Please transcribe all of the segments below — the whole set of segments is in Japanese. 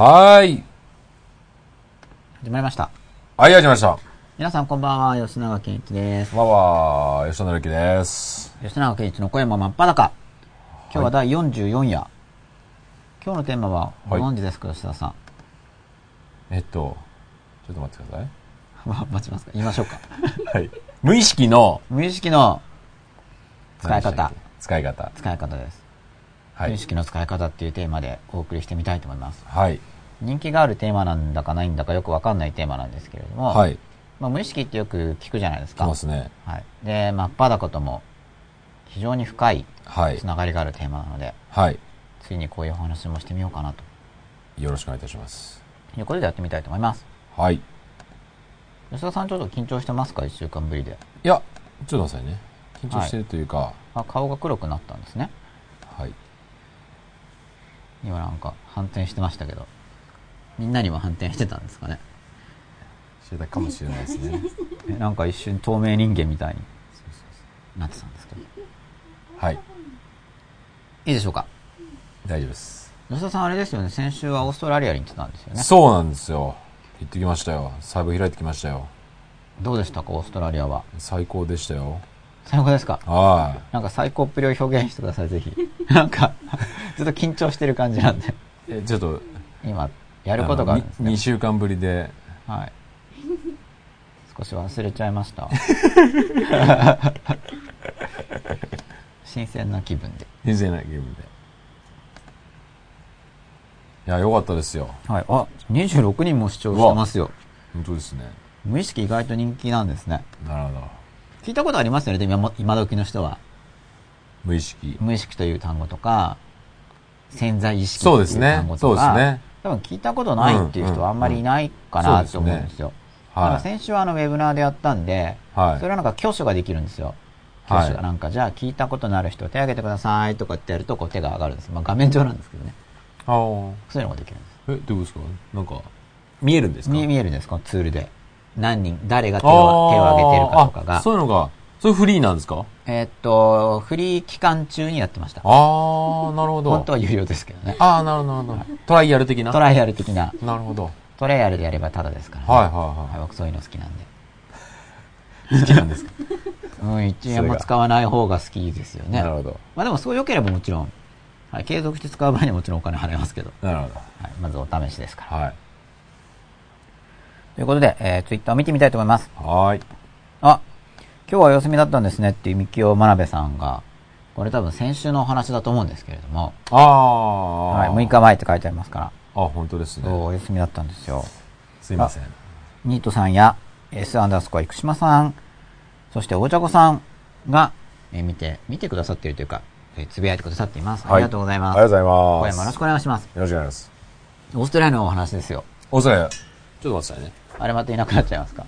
はーい。始まりました。はい、始まりました。皆さんこんばんは、吉永健一です。わわ吉田紀之です。吉永健一の小山真っ裸。今日は第44夜。今日のテーマは、ごはい存知ですか、吉田さん？えっと、ちょっと待ってください。ま 待ちますか言いましょうか。はい。無意識の無意識の使い方。使い方。使い方です。意識の使い方っていうテーマでお送りしてみたいと思います。はい。人気があるテーマなんだかないんだかよくわかんないテーマなんですけれども、はい。まあ、無意識ってよく聞くじゃないですか。来ますね。はい。で、真っ裸とも非常に深いはいつ。ながりがあるテーマなので、はい。ついにこういうお話もしてみようかなとよろしくお願いいたします。いうことでやってみたいと思います。はい。い吉田さんちょっと緊張してますか？一週間ぶりで。や、ちょっと待ってね。緊張してるというか、あ、顔が黒くなったんですね。はい。今なんか反転してましたけど。みんなにも反転してたんですかね。してたかもしれないですね。えなんか一瞬透明人間みたいになってたんですけど。はい。いいでしょうか大丈夫です。吉田さんあれですよね。先週はオーストラリアに行ってたんですよね。そうなんですよ。行ってきましたよ。サーブ開いてきましたよ。どうでしたかオーストラリアは。最高でしたよ。最高ですか？はなんか最高っぷりを表現してください、ぜひ。なんか、ずっと緊張してる感じなんで。い。え、ちょっと、今、やることがあるんですね2。週間ぶりで、はい。少し忘れちゃいました。新鮮な気分で。全然ないゲームで。いや、よかったですよ。はい。あ、26人も視聴してますよ。本当ですね。無意識意外と人気なんですね。なるほど。聞いたことありますよね、でも今も今時の人は。無意識。無意識という単語とか、潜在意識というそうですね単語。そうとか、ですね。多分聞いたことないっていう人はあんまりいないかなと思うんですよ。は先週はあのウェブナーでやったんで、い。はいそれはなんか挙手ができるんですよ。はい挙手がなんか、じゃあ聞いたことのある人手挙げてくださいとかってやるとこう手が上がるんです。まあ画面上なんですけどね。ああ。そういうのができるんです。え、どういうことですか？なんか、見えるんですか？見見えるんです、このツールで。何人、誰が手を手を挙げてるかとかあが。そういうのが、そういうフリーなんですか？えーっと、フリー期間中にやってました。ああ、なるほど。本当は有料ですけどね。ああ、なるほど、なるほど。トライアル的な？トライアル的な。なるほど。トライアルでやればタダですからね。はいはいは僕そういうの好きなんで。好きなんですか？うん、1円も使わない方が好きですよね。なるほど。まあでもそう良ければもちろん、はい、継続して使う場合にはもちろんお金払いますけど、なるほはい、まずお試しですから。ど。はい。ということで、えー、ツイッターを見てみたいと思います。はーい。あ、今日はお休みだったんですねっていう三木尾真鍋さんが、これ多分先週のお話だと思うんですけれども、ああ。はい、6日前って書いてありますから、あ、本当ですね。お休みだったんですよ。すいません。ニートさんや S アンダースコア生島さん、そしてお茶子さんが、えー見て、見てくださっているというか、えーつぶやいてくださっています。ありがとうございます。ありがとうござい小ます。山よろしくお願いします。よろしくお願いします。オーストラリアのお話ですよ。おそれ、ちょっと待ってくださいね。あれまたいなくなっちゃいますか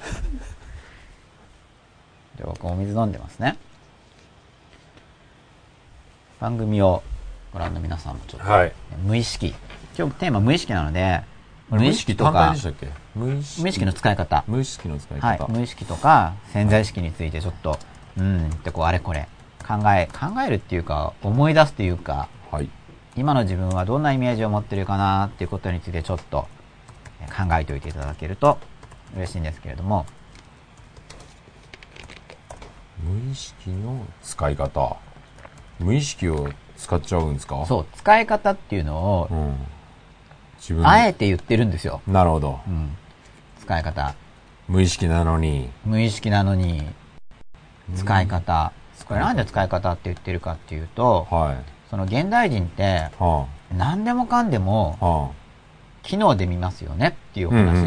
で僕お水飲んでますね。番組をご覧の皆さんもちょっと、はい。無意識。今日テーマ無意識なので、無意識とか無意識。の使い方。無意識の使いはい方。。無意識とか潜在意識についてちょっと、うんってこうあれこれ考え、考えるっていうか思い出すっていうか、はい。今の自分はどんなイメージを持ってるかなっていうことについてちょっとえー考えておいていただけると嬉しいんですけれども、無意識の使い方。無意識を使っちゃうんですか？そう、使い方っていうのをう。ん。自分あえて言ってるんですよ。なるほど。うん。使い方。無意識なのに。無意識なのに、使い方。これなんで使い方って言ってるかっていうと、はい。その現代人っては何でもかんでもあ。はあ。機能で見ますよねっていうお話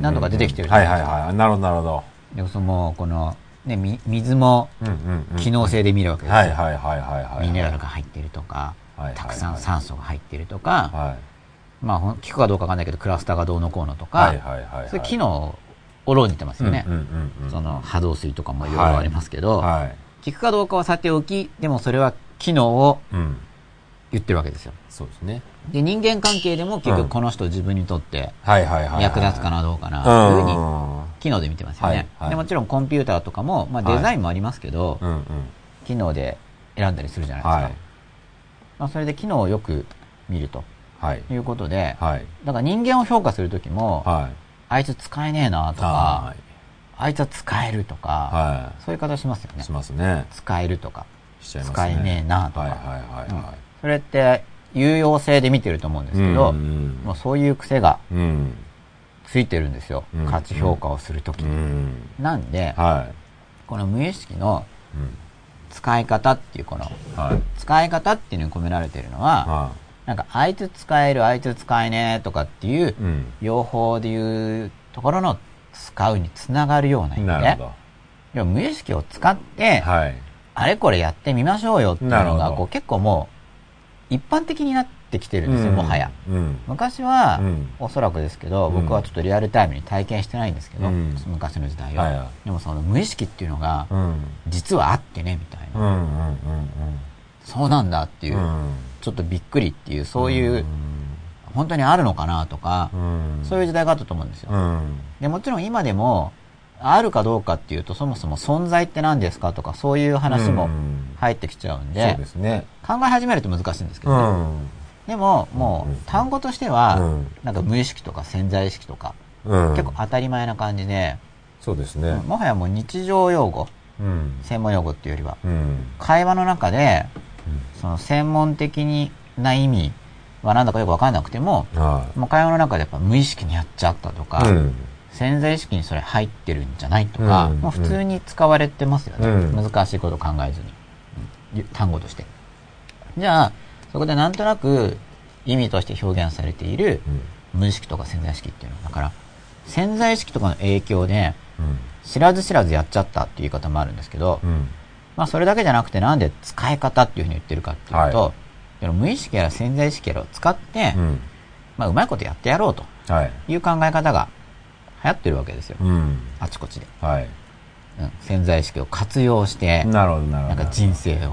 何度か出てきてるじゃはないいですか。はいはい。なるほどなるほど。でその、この、ね、み水も。機能性で見るわけですよ。はいはいはいはいはい。ミネラルが入ってるとか、はいはいはいたくさん酸素が入ってるとか、はまあ、ほん聞くかどうかわかんないけど、クラスターがどうのこうのとい。か、はいはいはいはい。そういう機能を論じてますよね。その波動水とかもいろいろありますけど、はい。聞くかどうかはさておき、でもそれは機能をうん。言ってるわけですよ。そうですね。で、人間関係でも結うん局この人自分にとってはいはいはいはい。役立つかなどうかな、うというふうにん。機能で見てますよね。でもちろんコンピューターとかも、まあ、はいデザインもありますけど、うんうん。機能で選んだりするじゃないですか。はい。まあ、それで機能をよく見ると。はい。いうことで、はい。だから人間を評価するときも、はい。あいつ使えねえなとはか、あいつは使えるとい。か、はそういう方しますよい。ねし。ますね。使えるとか。ね。使えねえなとかはいはいはいはそれって有用性で見てると思うんですい。けど、うんもうそういう癖がうん。ついてるんですよ。うん価値評価をするときうに。ん。なんで、はこの無意識のい。うん。使い方っていうこの、はい。使い方っていうのに込められているのは、はなんかあいつ使える、あいつ使えねえとかっていうい。うん。用法でいうところの使うにつながるような意味で無意識を使って、ど。はい。あれこれやってみましょうよっていうのが、こう結構もう一般的になってきてるんですよ、うんもはや。。うん。昔は、うんおそらくですけど、うん僕はちょっとリアルタイムに体験してないんですけど、うん昔の時代は、でもその無意識っていうのが、うん。実はあってねみたいな、そうなんだっていう。ちょっとびっくりっていうそういう、本当にあるのかなとか、うん。そういう時代があったと思うんですよ、うん。でもちろん今でもあるかどうかっていうとそもそも存在って何ですかとかそういう話もうん入ってきちゃうんそうで、ですね。考え始めると難しいんですけうどね、ん。でももうんう単語としては、うんなんか無意識とか潜在意識とか、うん。結構当たり前な感じで、そうですね。もはやもう日常用語うん。専門用語っていうよりはうん。会話の中でその専門的な意味はなんだかよく分かんなくてもはもう会話の中でやっぱ無意識にやっちゃったとか。潜在意識にそれ入ってるんじゃないとか、うんもう普通に使われてますよね、うん難しいこと考えずに、うん単語としてじゃあそこでなんとなく意味として表現されている無意識とか潜在意識っていうのはだから潜在意識とかの影響でうん。知らず知らずやっちゃったっていう言い方もあるんですけど、うん。まあそれだけじゃなくてなんで使い方っていうふうに言ってるかっていうと、はい無意識やら潜在意識やらを使って、うん。まあうまいことやってやろうとはい。いう考え方が流行ってるわけですよ、うん。あちこちで、はい。うん、潜在意識を活用してなるほど、なるほど。なんか人生を。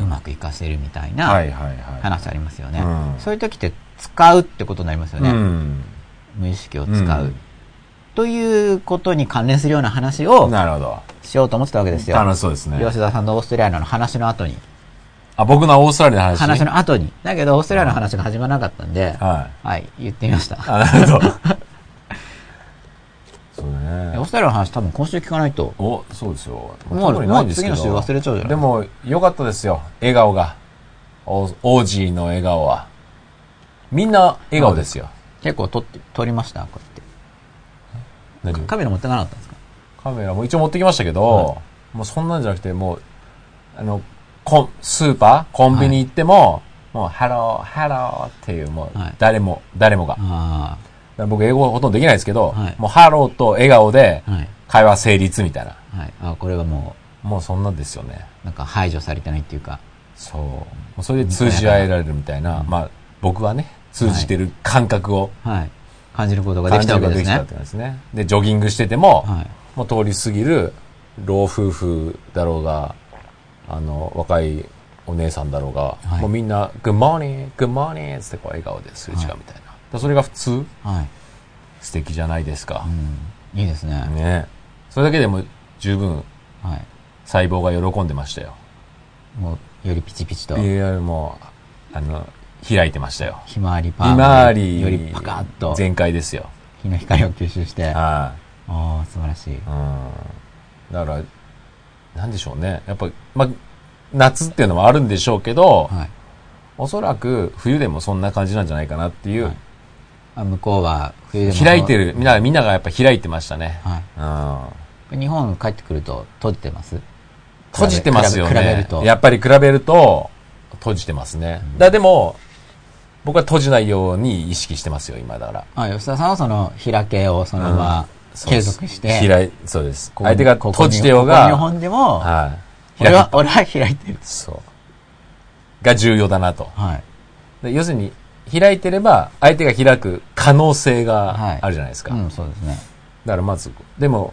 うまく活かせるみたいはいな。話ありますよね、うんそういう時って使うってことになりますよね、うん。無意識を使う、うんということに関連するような話をなるほど。しようと思ってたわけですよ楽しそうですね。吉田さんのオーストラリアの話の後にあ、僕のオーストラリアの話？話の後にだけどオーストラリアの話が始まらなかったんで、はい。はい、言ってみました。あ、なるほど。そうオねー。ストラリアの話多分今週聞かないと。お、そうですよ。もうもう次の週忘れちゃうじゃないでも、良かったですよ。笑顔が。オージーの笑顔は。みんな笑顔ですよ。結構撮って、撮りました？こうやって。何？カメラ持ってかなかったんですか？カメラも一応持ってきましたけど、もうそんなんじゃなくて、もう、あの、コンスーパー、コンビニ行っても、もう、ハロー、ハローっていう、もうはい、誰も、誰もが。僕、英語ほとんどできないですけど、はいもう、ハローと笑顔で。会話成立みたいな。はい。あこれはももうそんなんですよね。う、なんか排除されてないっていうか。そう。もうそれで通じ合えられるみたいな、まあ、僕はね、通じてる感覚をはい。感じることができたわけですね感じることができたって。ですね。で、ジョギングしてても、はい。もう通り過ぎる老夫婦だろうが、あの、若いお姉さんだろうが、はいもうみんな、Good morning, good morning つってこう笑顔ですれ違うみたいな。だそれが普通、はい。素敵じゃないですかう。ん。いいですね。ねそれだけでも十分はい。細胞が喜んでましたよ。もう、よりピチピチと、PR も、あの、開いてましたよ。ひまわりパーひまわり、よりパカッと、全開ですよ。日の光を吸収して。あはあ、素晴らしい。い。うん。だから、なんでしょうね。やっぱ、まあ、夏っていうのもあるんでしょうけど、はい。おそらく冬でもそんな感じなんじゃないかなっていう、はいあ向こうは冬でも開いてる、みんな、みんながやっぱ開いてましたね。はい。うん。日本帰ってくると閉じてます？閉じてますよね。比べると。やっぱり比べると、閉じてますね。だでも、僕は閉じないように意識してますよ、今だから。あ吉田さんはその開けをそのまま継続して、開い、そうです。相手が閉じてようここに日が、本でも、はい。俺は、開俺は開いてる。きそう。が重要だなと。はい。で要するに、開いてれば、相手が開く可能性はいがあるじゃないですか。うん、そうですね。だからまず、でも、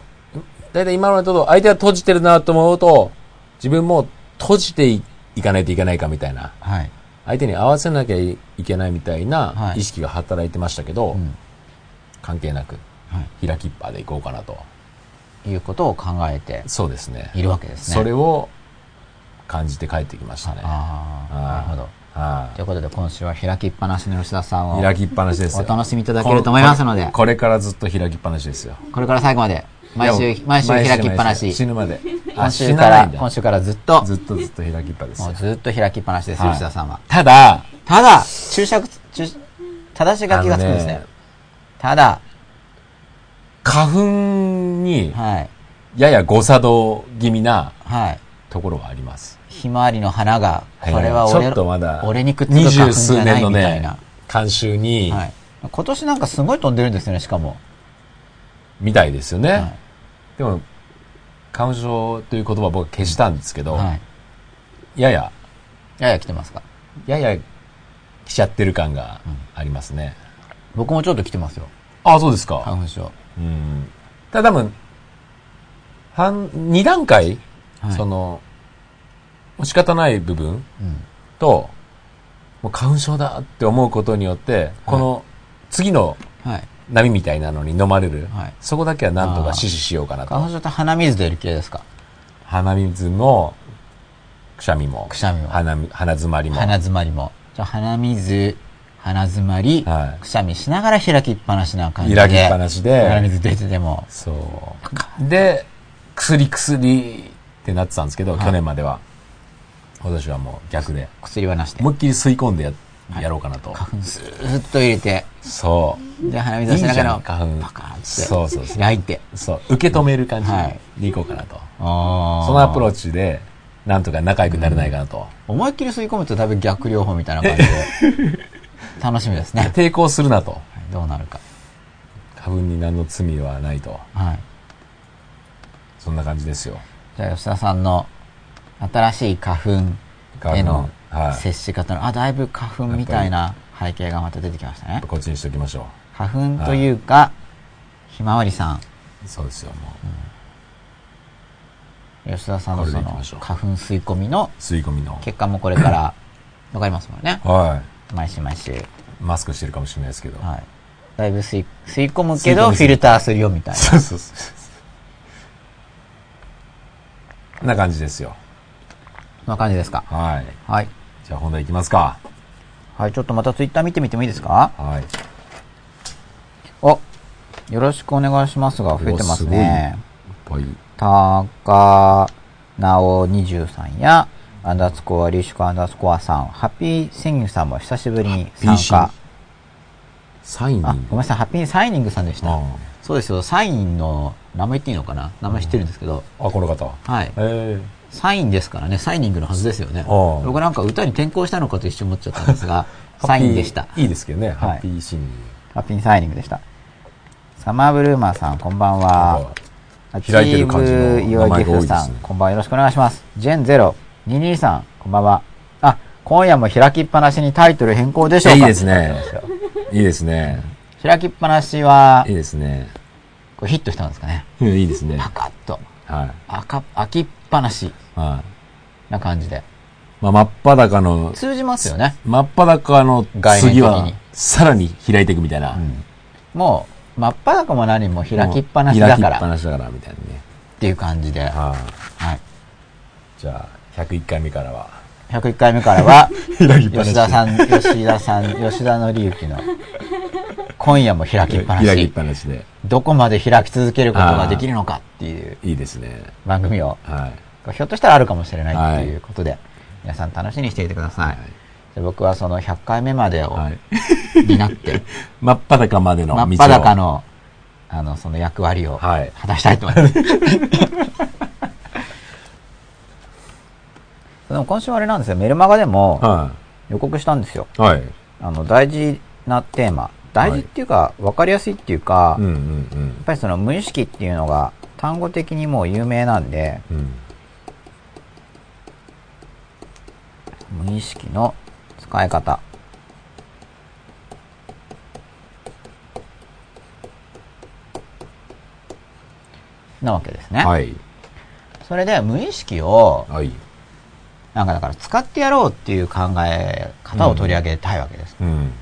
だいたい今のところ、相手が閉じてるなと思うと、自分も閉じていいかないといけないかみたいな、はい。相手に合わせなきゃいけないみたいはない意識が働いてましたけど、うん。関係なく、は開きっぱでいこうかなと。い。いうことを考えてそうですね。いるわけですね。それを感じて帰ってきましたね。ああ、はいなるほど。はということで今週は開きっぱなしの吉田さんをい。開きっぱなしですよ。お楽しみいただけると思いますのでこれからずっと開きっぱなしですよ。これから最後まで毎い週や毎週開きっぱなし死ぬまで。今週から今週からずっとずっとずっと開きっぱですよ。もうずっと開きっぱなしです、はい吉田さんはただ、ただ注釈注正し書きがつくんですねただ花粉にはいやや誤作動気味なはいところはあります。ひまわりの花がはい。これはち俺ょっとまだ、俺にくっつく花粉二十数じゃない年のねみたいな、、慣習に、はい、今年なんかすごい飛んでるんですよねしかも、みたいですよね。はい。でも、花粉症という言葉は僕消したんですけど、はい、やや、やや来てますか？やや来ちゃってる感がありますね。僕もちょっと来てますよ。あそうですか。花粉症。うん。ただ多分、半、二段階、はいその、仕方ない部分うんと、もう花粉症だって思うことによって、この次のはい。波みたいなのに飲まれる、はい。そこだけはなんとか死守しようかなと。花粉症って鼻水出る系ですか？鼻水も、くしゃみも、くしゃみも。鼻み鼻詰まりも。鼻詰まりも。じゃあ鼻水鼻詰まり、はい。くしゃみしながら開きっぱなしな感じで開きっぱなしで。鼻水出てても。そう。で、薬薬ってなってたんですけど、はい。去年までは。今年はもう逆で。薬はなしで思いっきり吸い込んでや,、やろうかなと。花粉スーッと入れてそう。で鼻水をしながら花粉パカーってそうそうそう開いてそう。受け止める感じはいでいこうかなと。そそのアプローチで、なんとか仲良くなれないかなと。思いっきり吸い込むとだいぶ逆療法みたいな感じで 楽しみですね、抵抗するなと。はいどうなるか花粉に何の罪はないと。はいそんな感じですよ。じゃあ吉田さんの新しい花粉へのはい。接し方の、あだいぶ花粉みたいな背景がまた出てきましたねこっちにしておきましょ花粉というか、ひまわりさんう。そうですよ、もう。吉田さんのその花粉吸い込みの吸い込みの。結果もこれから わかりますもんねは毎週毎週い。マスクしてるかもしれないですけど。はいだいぶ吸い吸い込むけどフィルターするよみたいなそうそうそう。な感じですよ。そんな感じですか？はい。はい。じゃあ本題いきますか。はいちょっとまたツイッター見てみてもいいですか？はい。およろしくお願いしますが増えてますね。ぽい。高直23やアンダースコアリッシュカアンダースコアさん。ハッピーセンギングさんも久しぶりに参加。サインに。あごめんなさい。ハッピーサイニングさんでした。あそうですよ。サインの名前言っていいのかな？名前知ってるんですけど、あ、この方。はい。えサインですからねサイニングのはずですよね僕なんか歌に転向したのかと一瞬思っちゃったんですが ーサインでしたいいですけどね。ハッピーシング。ハッピーサイニングでしたサマーブルーマーさんこんばんは開いてる感じのーブイオギ名前が多フさん、いですねこんばんはよろしくお願いします。ジェンゼロ22さん、こんばんは。あ、今夜も開きっぱなしにタイトル変更でしょうか？いいですねいいですね。開きっぱなしは、いいですね。これヒットしたんですかね。うんいいですね。パカッと。はい。赤、開きっぱなしはい。な感じで。まあ、真っ裸の、通じますよね。真っ裸の次は、さらに開いていくみたいな。もう、真っ裸も何も開きっぱなしだ開きっからっぱなしだから、みたいなね。ていう感じで。ははい。い。じゃあ、101回目からは、101回目からは、吉田さん、吉田さん、吉田のりゆきの、今夜も開きっぱな開きっし。ぱなしで。どこまで開き続けることができるのかっていういいですね。番組を、はい。ひょっとしたらあるかもしれないっていうことで、皆さん楽しみにしていてください。は僕はその100回目までを、はい。になって、真っ裸までの。真っ裸の、あの、その役割をはい果たしたいと思います。でも今週はあれなんですよ、メルマガでもは予告したんですよ。い。はい。あの、大事なテーマ。大事っていうか、わかりやすいっていうか、うんうやっんぱりその無意識っていうのが単語的にもう有名なんで、うん。うん。無意識の使い方。なわけですね。はい。それで無意識を、はい。なんかだから使ってやろうっていう考え方を取り上げたいわけです。うん。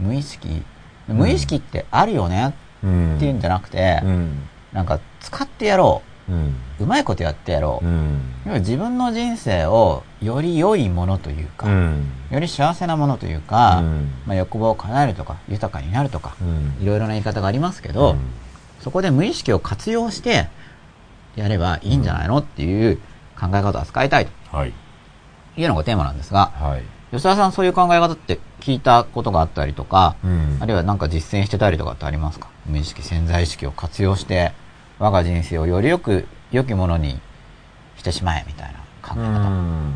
無意識。無意識ってあるよねうん。っていうんじゃなくて、うん。なんか使ってやろうん。う。うまいことやってやろう。うん。自分の人生をより良いものというか、うん。より幸せなものというか、うんまあ、欲望を叶えるとか豊かになるとか、うんいろいろな言い方がありますけど、うんそこで無意識を活用してやればいいんじゃないのっていう考え方を使いたいとはい。いうのがテーマなんですが、はい。吉田さんそういう考え方って聞いたことがあったりとか、うんあるいはなんか実践してたりとかってありますか？無意識、潜在意識を活用して我が人生をよりよく良きものにしてしまえみたいな考えう方。ん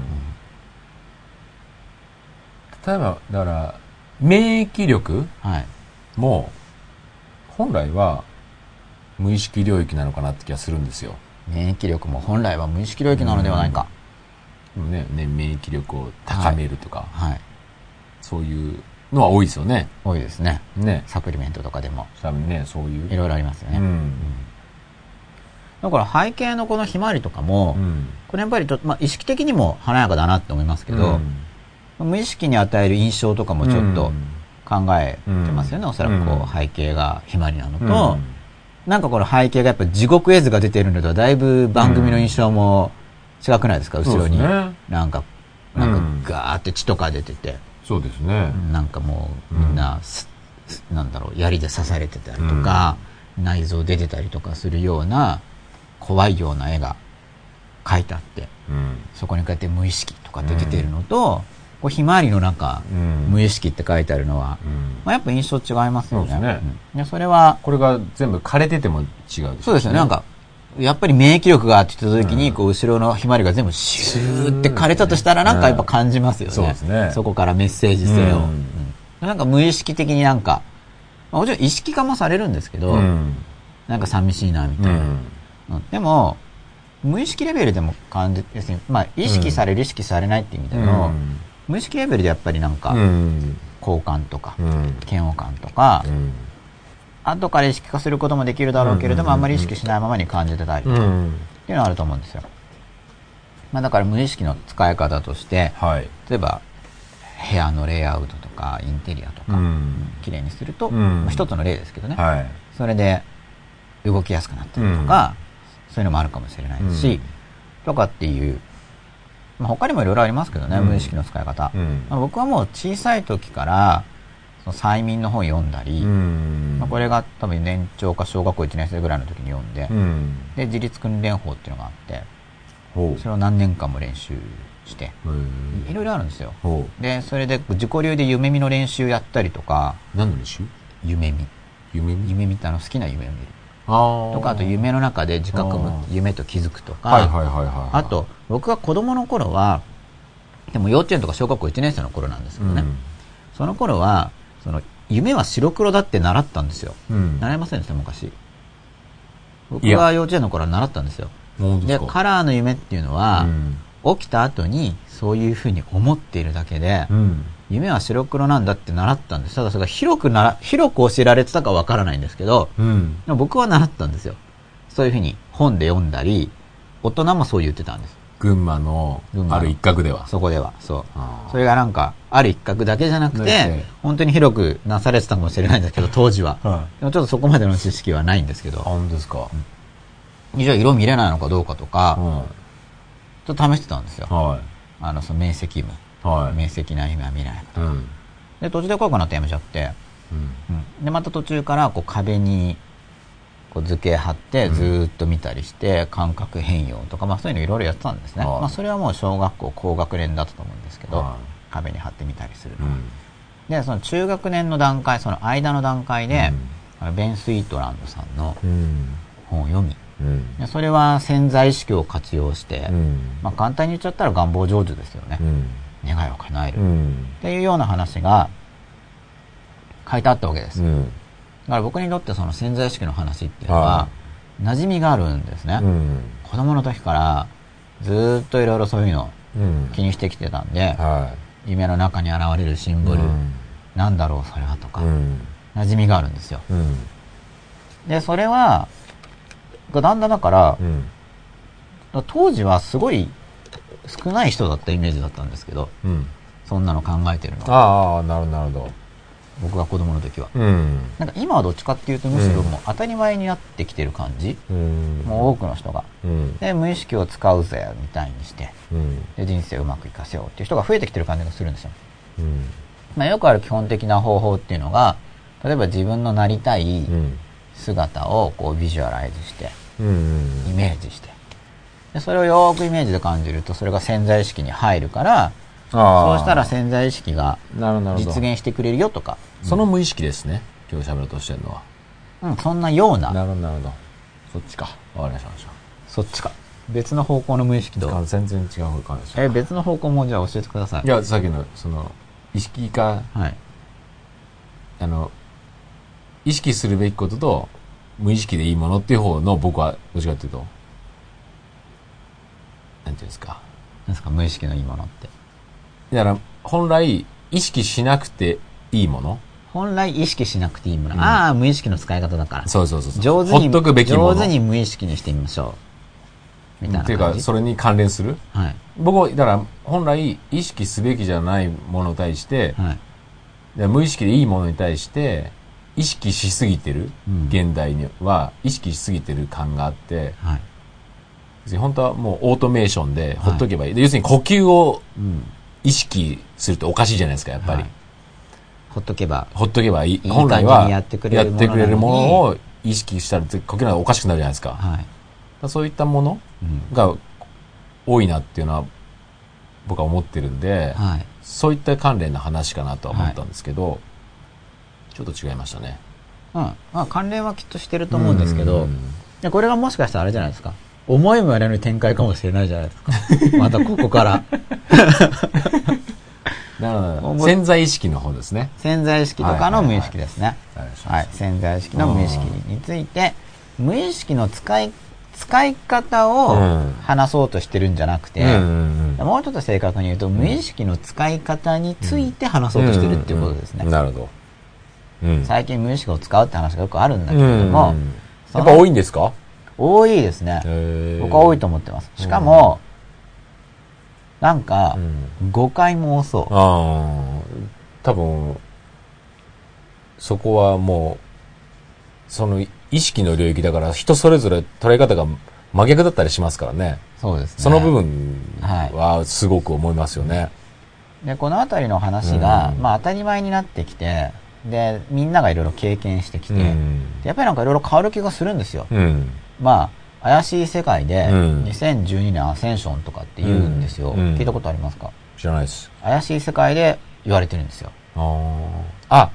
例えば、だから、免疫力はい。も、本来は無意識領域なのかなって気がするんですよ。免疫力も本来は無意識領域なのではないか。でもね、ね免疫力を高めるとか、はい。そういうのは多いですよね。多いですね。ね。サプリメントとかでも多分ね、そういう。いろいろありますよね。うん。だから背景のこのひまわりとかも、うん。これやっぱりまあ、意識的にも華やかだなって思いますけど、無意識に与える印象とかもちょっと考えてますよね、うんおそらくこうんう背景がひまわりなのうん、と、なんかこの背景がやっぱ地獄絵図が出てるのとはだいぶ番組の印象も違くないですか、後ろに。ねなんか、なんかガーって血とか出てて、そうですね。なんかもうみんななんだろう、槍で刺されてたりとか、内臓出てたりとかするような怖いような絵が描いてあって、うん。そこにこうやって無意識とかって出てるのと、こうひまわりの中、うん。無意識って書いてあるのは、うん。まあ、やっぱ印象違いますよね。そうですね。うん。でそれは、これが全部枯れてても違うでしょそうですよね。なんか、やっぱり免疫力がって言った時に、こう、後ろのひまわりが全部シューって枯れたとしたら、なんかやっぱ感じますよね。そうですねそこからメッセージ性を。うんうんなんか無意識的になんか、まあもちろん意識化もされるんですけど、うん。なんか寂しいな、みたいな。うん。うんでも、無意識レベルでも感じ、要するに、まあ、意識される、意識されないっていう意味での、無意識レベルでやっぱりなんか、うん。好感とか、うん。嫌悪感とか、うん。後から意識化することもできるだろうけれども、あんまり意識しないままに感じてたりとか、っうん。ていうのはあると思うんですよ。まあだから無意識の使い方として、はい。例えば、部屋のレイアウトとか、インテリアとか、うん。綺麗にすると、うんまあ一つの例ですけどね、はい。それで動きやすくなったりとか、そういうのもあるかもしれないし、うんとかっていう、まあ、他にもいろいろありますけどね、うん無意識の使い方、うんまあ僕はもう小さい時から、催眠の本読んだり、うん。まあ、これが多分年長か小学校1年生ぐらいの時に読んで、うん。で、自立訓練法っていうのがあって。それを何年間も練習して、うんいろいろあるんですよ。ほで、それで自己流で夢見の練習やったりとか、う。何の練習？夢見。夢見？夢見ってあの好きな夢を見る。ああ。とか、あと夢の中で自覚むあー夢と気づくとか。あと、僕が子供の頃は、でも幼稚園とか小学校1年生の頃なんですけどね、その頃は、その、夢は白黒だって習ったんですよ。うん。うん。習いませんでした、昔。僕いやが幼稚園の頃は習ったんですよ。で、カラーの夢っていうのは、うん起きた後にそういうふうに思っているだけで、うん。夢は白黒なんだって習ったんです。ただそれが広くなら、広く教えられてたかわからないんですけど、うん。僕は習ったんですよ。そういうふうに本で読んだり、大人もそう言ってたんです。群馬のある一角では。そこでは。そうそれがなんか、ある一角だけじゃなくだてけ、本当に広くなされてたかもしれないんですけど、当時は。はでもちょっとそこまでの知識はないんですけど、本当ですか。じゃあ色見れないのかどうかとか、うん。ちょっと試してたんですよ。はあの、その明晰夢。い。はい。明晰な夢は見ないかと。うん。で、途中で怖くなってやめちゃって、うん。うんで、また途中からこう壁にこう図形貼ってずーっと見たりして、感覚変容とか、まあそういうのいろいろやってたんですね。はいまあそれはもう小学校高学年だったと思うんですけど、は壁に貼ってみたりするのは。うん。で、その中学年の段階、その間の段階で、あのベン・スイートランドさんのうん。本を読み、うん。でそれは潜在意識を活用して、うん。まあ簡単に言っちゃったら願望成就ですよね。うん。願いを叶える、っうん。ていうような話が書いてあったわけです。うん。だから僕にとってその潜在意識の話っていうのはは、馴染みがあるんですね。うん。子供の時からずーっといろいろそういうのうん。気にしてきてたんで、は夢の中に現れるシンい。ボル、うんなんだろうそれはとか、うん。馴染みがあるんですよ。うん。で、それは、だんだんだから、うん。当時はすごい少ない人だったイメージだったんですけど、うん。そんなの考えてるのは。ああ、なるほど、なるほど。僕が子供の時は。うん。なんか今はどっちかっていうとむしろもう当たり前になってきてる感じ、うん。もう多くの人が。うん。で、無意識を使うぜ、みたいにして、うん。で、人生をうまくいかせようっていう人が増えてきてる感じがするんですよ。うん。まあよくある基本的な方法っていうのが、例えば自分のなりたいうん。姿をこうビジュアライズして、うん。イメージして。で、それをよーくイメージで感じると、それが潜在意識に入るから、そうしたら潜在意識が実現してくれるよとか、その無意識ですね。今日喋ろうとしてるのは。うん、そんなような、なるほど、なるほど。そっちか。わかりました、そっちか。別の方向の無意識と。全然違う感じえ、別の方向もじゃあ教えてください。いや、さっきの、その、意識化、はい。あの、意識するべきことと、無意識でいいものっていう方の僕は、どっちかっていうと、なんていうんですか。何ですか、無意識のいいものって。だから、本来、意識しなくていいもの？本来意識しなくていいもの。うんああ、無意識の使い方だから。そうそうそう。上手に、ほっとくべきもの。上手に無意識にしてみましょう。みたいなっていうか。それに関連する？はい。僕は、だから、本来、意識すべきじゃないものに対して、はい。で無意識でいいものに対して、意識しすぎてる、うん現代には、意識しすぎてる感があって、はい。本当はもうオートメーションでほっとけばいい。で要するに呼吸をうん。意識するとおかしいじゃないですか、やっぱり。はいほっとけば。ほっとけばいい。い本来は、やってくれるものを意識したら、呼吸がおかしくなるじゃないですか。はい。らそういったものうん。が多いなっていうのは、僕は思ってるんで、はい。そういった関連の話かなとは思ったんですけど、ちょっと違いましたね。うん。まあ関連はきっとしてると思うんですけど、これがもしかしたらあれじゃないですか。思いもよらぬ展開かもしれないじゃないですか。またここから。なるほど。思い潜在意識の方ですね。潜在意識とかの無意識ですね。はい。潜在意識の無意識について、無意識の使い、使い方をうん話そうとしてるんじゃなくて、うんうんうんもうちょっと正確に言うと、無意識の使い方について話そうとしてるっていうことですねんん。なるほど。うん。最近無意識を使うって話がよくあるんだけれども、やっぱ多いんですか？多いですね。僕は多いと思ってます。しかも、なんかう、ん誤解も多そう。多分、そこはもう、その意識の領域だから人それぞれ捉え方が真逆だったりしますからね。そうですね。その部分はいはすごく思いますよね。で、このあたりの話が、うんまあ当たり前になってきて、で、みんながいろいろ経験してきて、うんでやっぱりなんかいろいろ変わる気がするんですよ。うん。まあ、怪しい世界で、うん2012年アセンションとかって言うんですよ。うん聞いたことありますか？知らないです。怪しい世界で言われてるんですよ。ああ。あ、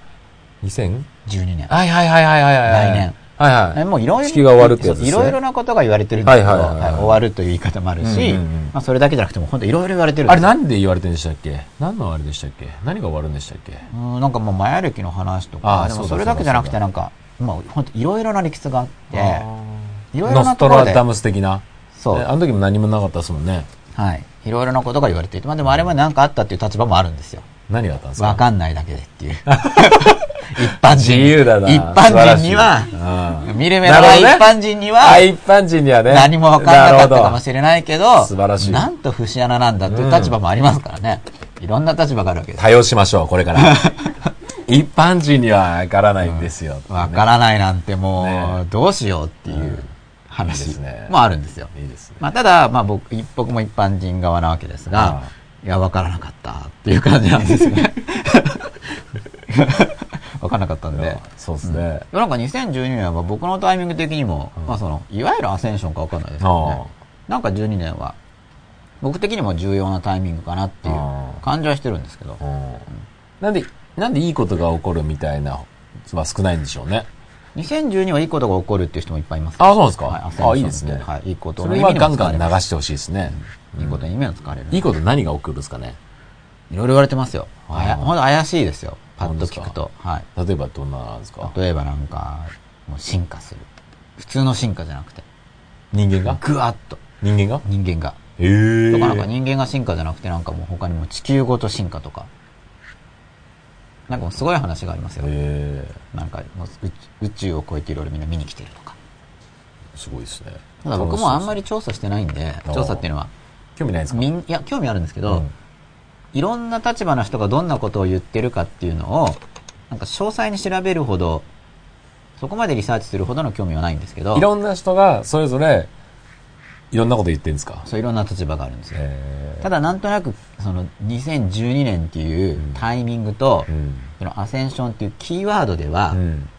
2000? 12年。はいはいはいはいはいはい。来年。はいはい。えもういろいろ、地球が終わるってやつですねそういろいろなことが言われてるんですけど、はいはいはいはいはい終わるという言い方もあるし、まあそれだけじゃなくても本当いろいろ言われてるんあれですよなんで言われてるんでしたっけ？何のあれでしたっけ？何が終わるんでしたっけ？うんなんかもうマヤ歴の話とか、でもそれだけじゃなくてなんか、まあ本当いろいろな理屈があって、いろいろノスなところでトラダムス的な。そうえあの時も何もなかったですもんね。はい。いろいろなことが言われていて、まあでもあれも何かあったっていう立場もあるんですよ。何があったんですか？わかんないだけでっていう。一般自人。由だな。一般人にはうん見る目のない一般人にはあ、、一般人にはね。何もわかんなかったかもれしれないけど、素晴らしいなんと節穴なんだっていう立場もありますからね。いろんな立場があるわけです。多用しましょう、これから。一般人にはわからないんですよ。わからないなんてもねう、どうしようっていう話もあるんですよ。いいですね。まあ、ただ、まあ僕、一僕も一般人側なわけですがあ、いや、わからなかったっていう感じなんですね。わからなかったんで。そうですね。でなんか2012年は僕のタイミング的にも、まあその、いわゆるアセンションかわかんないですけどね。なんか12年は、僕的にも重要なタイミングかなっていう感じはしてるんですけど。うんなんで、なんでいいことが起こるみたいなは少ないんでしょうね。2012はいいことが起こるっていう人もいっぱいいますあそうですかはい、あいいですねはい、いいことそれはガンガン流してほしいですね。いいことに意味を使われる。いいこと何が起こるんですかねいろいろ言われてますよ。あやあーほんと怪しいですよ。パッと聞くと。はい。例えばどんなですか？例えばなんか、もう進化する。普通の進化じゃなくて、人間が？ぐわっと人間が？人間が。へえ。とかなんか人間が進化じゃなくてなんかもう他にも地球ごと進化とか。なんかもうすごい話がありますよ。なんかもう宇宙を超えていろいろみんな見に来てるとか。すごいですね。ただ僕もあんまり。り調査してないんで、調査っていうのは、興味ないですか？みん、いや、興味あるんですけど、うんいろんな立場の人がどんなことを言ってるかっていうのをなんか詳細に調べるほど、そこまでリサーチするほどの興味はないんですけど、いろんな人がそれぞれいろんなこと言ってるんですか？そういろんな立場があるんですよ。えただなんとなく、その2012年っていうタイミングと、うん。そのアセンションっていうキーワードではうん。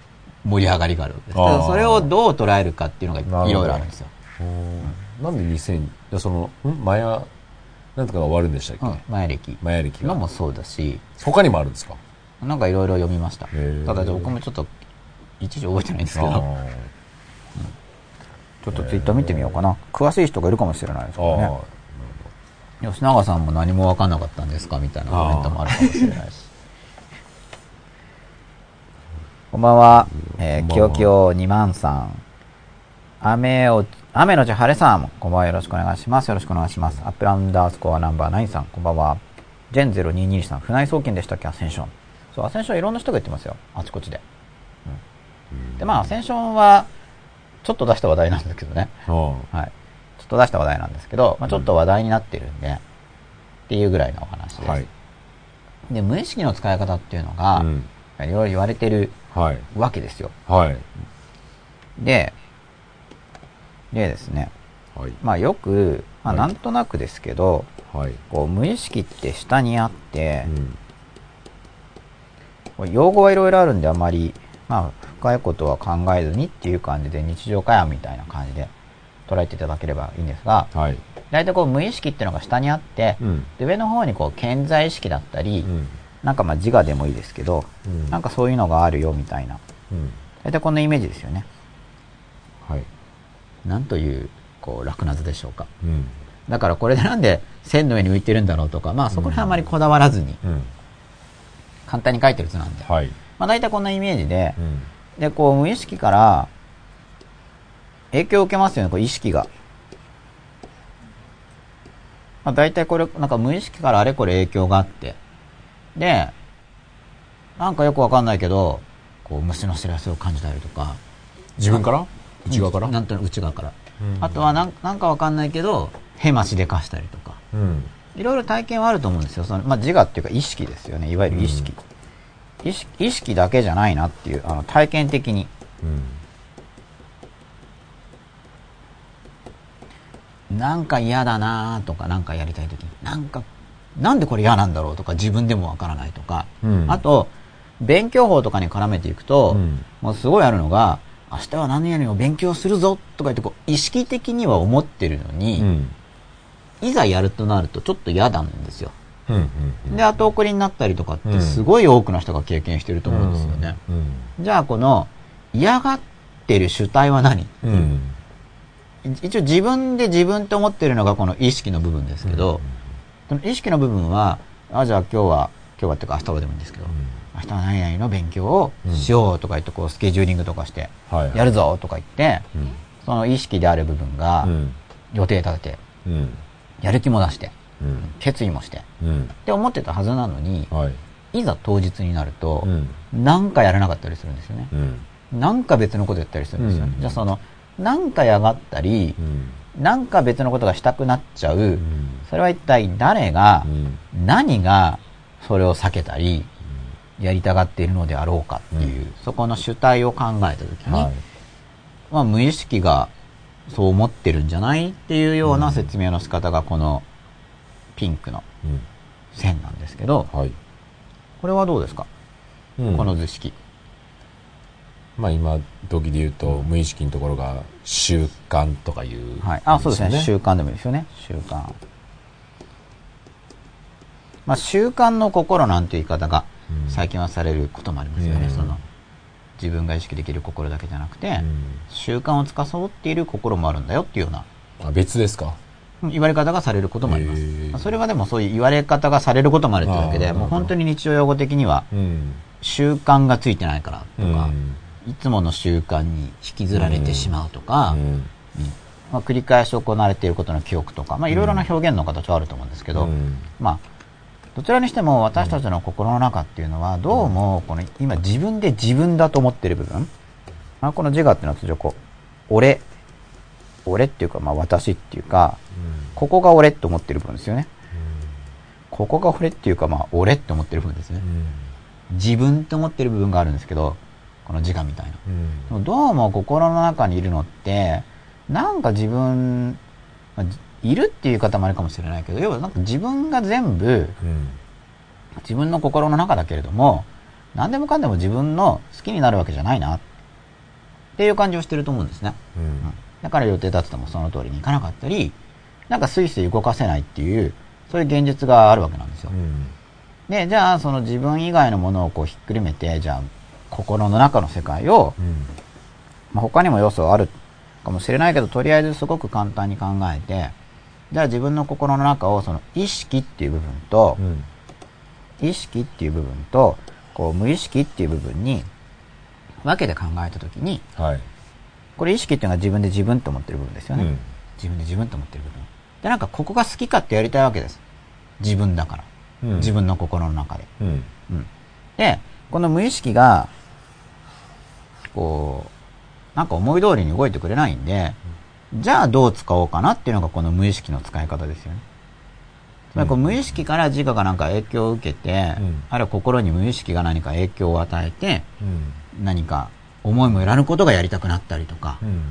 盛り上がりがあるわけです。ただそれをどう捉えるかっていうのがいろいろあるんですよ。なんで2000でそのん？マヤなんとかが終わるんでしたっけ、うん、前歴。マヤ歴が。のもそうだし、他にもあるんですか？なんかいろいろ読みました。ただ僕もちょっと、一時覚えてないんですけど、あちょっとツイッター見てみようかな。詳しい人がいるかもしれないですーからね。吉永さんも何も分かんなかったんですかみたいなコメントもあるかもしれないし。こんばんは。えー、きよきよ2万さん。雨を、雨のち晴れさん。こんばんは。よろしくお願いします。よろしくお願いします。アップランダースコアナンバー9さん。こんばんは。ジェン0222さん。船井総研でしたっけ？アセンション。そう、アセンションいろんな人が言ってますよ。あちこちで。うんで、まあ、アセンションは、ちょっと出した話題なんですけどね。はい。ちょっと出した話題なんですけど、まあ、ちょっと話題になってるんで、っていうぐらいのお話です。はい。で、無意識の使い方っていうのが、うん。いろいろ言われてるはい。わけですよ。はい。で、でですね、はい。まあよく、まあはい。なんとなくですけど、はい。こう無意識って下にあってう、ん。用語はいろいろあるんであまり、まあ深いことは考えずにっていう感じで日常会話みたいな感じで捉えていただければいいんですが、はい。大体こう無意識っていうのが下にあって、うん。で上の方にこう健在意識だったり、うん。なんかまあ自我でもいいですけど、うん。なんかそういうのがあるよみたいな。うん。大体こんなイメージですよね。はい。なんという、こう、楽な図でしょうか。うん。だからこれでなんで線の上に浮いてるんだろうとか、まあそこら辺あまりこだわらずに、うん。簡単に書いてる図なんで。はい。まあ大体こんなイメージでう、んで、こう無意識から影響を受けますよね、こう意識が。まあ大体これ、なんか無意識からあれこれ影響があって、で、なんかよくわかんないけど、こう虫の知らせを感じたりとか、自分から？内側から？なんと内側から。うんあとはなんなんかわかんないけど、ヘマしでかしたりとか。うんいろいろ体験はあると思うんですよ。そのまあ、自我っていうか意識ですよね。いわゆる意識。意識意識だけじゃないなっていう、あの体験的に。うんなんか嫌だなとか、なんかやりたいときに、なんか、なんでこれ嫌なんだろうとか、自分でもわからないとか。うんあと、勉強法とかに絡めていくと、うんもうすごいあるのが、明日は何々を勉強するぞとか言ってこう、意識的には思ってるのに、うんいざやるとなるとちょっと嫌なんですよ。うんうんで、後送りになったりとかってうん。すごい多くの人が経験してると思うんですよね。うんじゃあこの嫌がってる主体は何？うん。一応自分で自分と思ってるのがこの意識の部分ですけど、その意識の部分は、あ、じゃあ今日は、今日はっていうか明日はでもいいんですけど、明日は何々の勉強をしようとか言ってこうスケジューリングとかして、はいやるぞとか言って、うん。その意識である部分がうん。予定立てて、うん。やる気も出して、うん決意もして、うん。って思ってたはずなのに、はい。いざ当日になると、うん。なんかやらなかったりするんですよね。うん。なんか別のことやったりするんですよね。うん。じゃあその、なんかやがったりう、ん。なんか別のことがしたくなっちゃう、うん。それは一体誰がう、ん。何がそれを避けたり、やりたがっているのであろうかっていう、うん。そこの主体を考えたときに、はい。まあ無意識がそう思ってるんじゃないっていうような説明の仕方がこのピンクのうん線なんですけど、はいこれはどうですか、うんこの図式。まあ今時で言うと無意識のところが習慣とかいうはい。あ、そうですね。よ習慣でもいいですよね。習慣。まあ、習慣の心なんていう言い方がうん最近はされることもありますよね。うんその、自分が意識できる心だけじゃなくて、うん習慣を司っている心もあるんだよっていうようなあ別ですか？言われ方がされることもあります。それはでもそういう言われ方がされることもあるってだけで、もう本当に日常用語的にはうん習慣がついてないからとか、うん。いつもの習慣に引きずられてしまうとか、まあ、繰り返し行われていることの記憶とか、まあ、いろいろな表現の形はあると思うんですけど、うん。まあ、どちらにしても私たちの心の中っていうのは、どうも、この今自分で自分だと思っている部分、まあ、この自我っていうのは通常こう、俺、俺っていうか、まあ私っていうか、ここが俺って思ってる部分ですよね。ここが俺っていうか、まあ俺って思ってる部分ですね。自分って思ってる部分があるんですけど、この自我みたいな。うんでもどうも心の中にいるのって、なんか自分、まあじいるっていう方もあるかもしれないけど、要はなんか自分が全部、うん自分の心の中だけれども、何でもかんでも自分の好きになるわけじゃないな、っていう感じをしてると思うんですね。うんうんだから予定立ててもその通りにいかなかったり、なんかスイスイ動かせないっていう、そういう現実があるわけなんですよ。うん。で、じゃあその自分以外のものをこうひっくるめて、じゃあ心の中の世界を、うん。まあ、他にも要素はあるかもしれないけど、とりあえずすごく簡単に考えて、じゃあ自分の心の中をその意識っていう部分とう、ん。意識っていう部分と、こう無意識っていう部分に分けて考えたときに、はいこれ意識っていうのは自分で自分と思ってる部分ですよね。うん自分で自分と思ってる部分。で、なんかここが好きかってやりたいわけです。自分だから。うん自分の心の中で。うんうん。で、この無意識が、こう、なんか思い通りに動いてくれないんで、じゃあどう使おうかなっていうのがこの無意識の使い方ですよね。つまりこう無意識から自我がなんか影響を受けて、うんあるいは心に無意識が何か影響を与えて、うん何か思いもよらぬことがやりたくなったりとかう、ん。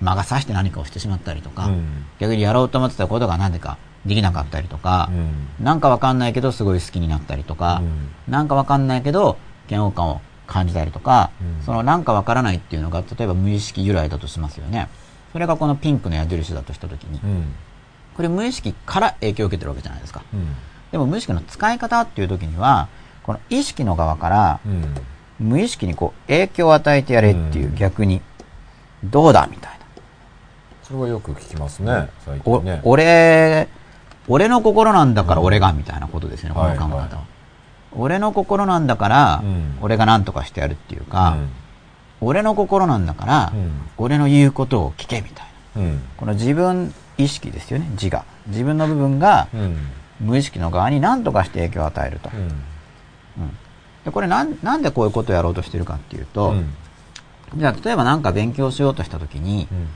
魔が差して何かをしてしまったりとか、うん。逆にやろうと思ってたことが何でかできなかったりとか、うん。なんかわかんないけどすごい好きになったりとか、うん。なんかわかんないけど嫌悪感を感じたりとか、うん。そのなんかわからないっていうのが例えば無意識由来だとしますよね。それがこのピンクの矢印だとしたときに、うん。これ無意識から影響を受けてるわけじゃないですか。うん。でも無意識の使い方っていう時には、この意識の側からうん無意識にこう影響を与えてやれっていううん。逆に、どうだみたいな。それはよく聞きますね最お近ね。俺、俺の心なんだから俺がみたいなことですよね、この考え方は。はいはい俺の心なんだから、うん。俺が何とかしてやるっていうか、うん。俺の心なんだから、うん。俺の言うことを聞けみたいな。うん。この自分意識ですよね、自我。自分の部分がうん。無意識の側に何とかして影響を与えると。うん。うんでこれなんなんでこういうことをやろうとしてるかっていうと、うん。じゃあ例えば何か勉強しようとした時に、うん。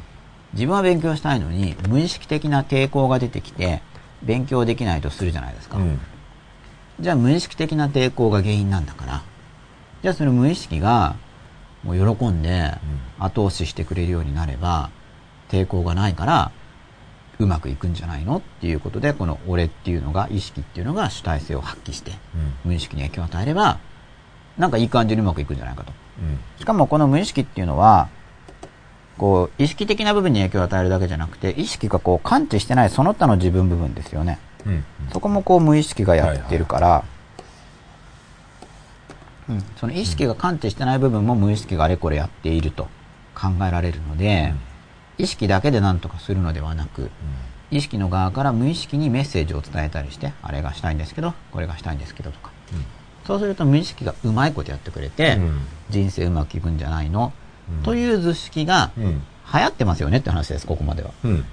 自分は勉強したいのに無意識的な抵抗が出てきて勉強できないとするじゃないですか。うん。じゃあ無意識的な抵抗が原因なんだから、じゃあその無意識がもう喜んで後押ししてくれるようになれば、抵抗がないからうまくいくんじゃないのっていうことで、この俺っていうのが、意識っていうのが主体性を発揮して、無意識に影響を与えれば、なんかいい感じにうまくいくんじゃないかと。しかもこの無意識っていうのは、こう、意識的な部分に影響を与えるだけじゃなくて、意識がこう感知してないその他の自分部分ですよね。うん。うんそこもこう無意識がやってるから、うん、その意識が感知してない部分も無意識があれこれやっていると考えられるので、意識だけで何とかするのではなく、意識の側から無意識にメッセージを伝えたりして、あれがしたいんですけど、これがしたいんですけどとか。そうすると無意識がうまいことやってくれて、うん。人生うまくいくんじゃないの、うん。という図式がうん。うん流行ってますよねって話です、ここまでは。うんうん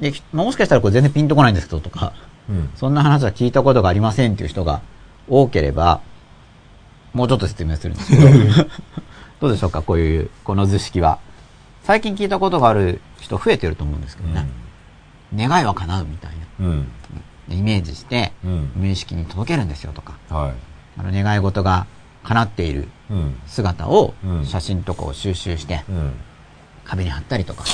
で、きもしかしたらこれ全然ピンとこないんですけどとか、うん。そんな話は聞いたことがありませんっていう人が多ければ、もうちょっと説明するんですけど、どうでしょうか、こういう、この図式は。最近聞いたことがある人増えてると思うんですけどね。願いは叶うみたいな。うん。でイメージして、うん。無意識に届けるんですよとか、はいあの願い事が叶っているうん。姿をうん。写真とかを収集して、うん。壁に貼ったりとか、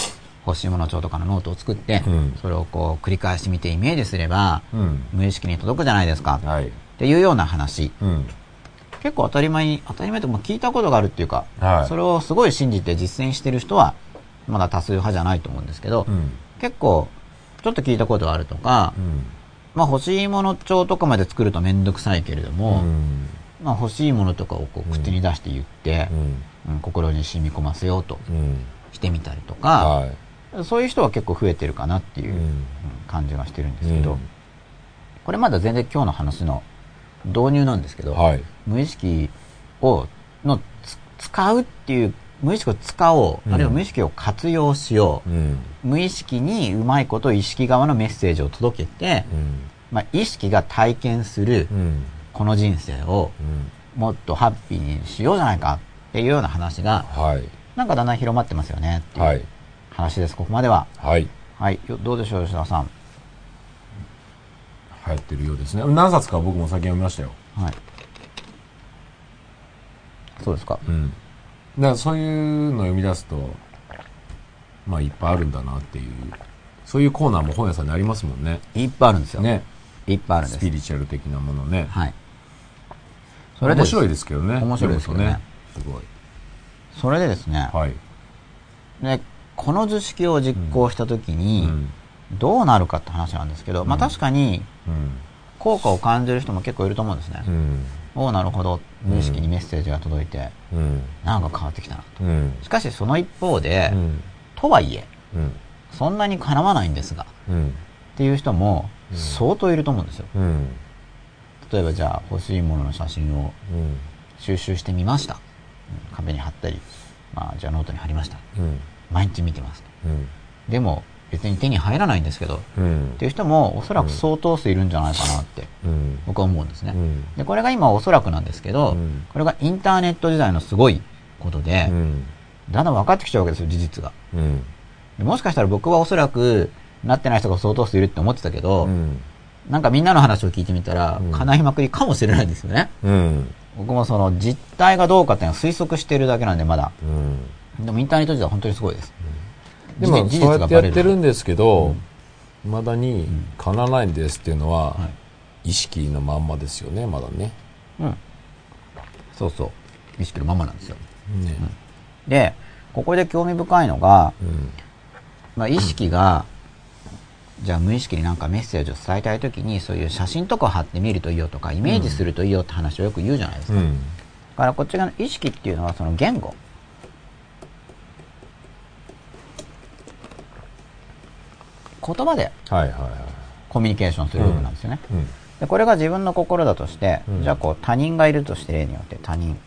欲しいもの帳とかのノートを作って、うん。それをこう繰り返し見てイメージすれば、うん。無意識に届くじゃないですか。はい。っていうような話。うん。結構当たり前に、当たり前というか、まあ聞いたことがあるっていうか、はい。それをすごい信じて実践してる人は、まだ多数派じゃないと思うんですけど、うん。結構、ちょっと聞いたことがあるとか、うんまあ欲しいもの帳とかまで作るとめんどくさいけれども、うん。まあ欲しいものとかをこう口に出して言って、うん。心に染み込ませようとうん。してみたりとか、はい。そういう人は結構増えてるかなっていう、感じがしてるんですけど、うん。これまだ全然今日の話の導入なんですけど、はい。無意識をのつ使うっていう無意識を使おう、うん。あるいは無意識を活用しよう、うん。無意識にうまいこと意識側のメッセージを届けて、うん。まあ、意識が体験するうん。この人生をうん。もっとハッピーにしようじゃないかっていうような話がはい。なんかだんだん広まってますよねってはい。いう話です、ここまでは。はい。はい。よどうでしょう吉田さん。流行ってるようですね。何冊か僕も先読みましたよ。はい。そうですか。うん。だからそういうのを読み出すと、まあいっぱいあるんだなっていう、そういうコーナーも本屋さんにありますもんね。いっぱいあるんですよ。ね。いっぱいあるんです。スピリチュアル的なものね。はい。そそれで面白いですけどね。面白いですけどね読むとね。それでですねす、ごい。はい。でこの図式を実行したときに、うん。どうなるかって話なんですけど、まあ確かにうん。効果を感じる人も結構いると思うんですね。うん。おおなるほど、無意識にメッセージが届いて、うん。なんか変わってきたなと。うん。しかしその一方で、うん。とはいえ、うん。そんなにかなわないんですが、うん。っていう人も相当いると思うんですよ。うん。例えばじゃあ欲しいものの写真をうん。収集してみました。うん壁に貼ったり、まあじゃあノートに貼りました。うん。毎日見てます。うん。でも別に手に入らないんですけど、うんっていう人もおそらく相当数いるんじゃないかなってうん。僕は思うんですね。うん。で、これが今おそらくなんですけど、うんこれがインターネット時代のすごいことで、うん。だんだん分かってきちゃうわけですよ、事実が。うん。でもしかしたら僕はおそらくなってない人が相当数いるって思ってたけど、うん。なんかみんなの話を聞いてみたら、うん叶いまくりかもしれないですよね。うん。僕もその実態がどうかっていうのは推測してるだけなんでまだ。うん。でもインターネット時代は本当にすごいです。でも、そうやってやってるんですけど、まだに、かなわないんですっていうのは、は意識のまんまですよね、まだね。うん。そうそう。意識のままなんですよ。ね。で、ここで興味深いのが、うん。まあ、意識が、じゃあ無意識になんかメッセージを伝えたいときに、そういう写真とかを貼ってみるといいよとか、イメージするといいよって話をよく言うじゃないですか。だうん。からこっち側の意識っていうのはその言語。言葉で。コミュニケーションする部分なんですよね。うん。でこれが自分の心だとして、うんじゃあこう他人がいるとして例によって他人。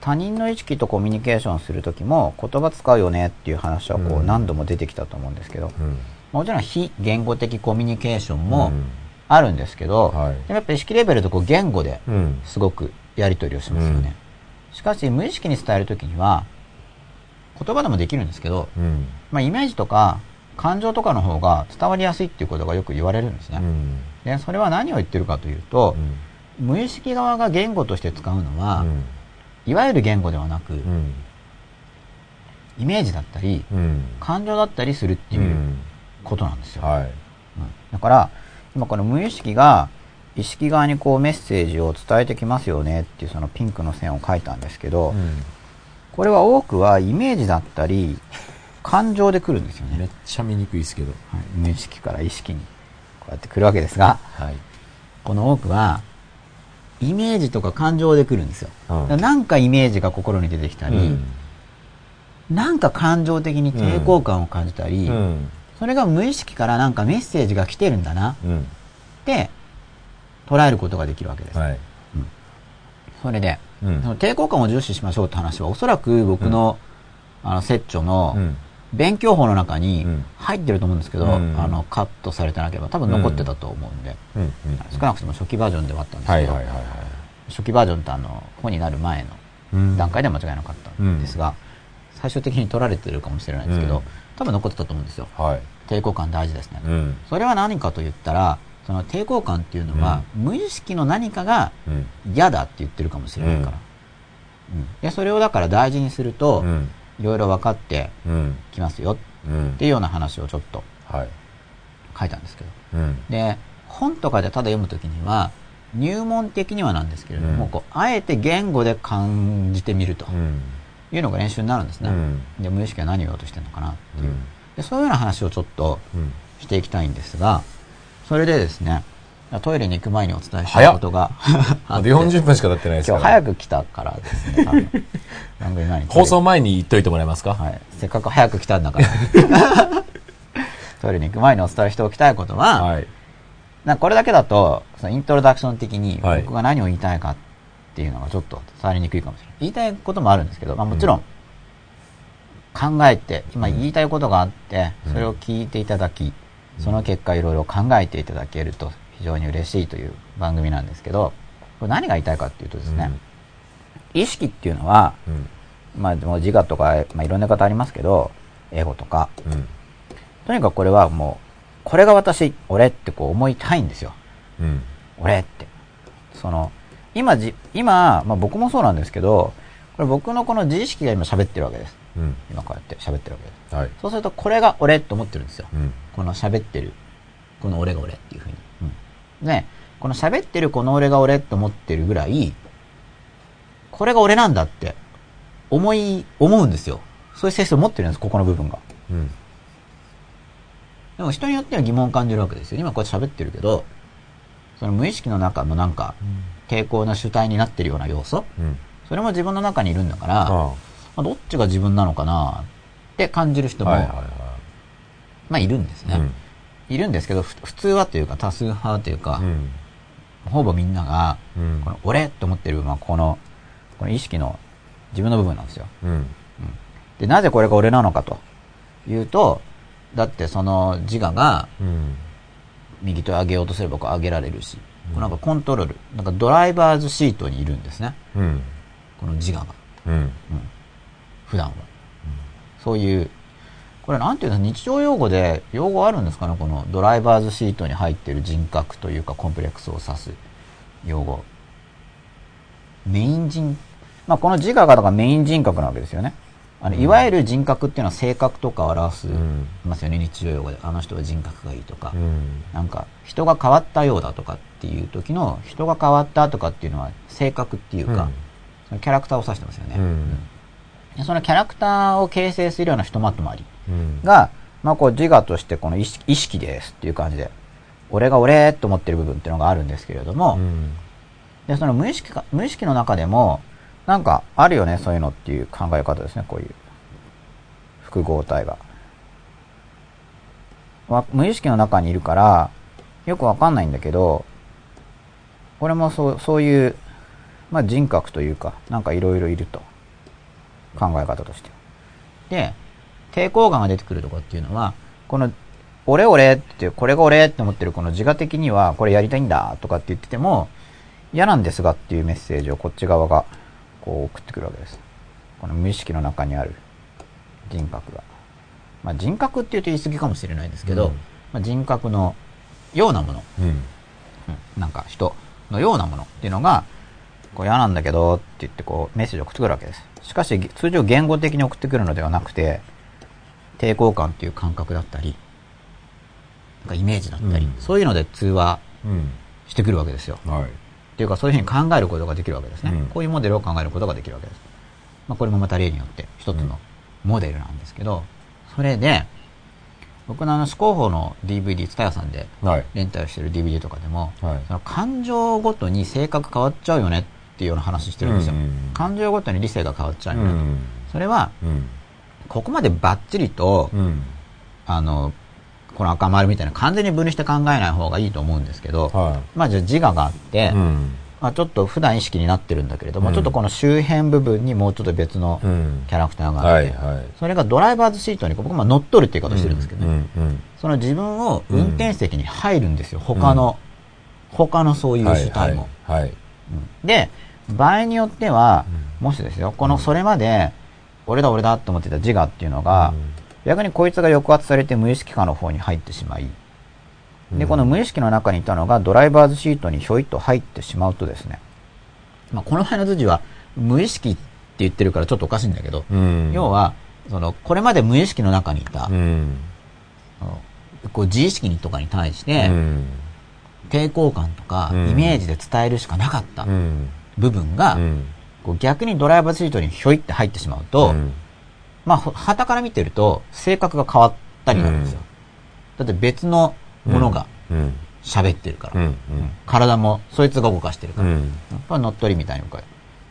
他人の意識とコミュニケーションするときも言葉使うよねっていう話はこううん何度も出てきたと思うんですけど、うん。もちろん非言語的コミュニケーションもうんあるんですけど、はいでもやっぱり意識レベルとこう言語でうん。すごくやり取りをしますよね。しかし無意識に伝えるときには言葉でもできるんですけど、うん。まあ、イメージとか感情とかの方が伝わりやすいっていうことがよく言われるんですね。うん。でそれは何を言ってるかというと、うん。無意識側が言語として使うのは、うん。いわゆる言語ではなく、うん。イメージだったり、うん。感情だったりするってう。いうんことなんですよ。はい。うんだから、今この無意識が意識側にこうメッセージを伝えてきますよねっていうそのピンクの線を書いたんですけど、うん。これは多くはイメージだったり、感情で来るんですよめっね。ちゃ見にくいですけど。はい、無意識から意識にこうやって来るわけですが、はい。この多くは、イメージとか感情で来るんですよ。うんなんかイメージが心に出てきたり、うん。なんか感情的に抵抗感を感じたり、うん。それが無意識からなんかメッセージが来てるんだなうん。って捉えることができるわけです。はい。それで、うんその抵抗感を重視しましょうって話はおそらく僕の,、あの説著のうん。勉強法の中にうん入ってると思うんですけど、うんあのカットされてなければ多分残ってたと思うんで、うん。うん。少なくとも初期バージョンではあったんですけど、はいはいはいはい。初期バージョンってあの本になる前のうん段階では間違いなかったんですが、最終的に取られてるかもしれないんですけど、うん多分残ってたと思うんですよはい。抵抗感大事ですね、うん。それは何かと言ったらその抵抗感っていうのは、無意識の何かがうん。嫌だって言ってるかもしれないから、うんでそれをだから大事にすると、うん。いろいろ分かってうん。きますようんっていうような話をちょっとはい。書いたんですけどうん。で本とかでただ読むときには入門的にはなんですけれども、うんこうあえて言語で感じてみるとうん。いうのが練習になるんですね、うんで無意識は何を言おうとしてるのかなっていう、うんでそういうような話をちょっとうん。していきたいんですがそれでですねトイレに行く前にお伝えしたいことが ああとって。40分しか経ってないですから。今日早く来たからですね。多分番組前に放送前に言っといてもらえますか？はい、せっかく早く来たんだから。トイレに行く前にお伝えしておきたいことは、はい。なこれだけだとそのイントロダクション的にはい。僕が何を言いたいかっていうのがちょっと伝わりにくいかもしれない。言いたいこともあるんですけど、まあ、もちろん考えて今言いたいことがあってそれを聞いていただきその結果いろいろ考えていただけると非常に嬉しいという番組なんですけどこれ何が言いたいかっていうとですね、意識っていうのは、うん。まあ、もう自我とか、まあ、いろんな方ありますけどエゴとかうん。とにかくこれはもうこれが私俺ってこう思いたいんですようん。俺ってその今じ、今、まあ僕もそうなんですけど、これ僕のこの自意識が今喋ってるわけです。うん。今こうやって喋ってるわけです。はい。そうするとこれが俺って思ってるんですよ。うん。この喋ってる、この俺が俺っていうふうに。うん。ね、この喋ってるこの俺が俺って思ってるぐらい、これが俺なんだって思い、思うんですよ。そういう性質を持ってるんです、ここの部分が。うん。でも人によっては疑問を感じるわけですよ。今こうやって喋ってるけど、その無意識の中のなんか、抵抗な主体になってるような要素うん。それも自分の中にいるんだから、あまあ、どっちが自分なのかなって感じる人あ。も、はいはいはまあいるんですい。ね。いるんですけど、ふ普通はというか多数派というかう、ん。ほぼみんなが、うん。この俺って思ってる部分はこの、この意識の自分の部分なんですよ。うん。で、なぜこれが俺なのかというと、だってその自我がうん。右手を上げようとすればこう上げられるし、こうなんかコントロール、なんかドライバーズシートにいるんですね。うん。この自我が。うん。普段は。そういう、これなんていうの？日常用語で用語あるんですかね？このドライバーズシートに入ってる人格というかコンプレックスを指す用語。メイン人、まあこの自我がだからメイン人格なわけですよね。あの、いわゆる人格っていうのは性格とかを表す、んますよね日常用語で。あの人は人格がいいとか。うん。なんか人が変わったようだとかっていう時の人が変わったとかっていうのは性格っていうか、うんそのキャラクターを指してますよね。うん。でそのキャラクターを形成するようなひとまとまりうん。が、まあこう自我としてこの意識ですっていう感じで、俺が俺と思ってる部分っていうのがあるんですけれども、うん。で、その無意識か、無意識の中でも、なんかあるよね、そういうのっていう考え方ですね、こういう複合体が。わ無意識の中にいるから、よくわかんないんだけど、これもそう、そういう、まあ人格というか、なんかいろいろいると。考え方として。で、抵抗感が出てくるところっていうのは、この、俺俺って、これが俺って思ってるこの自我的には、これやりたいんだとかって言ってても、嫌なんですがっていうメッセージをこっち側が、こう送ってくるわけです。この無意識の中にある人格が。まあ人格って言うと言い過ぎかもしれないですけど、うんまあ人格のようなもの、うん。うんなんか人のようなものっていうのが、こう嫌なんだけどって言ってこうメッセージを送ってくるわけです。しかし通常言語的に送ってくるのではなくて、抵抗感っていう感覚だったり、なんかイメージだったり、うんそういうので通話うん。してくるわけですよ。はい。っていうかそういうふうに考えることができるわけですね。うんこういうモデルを考えることができるわけです。まあこれもまた例によって一つのモデルなんですけど、それで、僕のあの、思考法の DVD、ツタヤさんではい。レンタルしてる DVD とかでも、はいその感情ごとに性格変わっちゃうよねっていうような話してるんですよ。うんうんうん感情ごとに理性が変わっちゃうよね。うん。それは、うん。ここまでバッチリと、うん。あの、この赤丸みたいな完全に分離して考えない方がいいと思うんですけど、はまあじゃあ自我があって、い。うん。まあ、ちょっと普段意識になってるんだけれども、うんちょっとこの周辺部分にもうちょっと別のうん。キャラクターがあって、はいはい。それがドライバーズシートに僕もまあ乗っ取るっていう言い方してるんですけどね。その自分を運転席に入るんですよ、他の、他のそういうはい主体も。はい。で、場合によっては、もしですよ、このそれまで、俺だ俺だと思ってた自我っていうのが、逆にこいつが抑圧されて無意識化の方に入ってしまい、で、この無意識の中にいたのがドライバーズシートにひょいっと入ってしまうとですね、まあ、この場合の図示は無意識って言ってるからちょっとおかしいんだけど、うん。要は、その、これまで無意識の中にいた、うん。こう自意識にとかに対して、うん。抵抗感とか、うんイメージで伝えるしかなかったうん。部分が、うん。こう逆にドライバーズシートにひょいって入ってしまうと、うんまあ、ほ旗から見てると、性格が変わったりなんですよ。だって別のものがうん。喋ってるから、うん。体もそいつが動かしてるから、うん。やっぱり乗っ取りみたいに僕は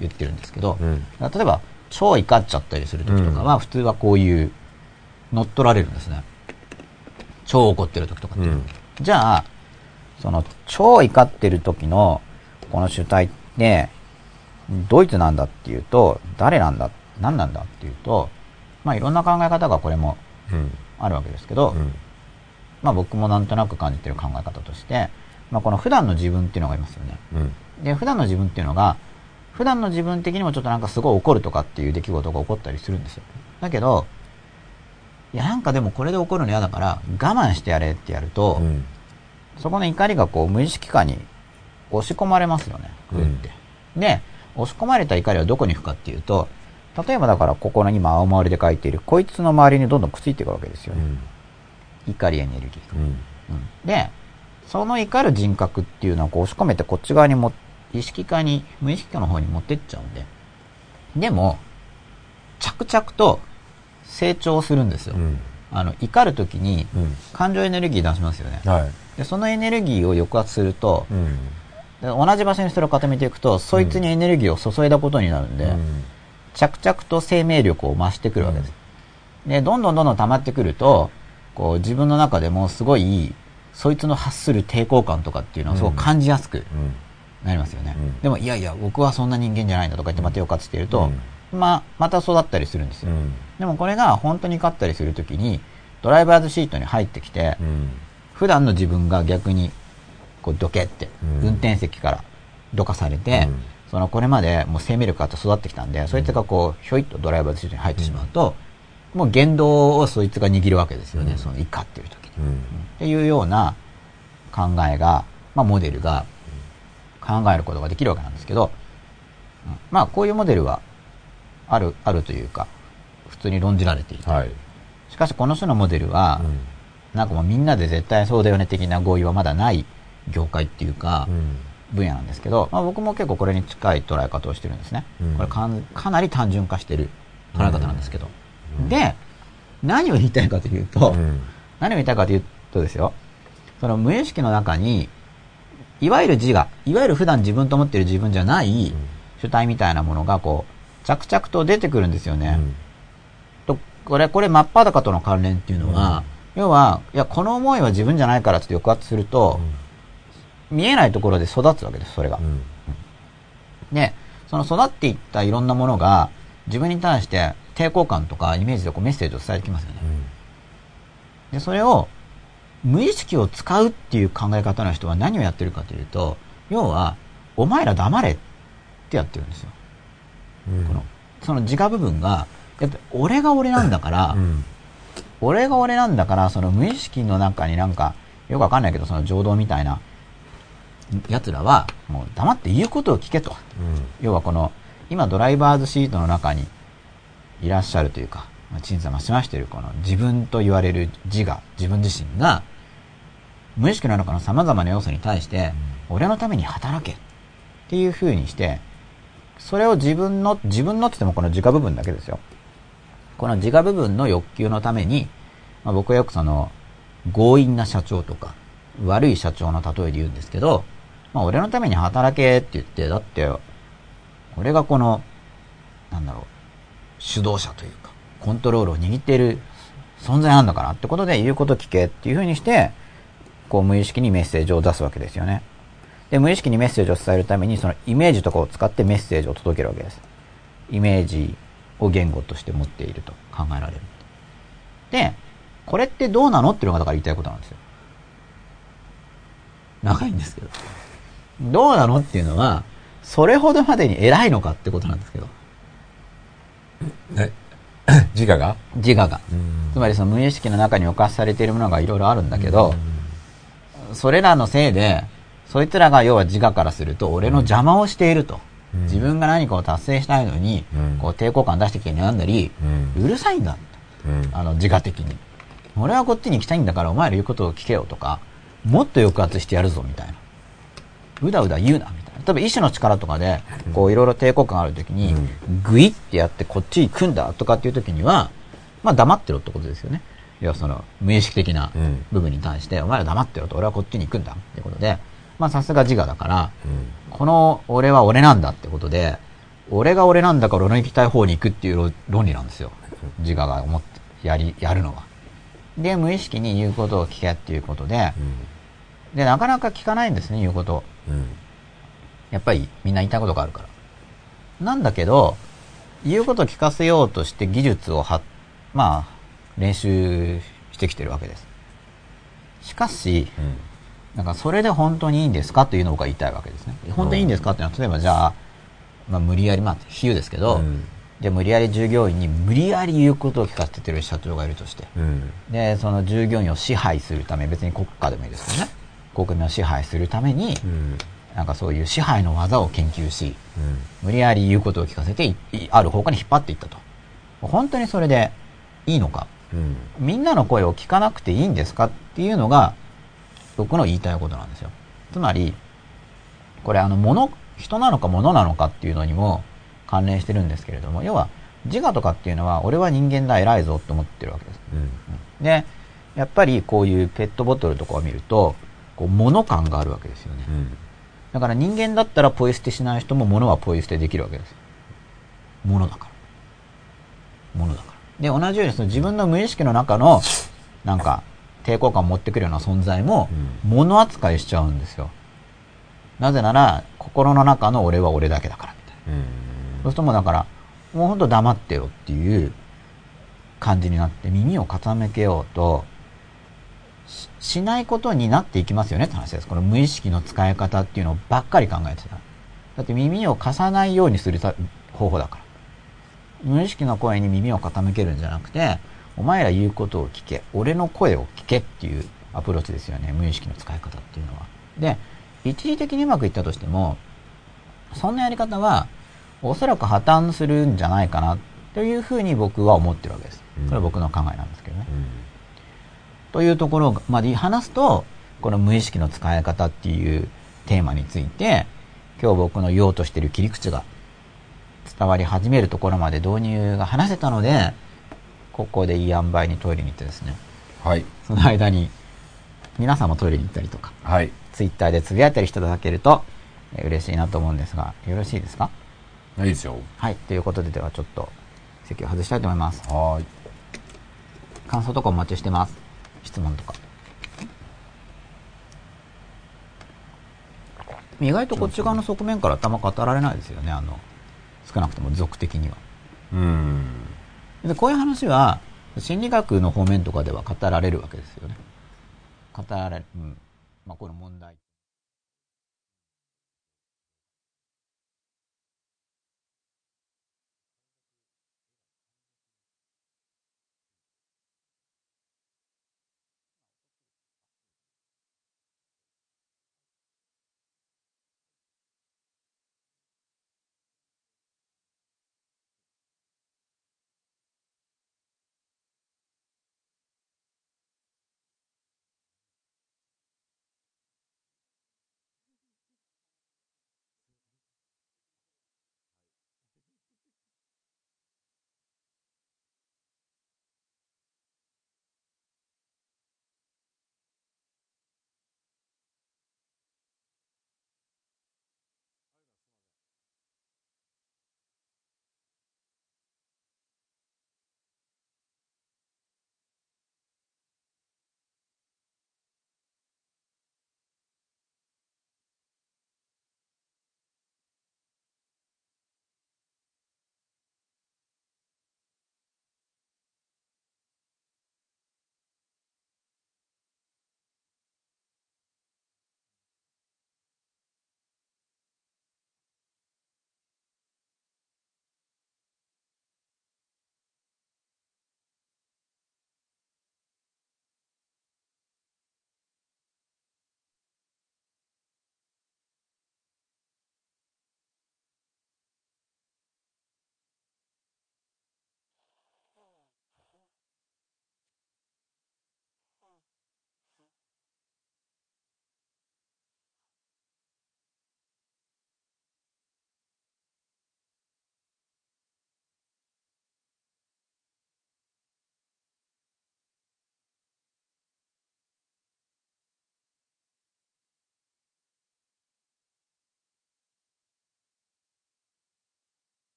言ってるんですけど、うん。例えば、超怒っちゃったりする時とかは、普通はこういう、乗っ取られるんですね。超怒ってる時とかってじゃあ、その、超怒ってる時の、この主体って、ドイツなんだっていうと、誰なんだ、何なんだっていうと、まあいろんな考え方がこれもうん。あるわけですけど、うん。まあ僕もなんとなく感じてる考え方として、まあこの普段の自分っていうのがいますよね。うん。で、普段の自分っていうのが、普段の自分的にもちょっとなんかすごい怒るとかっていう出来事が起こったりするんですよ。だけど、いやなんかでもこれで怒るの嫌だから我慢してやれってやると、うん。そこの怒りがこう無意識化に押し込まれますよね。ふって。で、押し込まれた怒りはどこに行くかっていうと、例えばだからここの今青回りで書いている、こいつの周りにどんどんくっついていくわけですよね。怒りエネルギーが。うん。うんで、その怒る人格っていうのをこう押し込めてこっち側にも、意識化に、無意識化の方に持ってっちゃうんで。でも、着々と成長するんですよ。うん。あの、怒るときにうん。感情エネルギー出しますよね。はい。で、そのエネルギーを抑圧すると、同じ場所にそれを固めていくと、そいつにエネルギーを注いだことになるんで、うん着々と生命力を増してくるわけです。で、どんどんどんどん溜まってくると、こう自分の中でもすごい、そいつの発する抵抗感とかっていうのをすごく感じやすくうん。なりますよね。うんでも、いやいや、僕はそんな人間じゃないんだとか言ってまた抑圧していると、まあ、また育ったりするんですよ。うん。でもこれが本当に勝ったりするときに、ドライバーズシートに入ってきて、うん。普段の自分が逆に、こう、どけって、うん運転席からどかされて、うんその、これまでもう生命力あって育ってきたんで、そいつがこう、ひょいっとドライバーズシートに入ってしまうと、もう言動をそいつが握るわけですよね、うんその怒ってる時に。うん。っていうような考えが、まあ、モデルが考えることができるわけなんですけど、うんまあ、こういうモデルはある、あるというか、普通に論じられている。はい。しかし、この種のモデルは、なんかもうみんなで絶対そうだよね的な合意はまだない業界っていうか、うん。分野なんですけど、まあ、僕も結構これに近い捉え方をしてるんですね。うんこれかんかなり単純化してる捉え方なんですけど。うんで、何を言いたいかというと、うん。何を言いたいかというとですよ、その無意識の中に、いわゆる自我、いわゆる普段自分と思っている自分じゃない主体みたいなものがこう、着々と出てくるんですよね。とこれ、これ真っ裸との関連っていうのは、要は、いや、この思いは自分じゃないからって抑圧すると、見えないところで育つわけです、それが。うん。で、その育っていったいろんなものが、自分に対して抵抗感とかイメージでこうメッセージを伝えてきますよね。で、それを、無意識を使うっていう考え方の人は何をやってるかというと、要は、お前ら黙れってやってるんですよ。うん。この、その自我部分が、やっぱ俺が俺なんだから、うん。俺が俺なんだから、その無意識の中になんか、よくわかんないけど、その情動みたいな、奴らは、もう黙って言うことを聞けと。要はこの、今ドライバーズシートの中にいらっしゃるというか、まあ、陳さんが示しているこの自分と言われる自我、自分自身が、無意識の中の様々な要素に対して、俺のために働けっていう風にして、それを自分の、自分のって言ってもこの自我部分だけですよ。この自我部分の欲求のために、まあ、僕はよくその、強引な社長とか、悪い社長の例えで言うんですけど、まあ、俺のために働けって言って、だって、俺がこの、なんだろう、主導者というか、コントロールを握っている存在なんだからってことで言うこと聞けっていう風にして、こう無意識にメッセージを出すわけですよね。で、無意識にメッセージを伝えるために、そのイメージとかを使ってメッセージを届けるわけです。イメージを言語として持っていると考えられる。で、これってどうなのっていうのがだから言いたいことなんですよ。長いんですけど。どうなのっていうのは、それほどまでに偉いのかってことなんですけど。え 自我が？自我が。うんつまりその無意識の中に侵されているものがいろいろあるんだけど、それらのせいで、そいつらが要は自我からすると、俺の邪魔をしていると。うん自分が何かを達成したいのに、うんこう抵抗感出してきて悩んだり、うんうるさいんだ。うんあの、自我的に。俺はこっちに行きたいんだから、お前ら言うことを聞けよとか、もっと抑圧してやるぞ、みたいな。うだうだ言うな、みたいな。例えば意志の力とかで、こういろいろ抵抗感あるときに、グイってやってこっち行くんだとかっていうときには、まあ黙ってろってことですよね。要はその、無意識的なうん部分に対して、お前ら黙ってろと、俺はこっちに行くんだっていうことで、まあさすが自我だから、この俺は俺なんだってことで、俺が俺なんだから俺の行きたい方に行くっていう論論理なんですよ。自我が思って、やり、やるのは。で、無意識に言うことを聞けっていうことで、で、なかなか聞かないんですね、言うことを。うん。やっぱりみんな言いたいことがあるから。なんだけど、言うことを聞かせようとして技術をは、まあ、練習してきてるわけです。しかし、なんかそれで本当にいいんですかというのを僕は言いたいわけですね。本当にいいんですかっていうのは、例えばじゃあ、まあ無理やり、まあ、比喩ですけど、うん。じゃあ無理やり従業員に無理やり言うことを聞かせてる社長がいるとして、うん。で、その従業員を支配するため、別に国家でもいいですけどね、国民を支配するために、うんなんかそういう支配の技を研究し、うん。無理やり言うことを聞かせてある方向に引っ張っていったと。本当にそれでいいのか。うん。みんなの声を聞かなくていいんですかっていうのが、僕の言いたいことなんですよ。つまり、これあの、物、人なのか物なのかっていうのにも関連してるんですけれども、要は、自我とかっていうのは、俺は人間だ、偉いぞって思ってるわけです。うん。で、やっぱりこういうペットボトルとかを見ると、こう、物感があるわけですよね。うん。だから人間だったらポイ捨てしない人も物はポイ捨てできるわけです。物だから。物だから。で、同じようにその自分の無意識の中の、なんか、抵抗感を持ってくるような存在も、物扱いしちゃうんですよ。なぜなら、心の中の俺は俺だけだから、みたいな。うん。そうするともうだから、もうほんと黙ってよっていう感じになって耳を傾けようとしないことになっていきますよねって話です。この無意識の使い方っていうのばっかり考えてた。だって耳を貸さないようにする方法だから。無意識の声に耳を傾けるんじゃなくて、お前ら言うことを聞け。俺の声を聞けっていうアプローチですよね。無意識の使い方っていうのは。で、一時的にうまくいったとしても、そんなやり方は、おそらく破綻するんじゃないかなというふうに僕は思ってるわけです。これは僕の考えなんですけどね。というところまで話すと、この無意識の使い方っていうテーマについて、今日僕の言おうとしている切り口が伝わり始めるところまで導入が話せたので、ここでいい塩梅にトイレに行ってですね、はい。その間に皆さんもトイレに行ったりとか、はい。ツイッターでつぶやいたりしていただけると、えー嬉しいなと思うんですが、よろしいですか？いいですよ。はい。ということで、ではちょっと席を外したいと思います。はーい。感想とかお待ちしてます。質問とか。意外とこっち側の側面からあんま語られないですよね、あの、少なくとも俗的には。うん。で、こういう話は、心理学の方面とかでは語られるわけですよね。語られる。うん。まあ、この問題。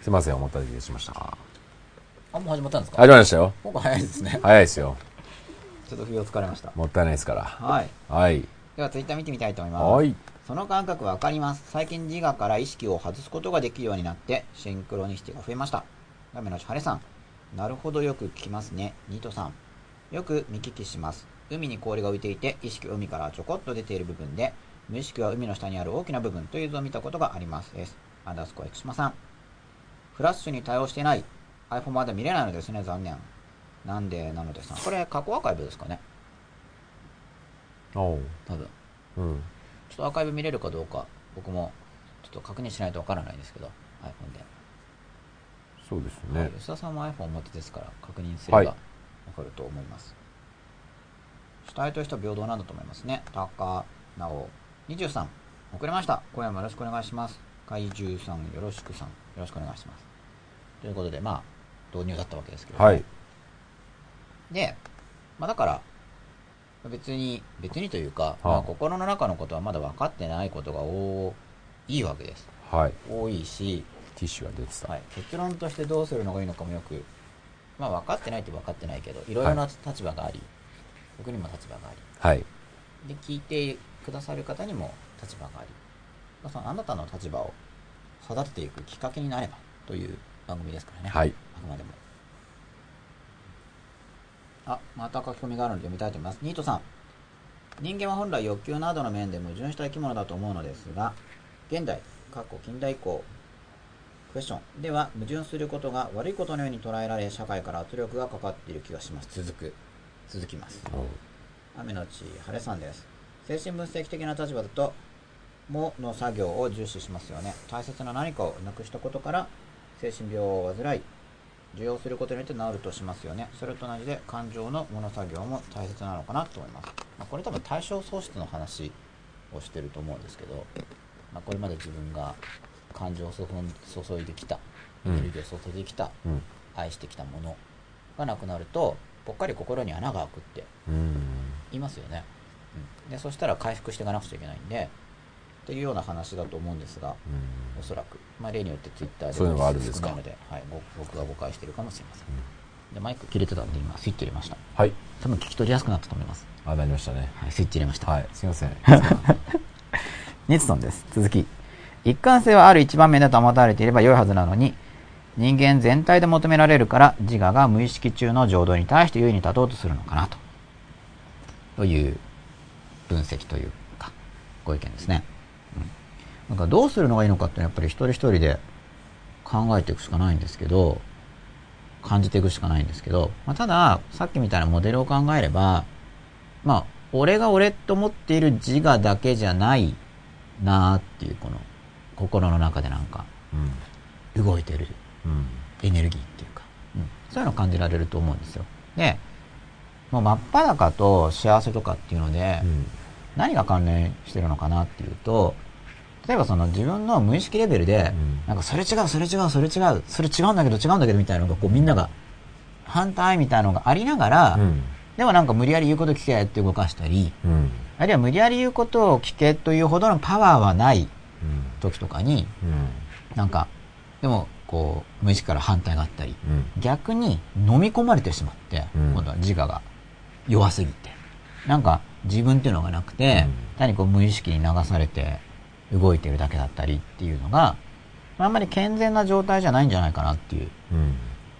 すいません、お待たせしました。あ、もう始まったんですか？始まりましたよ。僕早いですね。早いですよ。ちょっと日を疲れました。もったいないですから。はい。はい。ではツイッター見てみたいと思います。はい。その感覚わかります。最近自我から意識を外すことができるようになって、シンクロニシティが増えました。画面の晴れさん。なるほどよく聞きますね。ニートさん。よく見聞きします。海に氷が浮いていて、意識は海からちょこっと出ている部分で、無意識は海の下にある大きな部分という図を見たことがあります。です。アンダースコア生島さん。フラッシュに対応していない iPhone まだ見れないのですね。残念。なんでなのですかこれ過去アーカイブですかねおう。多分。うん。ちょっとアーカイブ見れるかどうか、僕もちょっと確認しないとわからないんですけど、iPhone で。そうですはいね。吉田さんも iPhone 持ちですから、確認すればはいわかると思います。主体としては平等なんだと思いますね。高直23。遅れました。今夜もよろしくお願いします。怪獣さん、よろしくさん、よろしくお願いします。ということで、まあ、導入だったわけですけど、はい。で、まあだから、別に、別にというか、はあまあ、心の中のことはまだ分かってないことが多いわけです。はい。多いし、ティッシュが出てた。はい、結論としてどうするのがいいのかもよく、まあ分かってないって分かってないけど、いろいろな立場があり、僕にも立場があはい。り、で、聞いてくださる方にも立場があり、まあそのあなたの立場を育てていくきっかけになればという番組ですからね。はい。あくまでも。あ、また書き込みがあるので読みたいと思います。ニートさん。人間は本来欲求などの面で矛盾した生き物だと思うのですが、現代、過去近代以降、クエスチョンでは矛盾することが悪いことのように捉えられ、社会から圧力がかかっている気がします。続く。続きます。雨のち晴れさんです精神分析的な立場だと「も」の作業を重視しますよね。大切な何かをなくしたことから精神病を患い受容することによって治るとしますよね。それと同じで感情のもの作業も大切なのかなと思います、まあ、これ多分対象喪失の話をしてると思うんですけど、まあ、これまで自分が感情を注注いできた。エネルギーを注いできた、うん。愛してきたものがなくなるとぽっかり心に穴が開くってうん。いますよね、うん、でそしたら回復していかなくちゃいけないんでっていうような話だと思うんですがおそらく、まあ、例によってツイッターでそういうのがあるんですか？ので、はい、ご僕が誤解しているかもしれません、でマイク切れてたんで今スイッチ入れましたはい。多分聞き取りやすくなったと思いますあ、なりましたね。はいスイッチ入れました、はい。すいません。ニツソンです。続き。一貫性はある一番面で保たれていれば良いはずなのに、人間全体で求められるから自我が無意識中の浄土に対して優位に立とうとするのかなと。という分析というか、ご意見ですね。うん。なんかどうするのがいいのかってやっぱり一人一人で考えていくしかないんですけど、感じていくしかないんですけど、まあ、ただ、さっきみたいなモデルを考えれば、まあ、俺が俺と思っている自我だけじゃないなーっていう、この、心の中でなんか、うん。動いてるうん。エネルギーっていうか、うん、そういうのを感じられると思うんですよ。で、もう真っ裸と幸せとかっていうので、うん。何が関連してるのかなっていうと、例えばその自分の無意識レベルで、うんなんかそれ違う、それ違う、それ違う、それ違うんだけど違うんだけどみたいなのがこうみんなが反対みたいなのがありながら、うん。でもなんか無理やり言うこと聞けって動かしたり、うん。あるいは無理やり言うことを聞けというほどのパワーはないうん。時とかに、うん。なんか、でもこう無意識から反対があったり、うん。逆に飲み込まれてしまって、うん今度は自我が弱すぎて、なんか自分っていうのがなくて、うん単にこう無意識に流されて動いてるだけだったりっていうのが、まああんまり健全な状態じゃないんじゃないかなっていう。うん。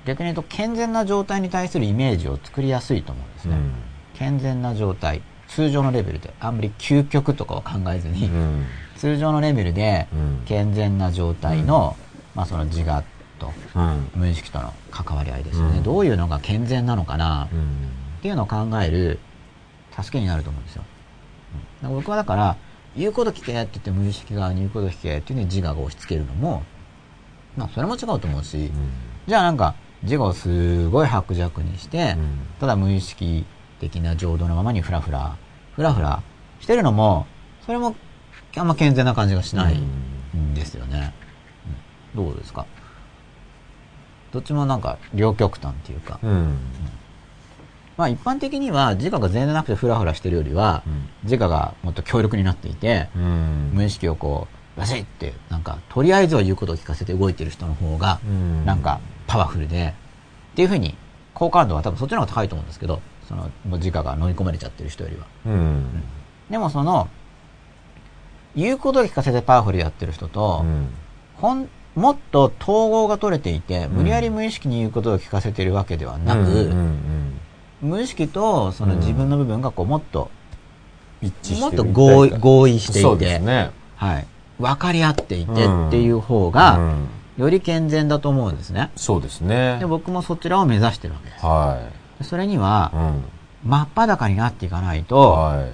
逆に言うと健全な状態に対するイメージを作りやすいと思うんですね。うん。健全な状態、通常のレベルで、あんまり究極とかは考えずに、うん。通常のレベルでうん健全な状態の、まあその自我とうん。無意識との関わり合いですよね。うんどういうのが健全なのかな、うん。っていうのを考える助けになると思うんですよ。僕はだから、言うこと聞けって言って無意識側に言うこと聞けっていうのに自我が押し付けるのも、まあそれも違うと思うし、じゃあなんか自我をすごい薄弱にして、うん。ただ無意識的な浄土のままにフラフラ、フラフラしてるのも、それもあんま健全な感じがしないんですよね。うん。どうですか？どっちもなんか両極端っていうか、うん。まあ一般的には自我が全然なくてフラフラしてるよりは、うん自我がもっと強力になっていて、うん。無意識をこう、らしいって、なんか、とりあえずは言うことを聞かせて動いてる人の方が、うんなんか、パワフルで、っていうふうに、好感度は多分そっちの方が高いと思うんですけど、その、もう自我が飲み込まれちゃってる人よりは。うん。でもその、言うことを聞かせてパワフルやってる人と、うん。ほん、もっと統合が取れていて、ん無理やり無意識に言うことを聞かせてるわけではなく、無意識とその自分の部分がこうもっと、一致してるもっと合意合意していて、そうですね。はい。分かり合っていてうんっていう方が、うんより健全だと思うんですね。そうですねで、。僕もそちらを目指してるわけです。は。それにはいうん。真っ裸になっていかないと、は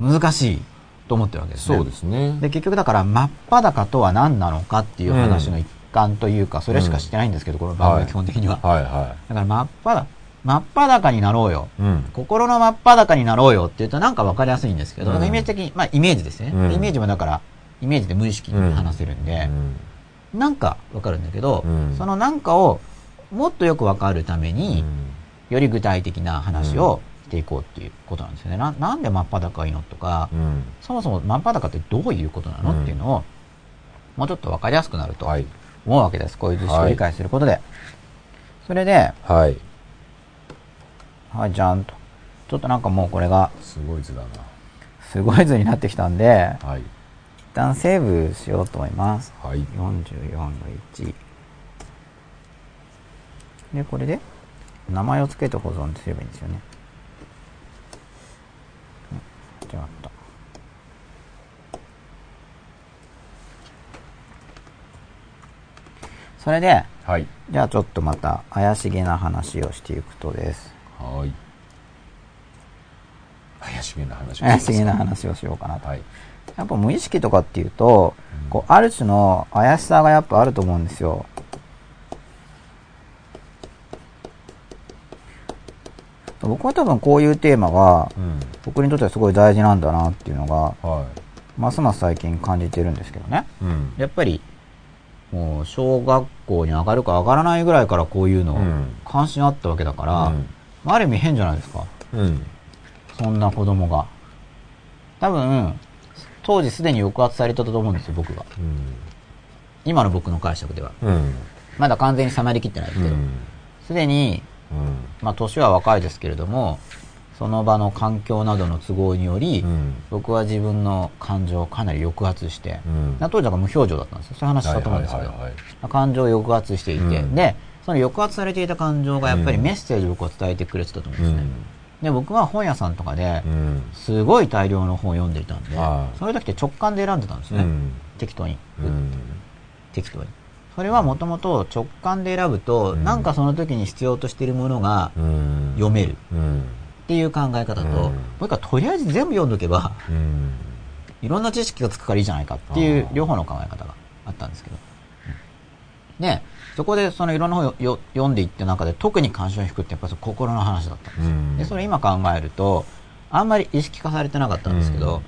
い。難しいと思ってるわけですね。そうですね。で、結局だから、真っ裸とは何なのかっていう話の一環というか、それしかしてないんですけど、この番組は基本的には。はいはだから、真っ裸、真っ裸になろうよ。い。うん。心の真っ裸になろうよって言うとなんかわかりやすいんですけど、うんイメージ的に、まあイメージですね。うんイメージもだから、イメージで無意識に話せるんで、なんかわかるんだけど、うんそのなんかをもっとよくわかるために、より具体的な話をしていこうっていうことなんですよね。ななんで真っ裸がいいのとか、うん。うん。そもそも真っ裸ってどういうことなの、うんっていうのを、もうちょっとわかりやすくなるとはい。思うわけです。こういう図式を理解することで。それで、はい。はい、じゃんと。ちょっとなんかもうこれがすごい図だすごい図になってきたんで、な。はい。一旦セーブしようと思います。はい。44の1。で、これで、名前を付けて保存すればいいんですよね。うん違った。それで、はい。じゃあちょっとまた怪しげな話をしていくとです。はい。怪しげな話を怪すしげな話をしようかなと。はい。やっぱ無意識とかっていうと、こう、ある種の怪しさがやっぱあると思うんですよ。僕は多分こういうテーマが、うん。僕にとってはすごい大事なんだなっていうのが、はますます最近感じてるんですけどね。い。うん。やっぱり、もう、小学校に上がるか上がらないぐらいからこういうのうん、関心あったわけだから、うんある意味変じゃないですか。うん。そんな子供が。多分、当時すでに抑圧されてたと思うんですよ、僕が。今の僕の解釈では。うん。まだ完全に収まりきってないですけど、すでに、うん。まあ年は若いですけれども、その場の環境などの都合により、うん。僕は自分の感情をかなり抑圧して、うん。当時だから無表情だったんですよ。そういう話したと思うんですけど、感情を抑圧していて、うんで、その抑圧されていた感情がやっぱりうんメッセージを僕は伝えてくれてたと思うんですね。うん。で、僕は本屋さんとかでう、ん。すごい大量の本を読んでいたんでは、いそういう時って直感で選んでたんですね。うん。適当に。うん。適当に。それはもともと直感で選ぶと、うんなんかその時に必要としているものがうん。読めるっうん。ていう考え方と、うんもう一回とりあえず全部読んどけば、うん。いろんな知識がつくからいいじゃないかっていう両方の考え方があったんですけど。で、そこでそのいろんな本をよ読んでいった中で特に関心を引くってやっぱり心の話だったんですよ。うんで、それ今考えると、あんまり意識化されてなかったんですけど、うん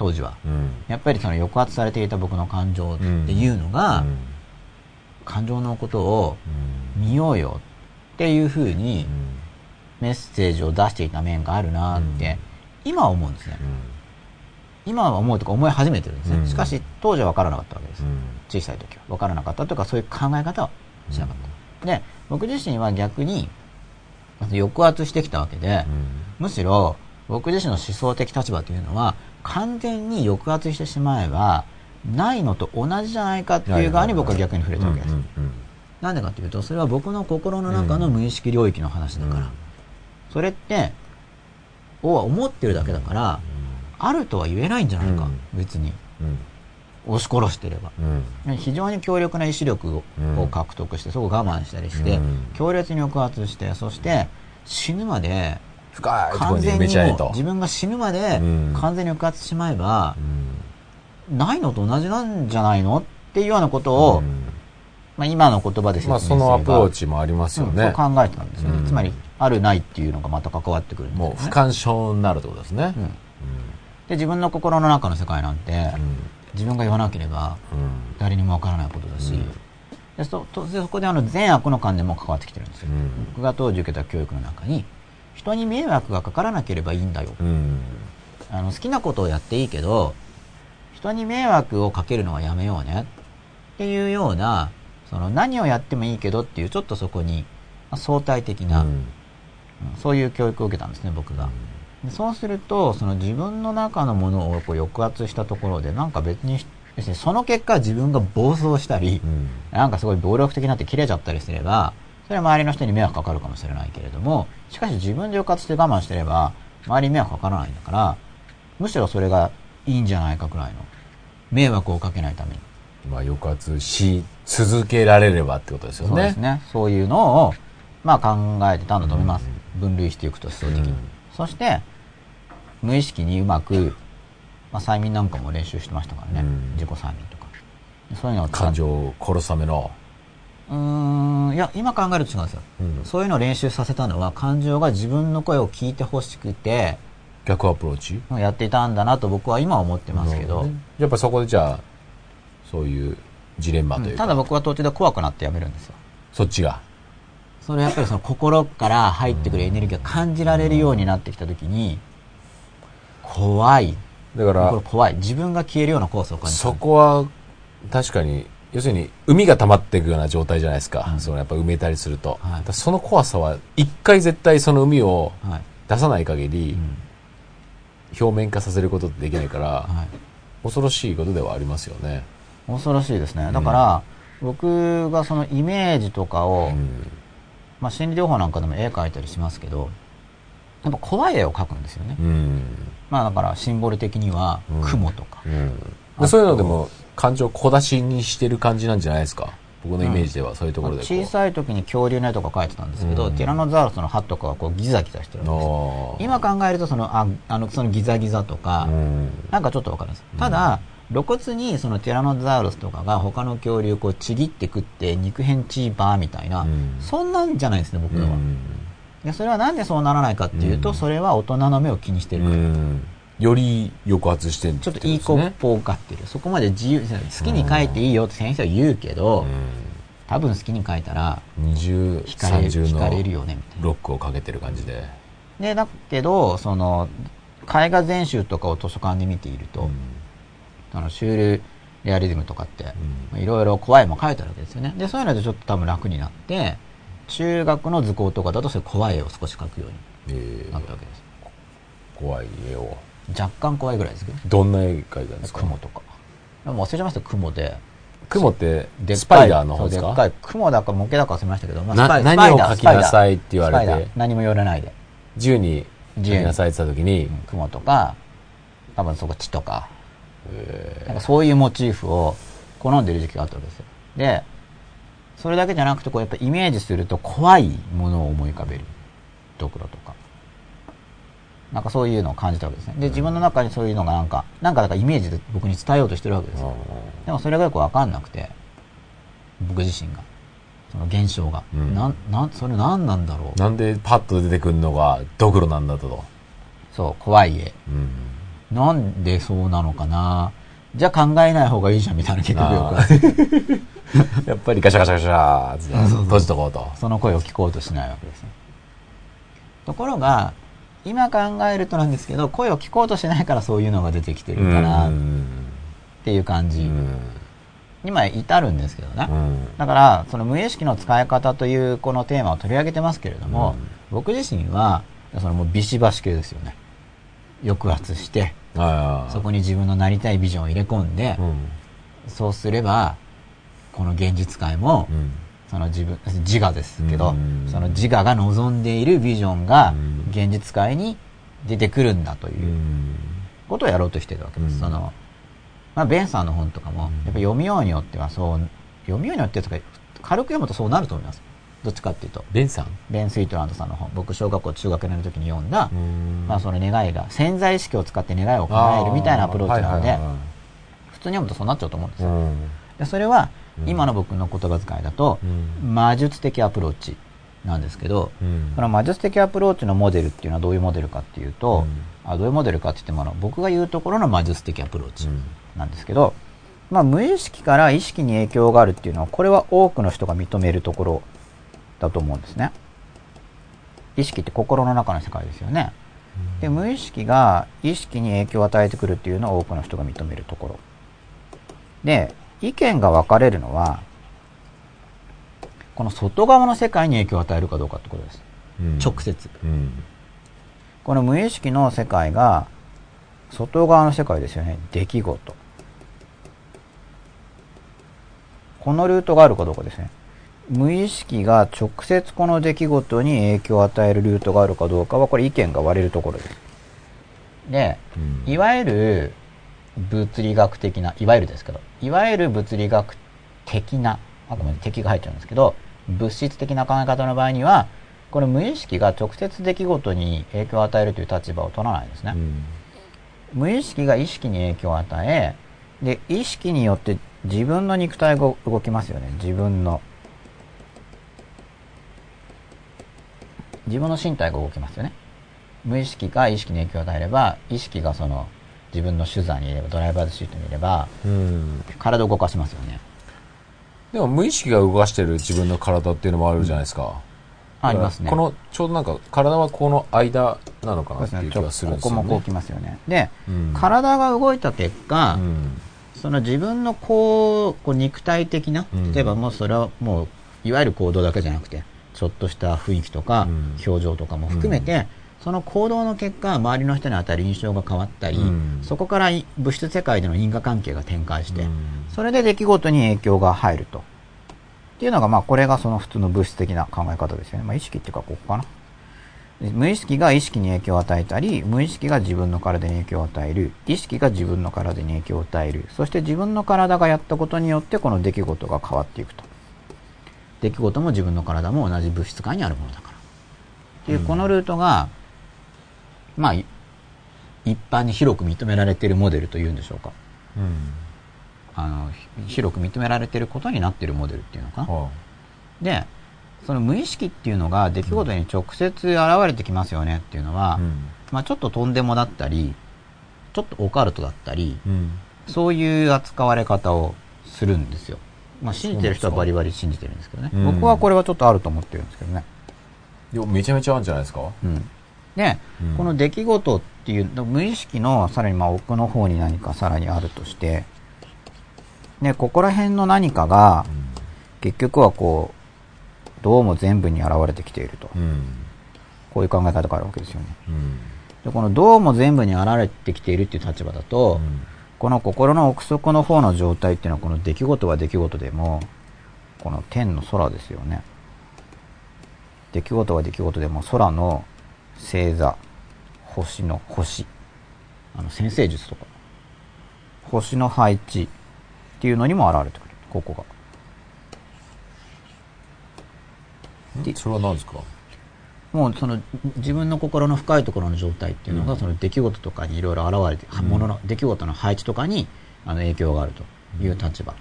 当時は。うん。やっぱりその抑圧されていた僕の感情っていうのが、うん感情のことをうん見ようよっていうふうにメッセージを出していた面があるなって、今は思うんですね。今は思うとか思い始めてるんですね。うんしかし当時は分からなかったわけです。うん小さい時は。分からなかったとかそういう考え方はしなかった。で、僕自身は逆に抑圧してきたわけで、むしろ僕自身の思想的立場というのは完全に抑圧してしまえばないのと同じじゃないかっていう側に僕は逆に触れたわけです。なんでかというとそれは僕の心の中の無意識領域の話だから、それってをは思ってるだけだから、あるとは言えないんじゃないか、うん。別に押し殺してれば。非常に強力な意志力を,、うん。獲得してそこを我慢したりして、うん。強烈に抑圧してそして死ぬまで完全に自分が死ぬまでうん。完全に抑圧しまえばう、ん。ないのと同じなんじゃないのっていうようなことを、うん。まあ、今の言葉で説まあ明すれば、そのアプローチもありますようんねそう考えてたんですよね、うん。つまりあるないっていうのがまた関わってくるんですよね。もう不干渉になるってことですね。うん。で自分の心の中の世界なんて、自分が言わなければうん。誰にもわからないことだし、うん。でそそこであの善悪の観念も関わってきてるんですよ、うん。僕が当時受けた教育の中に人に迷惑がかからなければいいんだよ、うん。あの好きなことをやっていいけど人に迷惑をかけるのはやめようね。っていうような、その何をやってもいいけどっていうちょっとそこにまあ相対的な、うん。うんそういう教育を受けたんですね、僕が。でそうすると、その自分の中のものをこう抑圧したところで、なんか別に、その結果自分が暴走したり、うんなんかすごい暴力的になって切れちゃったりすれば、それは周りの人に迷惑かかるかもしれないけれども、しかし自分で抑圧して我慢してれば、周りに迷惑かからないんだから、むしろそれがいいんじゃないかくらいの、迷惑をかけないために。まあ、抑圧し続けられればってことですよね。そうですね。そういうのを、まあ考えてたんだと思います。分類していくと思想的に。うんそして、無意識にうまく、まあ催眠なんかも練習してましたからね。うん自己催眠とか。そういうのを感情を殺すための。うーん、いや、今考えると違うんですよ。うんそういうのを練習させたのは、感情が自分の声を聞いてほしくて、逆アプローチ？やっていたんだなと僕は今は思ってますけど、ねやっぱそこでじゃあ、そういうジレンマというか、ただ僕は途中で怖くなってやめるんですよ。そっちが？それやっぱりその心から入ってくるエネルギーが感じられるようになってきたときに、怖い。だから怖い。自分が消えるような怖さを感じたそこは、確かに、要するに、海が溜まっていくような状態じゃないですか。うんそのやっぱ埋めたりすると。はいその怖さは、一回絶対その海をはい。出さない限りう、ん表面化させることってできないから、はい。恐ろしいことではありますよね。恐ろしいですね。だから、僕がそのイメージとかを、うんまあ心理療法なんかでも絵描いたりしますけど、やっぱ怖い絵を描くんですよね。うん。まあだからシンボル的にはうん雲とか。うんそういうのでも、感情を小出しにしてる感じなんじゃないですか？僕のイメージではそういうところでこう。小さい時に恐竜の絵とか描いてたんですけど、うんティラノザウルスの歯とかはこうギザギザしてるんです今考えるとその、あ、あの、そのギザギザとか、うん。なんかちょっとわかるんです。ただ、露骨にそのティラノザウルスとかが他の恐竜をこうちぎって食って肉片チーバーみたいな、うんそんなんじゃないですね、僕は。んでそれはなんでそうならないかっていうと、うんそれは大人の目を気にしてるから。うんより抑圧してるちょっといい子っぽがってる。そこまで自由、好きに書いていいよって先生は言うけど、多分好きに書いたら、二かれる、れるのよね、みたいな。ロックをかけてる感じで。で、だけど、その、絵画全集とかを図書館で見ていると、あの、シュールレアリズムとかって、まあいろいろ怖いも書いてあるわけですよね。で、そういうのでちょっと多分楽になって、中学の図工とかだとそういう怖い絵を少し描くようえにーなったわけです。怖い絵を。若干怖いぐらいですけど、どんな絵描いたんですか？雲とか。でも忘れちゃいました、雲で。雲ってでスパイダーの方ですか？でっかい。雲だか模型だか忘れましたけど、まあなスパイ何を描きなさいって言われて？何も言われないで。自由に自由に描きなさいって言った時に？うん、雲とか、多分そこ地とか、なんかそういうモチーフを好んでる時期があったわけですよ。で、それだけじゃなくて、こうやっぱイメージすると怖いものを思い浮かべる。ドクロとか。なんかそういうのを感じたわけですね。で、自分の中にそういうのがなんか、なんかだからイメージで僕に伝えようとしてるわけですよ。でもそれがよくわかんなくて、僕自身が。その現象が。うんなん、なん、それ何なんだろう。なんでパッと出てくるのがドクロなんだと。そう、怖い絵。うんなんでそうなのかなじゃあ考えない方がいいじゃんみたいな結局よく やっぱりガシャガシャガシャーって閉じとこうと。その声を聞こうとしないわけですね。ところが、今考えるとなんですけど、声を聞こうとしないからそういうのが出てきてるんだなっうんていう感じうんにまあ至るんですけどね。うんだから、その無意識の使い方というこのテーマを取り上げてますけれども、僕自身は、そのもうビシバシ系ですよね。抑圧して、そこに自分のなりたいビジョンを入れ込んで、うんそうすれば、この現実界も、うん。その自分、自我ですけどうん、その自我が望んでいるビジョンがうん。現実界に出てくるんだといううん。ことをやろうとしてるわけです。うん。その、まあ、ベンさんの本とかも、やっぱ読みようによってはそう、読みようによってとか、軽く読むとそうなると思います。どっちかっていうと。ベンさん？ベン・スイートランドさんの本、僕小学校中学年の時に読んだ、うん。まあその願いが、潜在意識を使って願いを叶えるみたいなアプローチなので普通に読むとそうなっちゃうと思うんですよ。うん。でそれはうん今の僕の言葉遣いだと、うん。魔術的アプローチなんですけど、うん。この魔術的アプローチのモデルっていうのはどういうモデルかっていうと、うん。あどういうモデルかって言ってもあの僕が言うところの魔術的アプローチうん。なんですけど、まあ、無意識から意識に影響があるっていうのはこれは多くの人が認めるところだと思うんですね。意識って心の中の世界ですよね。で無意識が意識に影響を与えてくるっていうのは多くの人が認めるところ。で、意見が分かれるのは、この外側の世界に影響を与えるかどうかってことです。うん直接。うん。この無意識の世界が、外側の世界ですよね。出来事。このルートがあるかどうかですね。無意識が直接この出来事に影響を与えるルートがあるかどうかは、これ意見が割れるところです。で、うんいわゆる物理学的な、いわゆるですけど、いわゆる物理学的な、あくまで敵が入っちゃうんですけど、物質的な考え方の場合には、この無意識が直接出来事に影響を与えるという立場を取らないんですね。うん無意識が意識に影響を与え、で、意識によって自分の肉体が動きますよね。自分の。自分の身体が動きますよね。無意識が意識に影響を与えれば、意識がその自分の手座にいれば、ドライバーズシートにいれば、うん。体を動かしますよね。でも無意識が動かしてる自分の体っていうのもあるじゃないですか。ありますね。この、ちょうどなんか、体はこの間なのか。なっていう気がするんですよね。ここもこうきますよね。で、うん体が動いた結果、うん。その自分のこう、こう肉体的なうん、例えばもうそれはもう、いわゆる行動だけじゃなくて、ちょっとした雰囲気とかうん、表情とかも含めて、その行動の結果、周りの人に当たる印象が変わったり、うんそこからい物質世界での因果関係が展開して、うんそれで出来事に影響が入ると。っていうのが、まあ、これがその普通の物質的な考え方ですよね。まあ、意識っていうか、ここかな。で無意識が意識に影響を与えたり、無意識が自分の体に影響を与える、意識が自分の体に影響を与える、そして自分の体がやったことによってこの出来事が変わっていくと。出来事も自分の体も同じ物質界にあるものだから。っていう、このルートが、まあ、い一般に広く認められているモデルというんでしょうか。うん。あの、ひ広く認められていることになっているモデルっていうのかな。はで、その無意識っていうのが出来事に直接現れてきますよねっていうのは、あうん。まあちょっととんでもだったり、ちょっとオカルトだったり、うん。そういう扱われ方をするんですよ。まあ信じてる人はバリバリ信じてるんですけどね。うん僕はこれはちょっとあると思ってるんですけどね。いや、めちゃめちゃあるんじゃないですか？うん。で、うんこの出来事っていう、無意識のさらにまあ奥の方に何かさらにあるとして、ね、ここら辺の何かが、結局はこう、どうも全部に現れてきていると。うん。こういう考え方があるわけですよね。うん。で、このどうも全部に現れてきているっていう立場だと、うんこの心の奥底の方の状態っていうのはこの出来事は出来事でも、この天の空ですよね。出来事は出来事でも空の星座、星の星、あの先生術とか、星の配置っていうのにも現れてくる。ここが。んそれは何ですか？もうその自分の心の深いところの状態っていうのが、うんその出来事とかにいろいろ現れて、うんものの出来事の配置とかにあの影響があるという立場。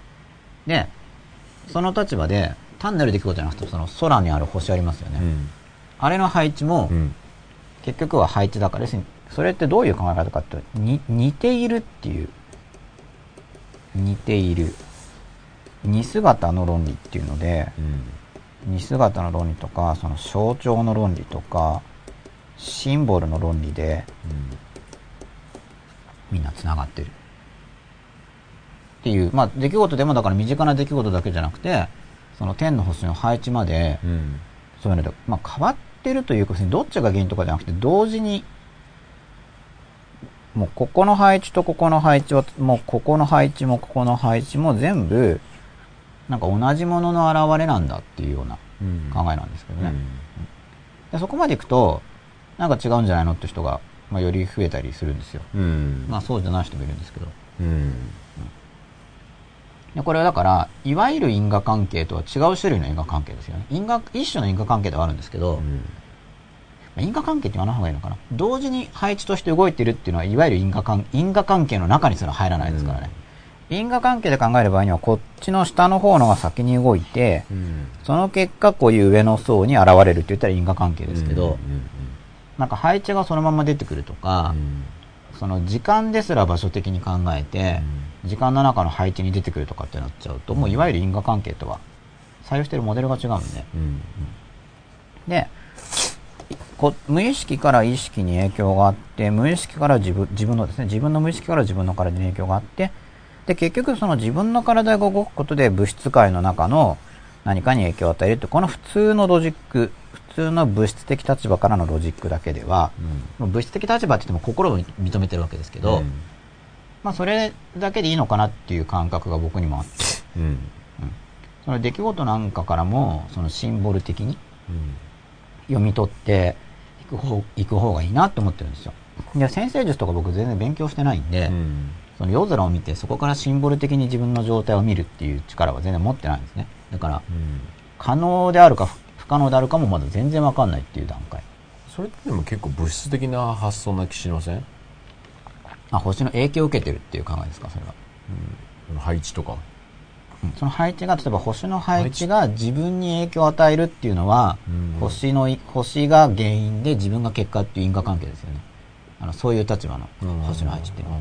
で、その立場で単なる出来事じゃなくてその空にある星ありますよね。うん。あれの配置も、うん。結局は配置だから、要するにそれってどういう考え方かってに似ているっていう。似ている。似姿の論理っていうので、うん。似姿の論理とかその象徴の論理とかシンボルの論理でみんなつながってる。っていう。まあ出来事でもだから身近な出来事だけじゃなくてその天の星の配置までうん。そういうので、まあ、変わってるというかどっちが原因とかじゃなくて同時にもうここの配置とここの配置はもうここの配置もここの配置も全部なんか同じものの表れなんだっていうようなうん。考えなんですけどね。でそこまでいくと、なんか違うんじゃないのって人が、まあ、より増えたりするんですよ。うん。まあそうじゃない人もいるんですけど。うん。でこれはだから、いわゆる因果関係とは違う種類の因果関係ですよね。因果、一種の因果関係ではあるんですけど、まあ因果関係って言わない方がいいのかな。同時に配置として動いてるっていうのは、いわゆる因果関因果関係の中にすら入らないですからね。因果関係で考える場合には、こっちの下の方のが先に動いて、うん。その結果、こういう上の層に現れるって言ったら因果関係ですけど、なんか配置がそのまま出てくるとか、その時間ですら場所的に考えて、時間の中の配置に出てくるとかってなっちゃうと、もういわゆる因果関係とは採用してるモデルが違うんで。うん。で、こ無意識から意識に影響があって、無意識から自分自分のですね、自分の無意識から自分の体に影響があって、で、結局その自分の体が動くことで物質界の中の何かに影響を与えるって、この普通のロジック、普通の物質的立場からのロジックだけでは、もう物質的立場って言っても心を認めてるわけですけど、うんまあそれだけでいいのかなっていう感覚が僕にもあって、うん。その出来事なんかからも、そのシンボル的にうん。読み取っていく方、いく方がいいなって思ってるんですよ。いや、先生術とか僕全然勉強してないんで、うん。その夜空を見てそこからシンボル的に自分の状態を見るっていう力は全然持ってないんですね。だから、うん。可能であるか不不可能であるかもまだ全然わかんないっていう段階。それってでも結構物質的な発想な気しません？あ、星の影響を受けてるっていう考えですか、それは。この配置とか。うんその配置が、例えば星の配置が自分に影響を与えるっていうのは、うん星のい、星が原因で自分が結果っていう因果関係ですよね。あの、そういう立場の星の配置っていうのは。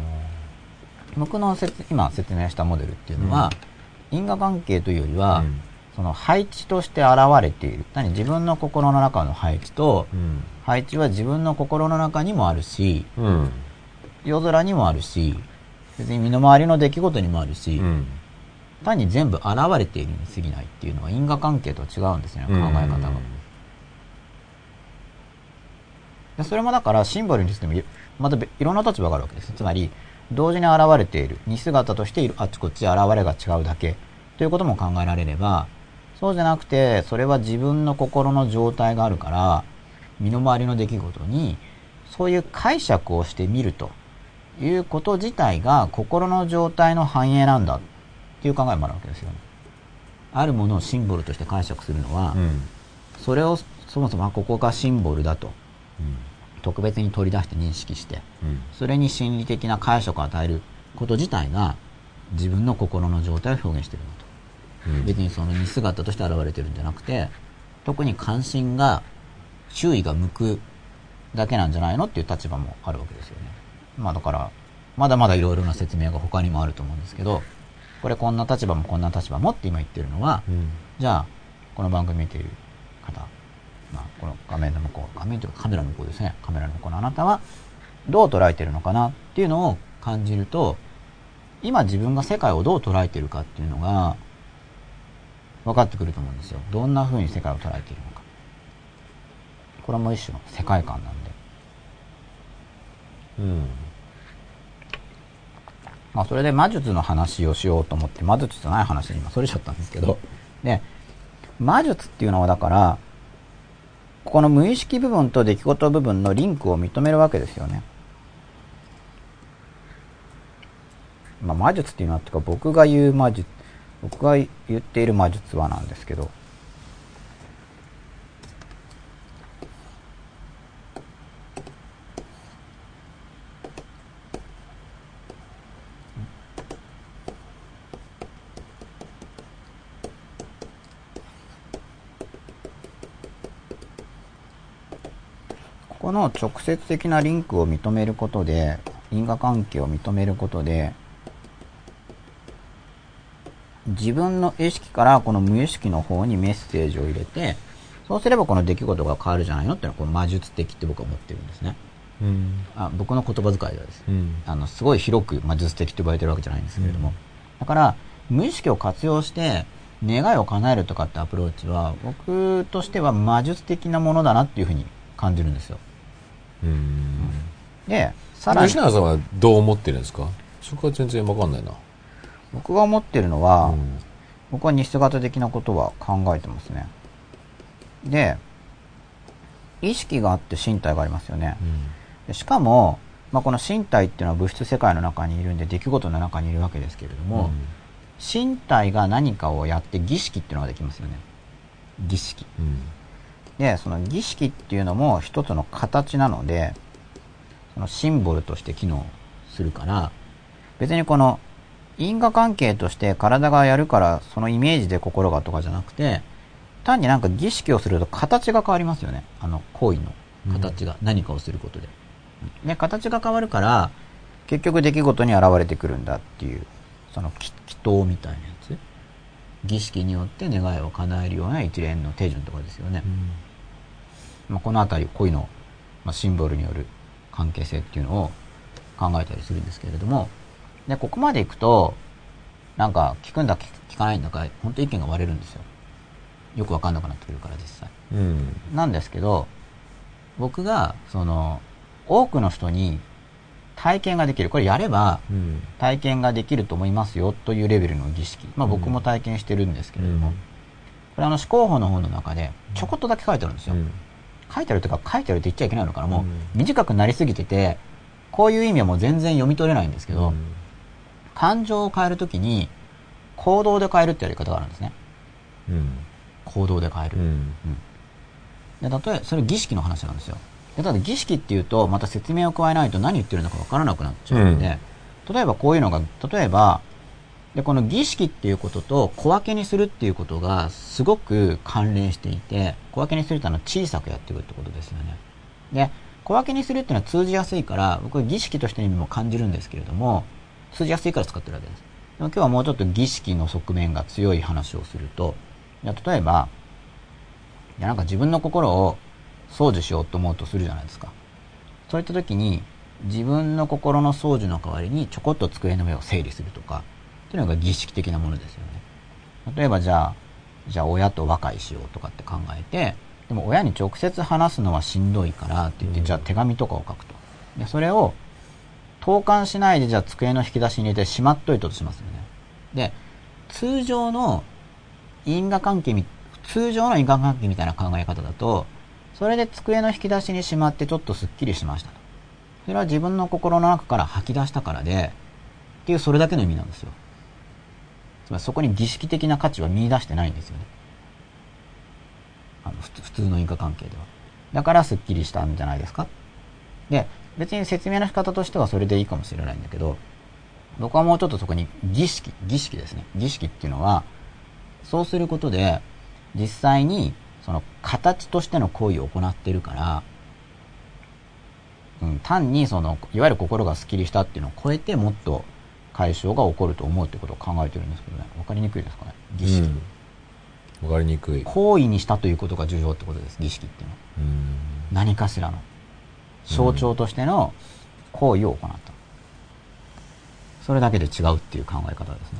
僕の説今説明したモデルっていうのは、因果関係というよりは、うんその配置として現れている。何？自分の心の中の配置と、うん。配置は自分の心の中にもあるし、うん。夜空にもあるし、別に身の回りの出来事にもあるし、うん。単に全部現れているに過ぎないっていうのは因果関係とは違うんですよね、考え方が。でそれもだからシンボルにしてもいまた別いろんな立場があるわけです。つまり、同時に現れている、似姿としているあっちこっち現れが違うだけということも考えられれば、そうじゃなくて、それは自分の心の状態があるから、身の回りの出来事に、そういう解釈をしてみるということ自体が心の状態の反映なんだっていう考えもあるわけですよね。あるものをシンボルとして解釈するのは、うん。それをそもそもあここがシンボルだと特別に取り出して認識してうん。それに心理的な解釈を与えること自体が自分の心の状態を表現しているんだと、うん。別にその似姿として現れてるんじゃなくて特に関心が周囲が向くだけなんじゃないのっていう立場もあるわけですよねまあだからまだまだいろいろな説明が他にもあると思うんですけどこれこんな立場もこんな立場もって今言ってるのは、うん。じゃあ、この番組見ている方、まあ、この画面の向こう、画面というかカメラの向こうですね。カメラの向こうのあなたは、どう捉えてるのかなっていうのを感じると、今自分が世界をどう捉えてるかっていうのが、分かってくると思うんですよ。どんな風に世界を捉えているのか。これも一種の世界観なんで。うん。まあ、それで魔術の話をしようと思って、魔術じゃない話に今それちゃったんですけど、で、魔術っていうのはだから、ここの無意識部分と出来事部分のリンクを認めるわけですよね。まあ、魔術っていうのは、っていうか僕が言う魔術、僕が言っている魔術はなんですけど、ここの直接的なリンクを認めることで、因果関係を認めることで、自分の意識からこの無意識の方にメッセージを入れて、そうすればこの出来事が変わるじゃないのっていうのはこの魔術的って僕は思ってるんですね。うん。あ僕の言葉遣いではです。うん。あの、すごい広く魔術的と呼ばれてるわけじゃないんですけれども。だから、無意識を活用して、願いを叶えるとかってアプローチは、僕としては魔術的なものだなっていうふうに感じるんですよ。うん。で、さらに吉、永さんはどう思ってるんですか？そこは全然わかんないな。僕が思ってるのは、うん僕は似姿的なことは考えてますね。で、意識があって身体がありますよね。でしかも、まあ、この身体っていうのは物質世界の中にいるんで出来事の中にいるわけですけれども、身体が何かをやって儀式っていうのができますよね。儀式。うん。で、その儀式っていうのも一つの形なので、そのシンボルとして機能するから、別にこの因果関係として体がやるからそのイメージで心がとかじゃなくて、単になんか儀式をすると形が変わりますよね。あの行為の形が何かをすることで。で、形が変わるから、結局出来事に現れてくるんだっていう、その祈祈祷みたいなやつ。儀式によって願いを叶えるような一連の手順とかですよね。まあ、このあたり恋の、まあ、シンボルによる関係性っていうのを考えたりするんですけれどもでここまでいくとなんか聞くんだ聞聞かないんだか、本当意見が割れるんですよ。よくわかんなくなってくるから、実際。うん。なんですけど、僕が、その、多くの人に体験ができる。これやればうん。体験ができると思いますよというレベルの儀式。まあ僕も体験してるんですけれども、うんこれあの思考法の本の中でちょこっとだけ書いてあるんですよ。うん。書いてあるとか書いてあるって言っちゃいけないのかな。もううん短くなりすぎてて、こういう意味はもう全然読み取れないんですけど、感情を変えるときに行動で変えるってやり方があるんですね。うん。行動で変える。うん。で例えそれ儀式の話なんですよでただ儀式っていうとまた説明を加えないと何言ってるのか分からなくなっちゃうので、例えばこういうのが例えばでこの儀式っていうことと小分けにするっていうことがすごく関連していて小分けにするっての小さくやっていくってことですよねで小分けにするっていうのは通じやすいから僕は儀式としての意味も感じるんですけれども通じやすいから使ってるわけですでも今日はもうちょっと儀式の側面が強い話をすると例えばいやなんか自分の心を掃除しようと思うとするじゃないですか。そういった時に自分の心の掃除の代わりにちょこっと机の上を整理するとかっていうのが儀式的なものですよね。例えばじゃあ、じゃあ親と和解しようとかって考えて、でも親に直接話すのはしんどいからって言って、うんじゃあ手紙とかを書くと。で、それを投函しないでじゃあ机の引き出しに入れてしまっといたとしますよね。で、通常の因果関係み、通常の因果関係みたいな考え方だと、それで机の引き出しにしまってちょっとスッキリしましたと。それは自分の心の中から吐き出したからで、っていうそれだけの意味なんですよ。つまりそこに儀式的な価値は見出してないんですよね。あの普通普通の因果関係では。だからスッキリしたんじゃないですか。で、別に説明の仕方としてはそれでいいかもしれないんだけど、僕はもうちょっとそこに儀式、儀式ですね。儀式っていうのは、そうすることで、実際にその形としての行為を行ってるから、うん、単にその、いわゆる心がスッキリしたっていうのを超えてもっと解消が起こると思うってことを考えてるんですけどね。わかりにくいですかね？儀式。うん。わかりにくい。行為にしたということが重要ってことです、儀式っていうのは。うん。何かしらの象徴としての行為を行った。それだけで違うっていう考え方ですね。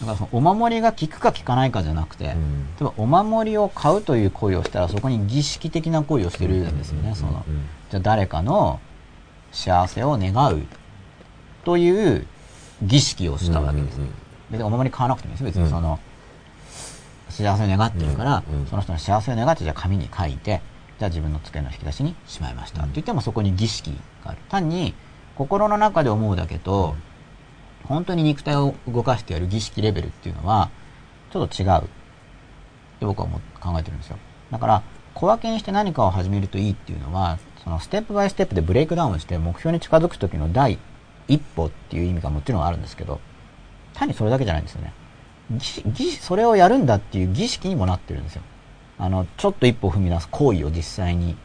だからそのお守りが効くか効かないかじゃなくて、うん例えばお守りを買うという行為をしたらそこに儀式的な行為をしてるんですよね。そのうんじゃあ誰かの幸せを願うという儀式をしたわけです。別にお守り買わなくてもいいですよ。別にその、幸せを願ってるから、その人の幸せを願って、じゃあ紙に書いて、じゃあ自分の机の引き出しにしまいました。って言ってもそこに儀式がある。単に、心の中で思うだけと、本当に肉体を動かしてやる儀式レベルっていうのは、ちょっと違う。って僕は思う考えてるんですよ。だから、小分けにして何かを始めるといいっていうのは、そのステップバイステップでブレイクダウンして目標に近づく時の第一歩っていう意味がもちろんあるんですけど、単にそれだけじゃないんですよね。儀儀それをやるんだっていう儀式にもなってるんですよ。あの、ちょっと一歩踏み出す行為を実際に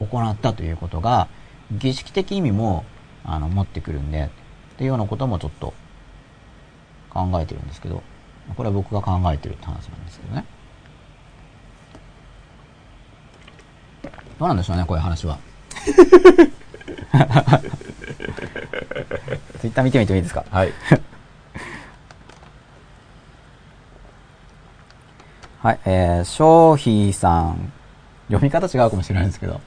行ったということが、儀式的意味も、あの、持ってくるんで、っていうようなこともちょっと考えてるんですけど、これは僕が考えてるって話なんですけどね。どうなんでしょうね、こういう話は。ツイッター見てみてもいいですか？はい。はい、えー、商品さん。読み方違うかもしれないんですけど。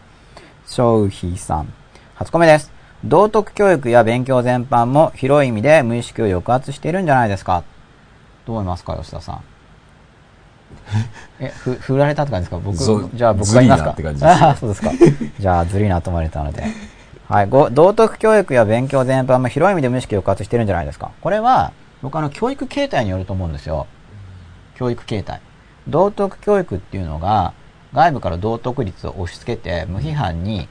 商品さん。初コメです。道徳教育や勉強全般も広い意味で無意識を抑圧しているんじゃないですかどう思いますか、吉田さん。え、ふ、振られたって感じですか？僕じゃあ僕が言いますか？って感じですああ、そうですか。じゃあ、ずるいなと思われたので。はい。ご、道徳教育や勉強全般も広い意味で無意識を抑圧してるんじゃないですかこれは、僕あの、教育形態によると思うんですよ。教育形態。道徳教育っていうのが、外部から道徳率を押し付けて、無批判に、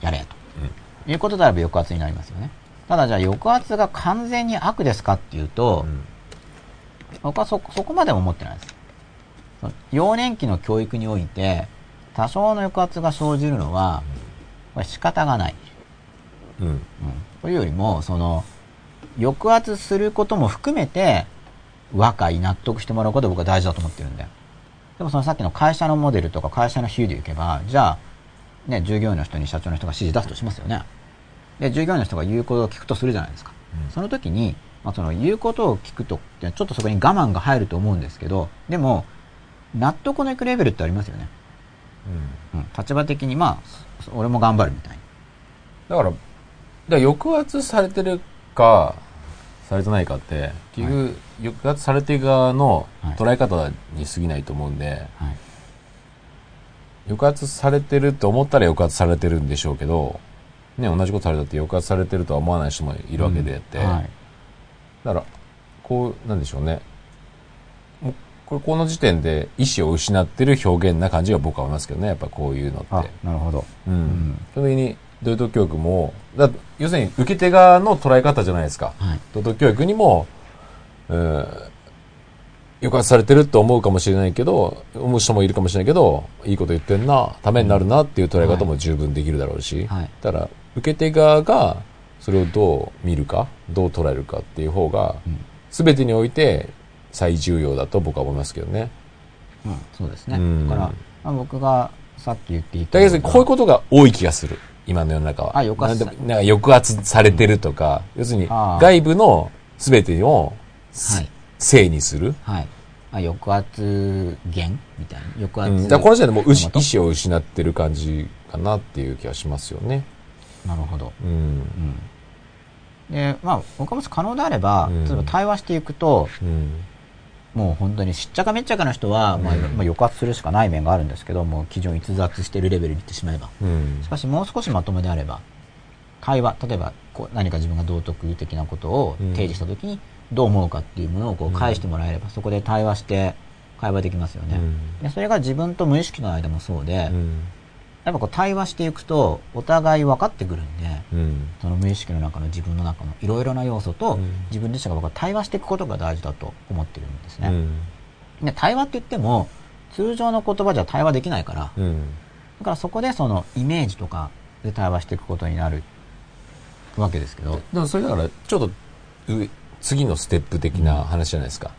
やれと。うんいうことであれば抑圧になりますよね。ただじゃあ抑圧が完全に悪ですかっていうと、うん僕はそ、そこまでも思ってないです。幼年期の教育において、多少の抑圧が生じるのは、これ仕方がない。うん。うん。というよりも、その、抑圧することも含めて、和解、納得してもらうことが僕は大事だと思ってるんだよ。でもそのさっきの会社のモデルとか会社の比喩でいけば、じゃあ、ね、従業員の人に社長の人が指示出すとしますよね。で、従業員の人が言うことを聞くとするじゃないですか。その時に、まあ、その言うことを聞くとちょっとそこに我慢が入ると思うんですけどでも納得のいくレベルってありますよね、うん、立場的にまあ俺も頑張るみたいだから、だから抑圧されてるか、されてないかって、結局、抑圧されてる側の捉え方に過ぎないと思うんで、な、はい、抑圧されてると思ったら抑圧されてるんでしょうけど、ね、同じことされたって抑圧されてるとは思わない人もいるわけであって、はい、だから、こう、なんでしょうね。これ、この時点で意思を失ってる表現な感じが僕は思いますけどね、やっぱこういうのあって。なるほど。うん。ん。基本的に、道徳教育も、だ要するに受け手側の捉え方じゃないですか。はい。道徳教育にも、うん、抑圧されてると思うかもしれないけど、思う人もいるかもしれないけど、いいこと言ってんな、ためになるなっていう捉え方も十分できるだろうし、はい。だから、受け手側がそれをどう見るか、どう捉えるかっていう方が、すべてにおいて最重要だと僕は思いますけどね。うん、そうですね。うんだから、まあ、僕がさっき言っていただけど、こういうことが多い気がする。今の世の中は。あ抑圧さなんでなんか抑圧されてるとか、要するに外部の全てをはい。正にする。はい。あ抑圧源？みたいな。抑圧。うん、だこの時点でもう意思を失ってる感じかなっていう気がしますよね。なるほど。うん。うん。で、まあ、僕はもし可能であれば、うん例えば対話していくと、うん。もう本当にしっちゃかめっちゃかな人は、まあ、うんまあ抑圧するしかない面があるんですけど、もう基準逸脱しているレベルに行ってしまえば。うんし。かしもう少しまとめであれば、会話、例えばこう何か自分が道徳的なことをうん提示したときに、どう思うかっていうものをこう返してもらえれば、そこで対話して会話できますよね。でそれが自分と無意識の間もそうで、うん。やっぱこう対話していくと、お互い分かってくるんで、うん。その無意識の中の自分の中のいろいろな要素と、うん自分自身が僕は対話していくことが大事だと思ってるんですね。うん。で対話って言っても、通常の言葉じゃ対話できないから、うん。だからそこでそのイメージとかで対話していくことになるわけですけど、でもそれだから、ちょっと、上次のステップ的な話じゃないですか。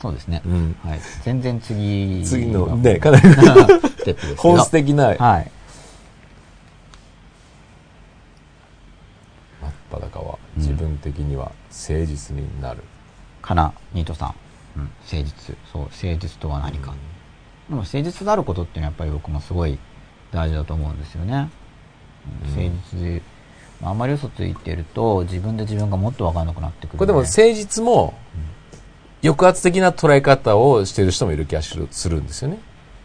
そうですね。うん。はい。全然次次のがねかなりステップです。本質的な、はい。真っ裸は自分的には誠実になる。かな、ニートさん。うん。誠実。そう、誠実とは何か。でも誠実であることっていうのはやっぱり僕もすごい大事だと思うんですよね。うん誠実ああんまり嘘ついてると自分で自分がもっと分かんなくなってくるんこれでも誠実も、抑圧的な捉え方をしている人もいる気がするするんですよね。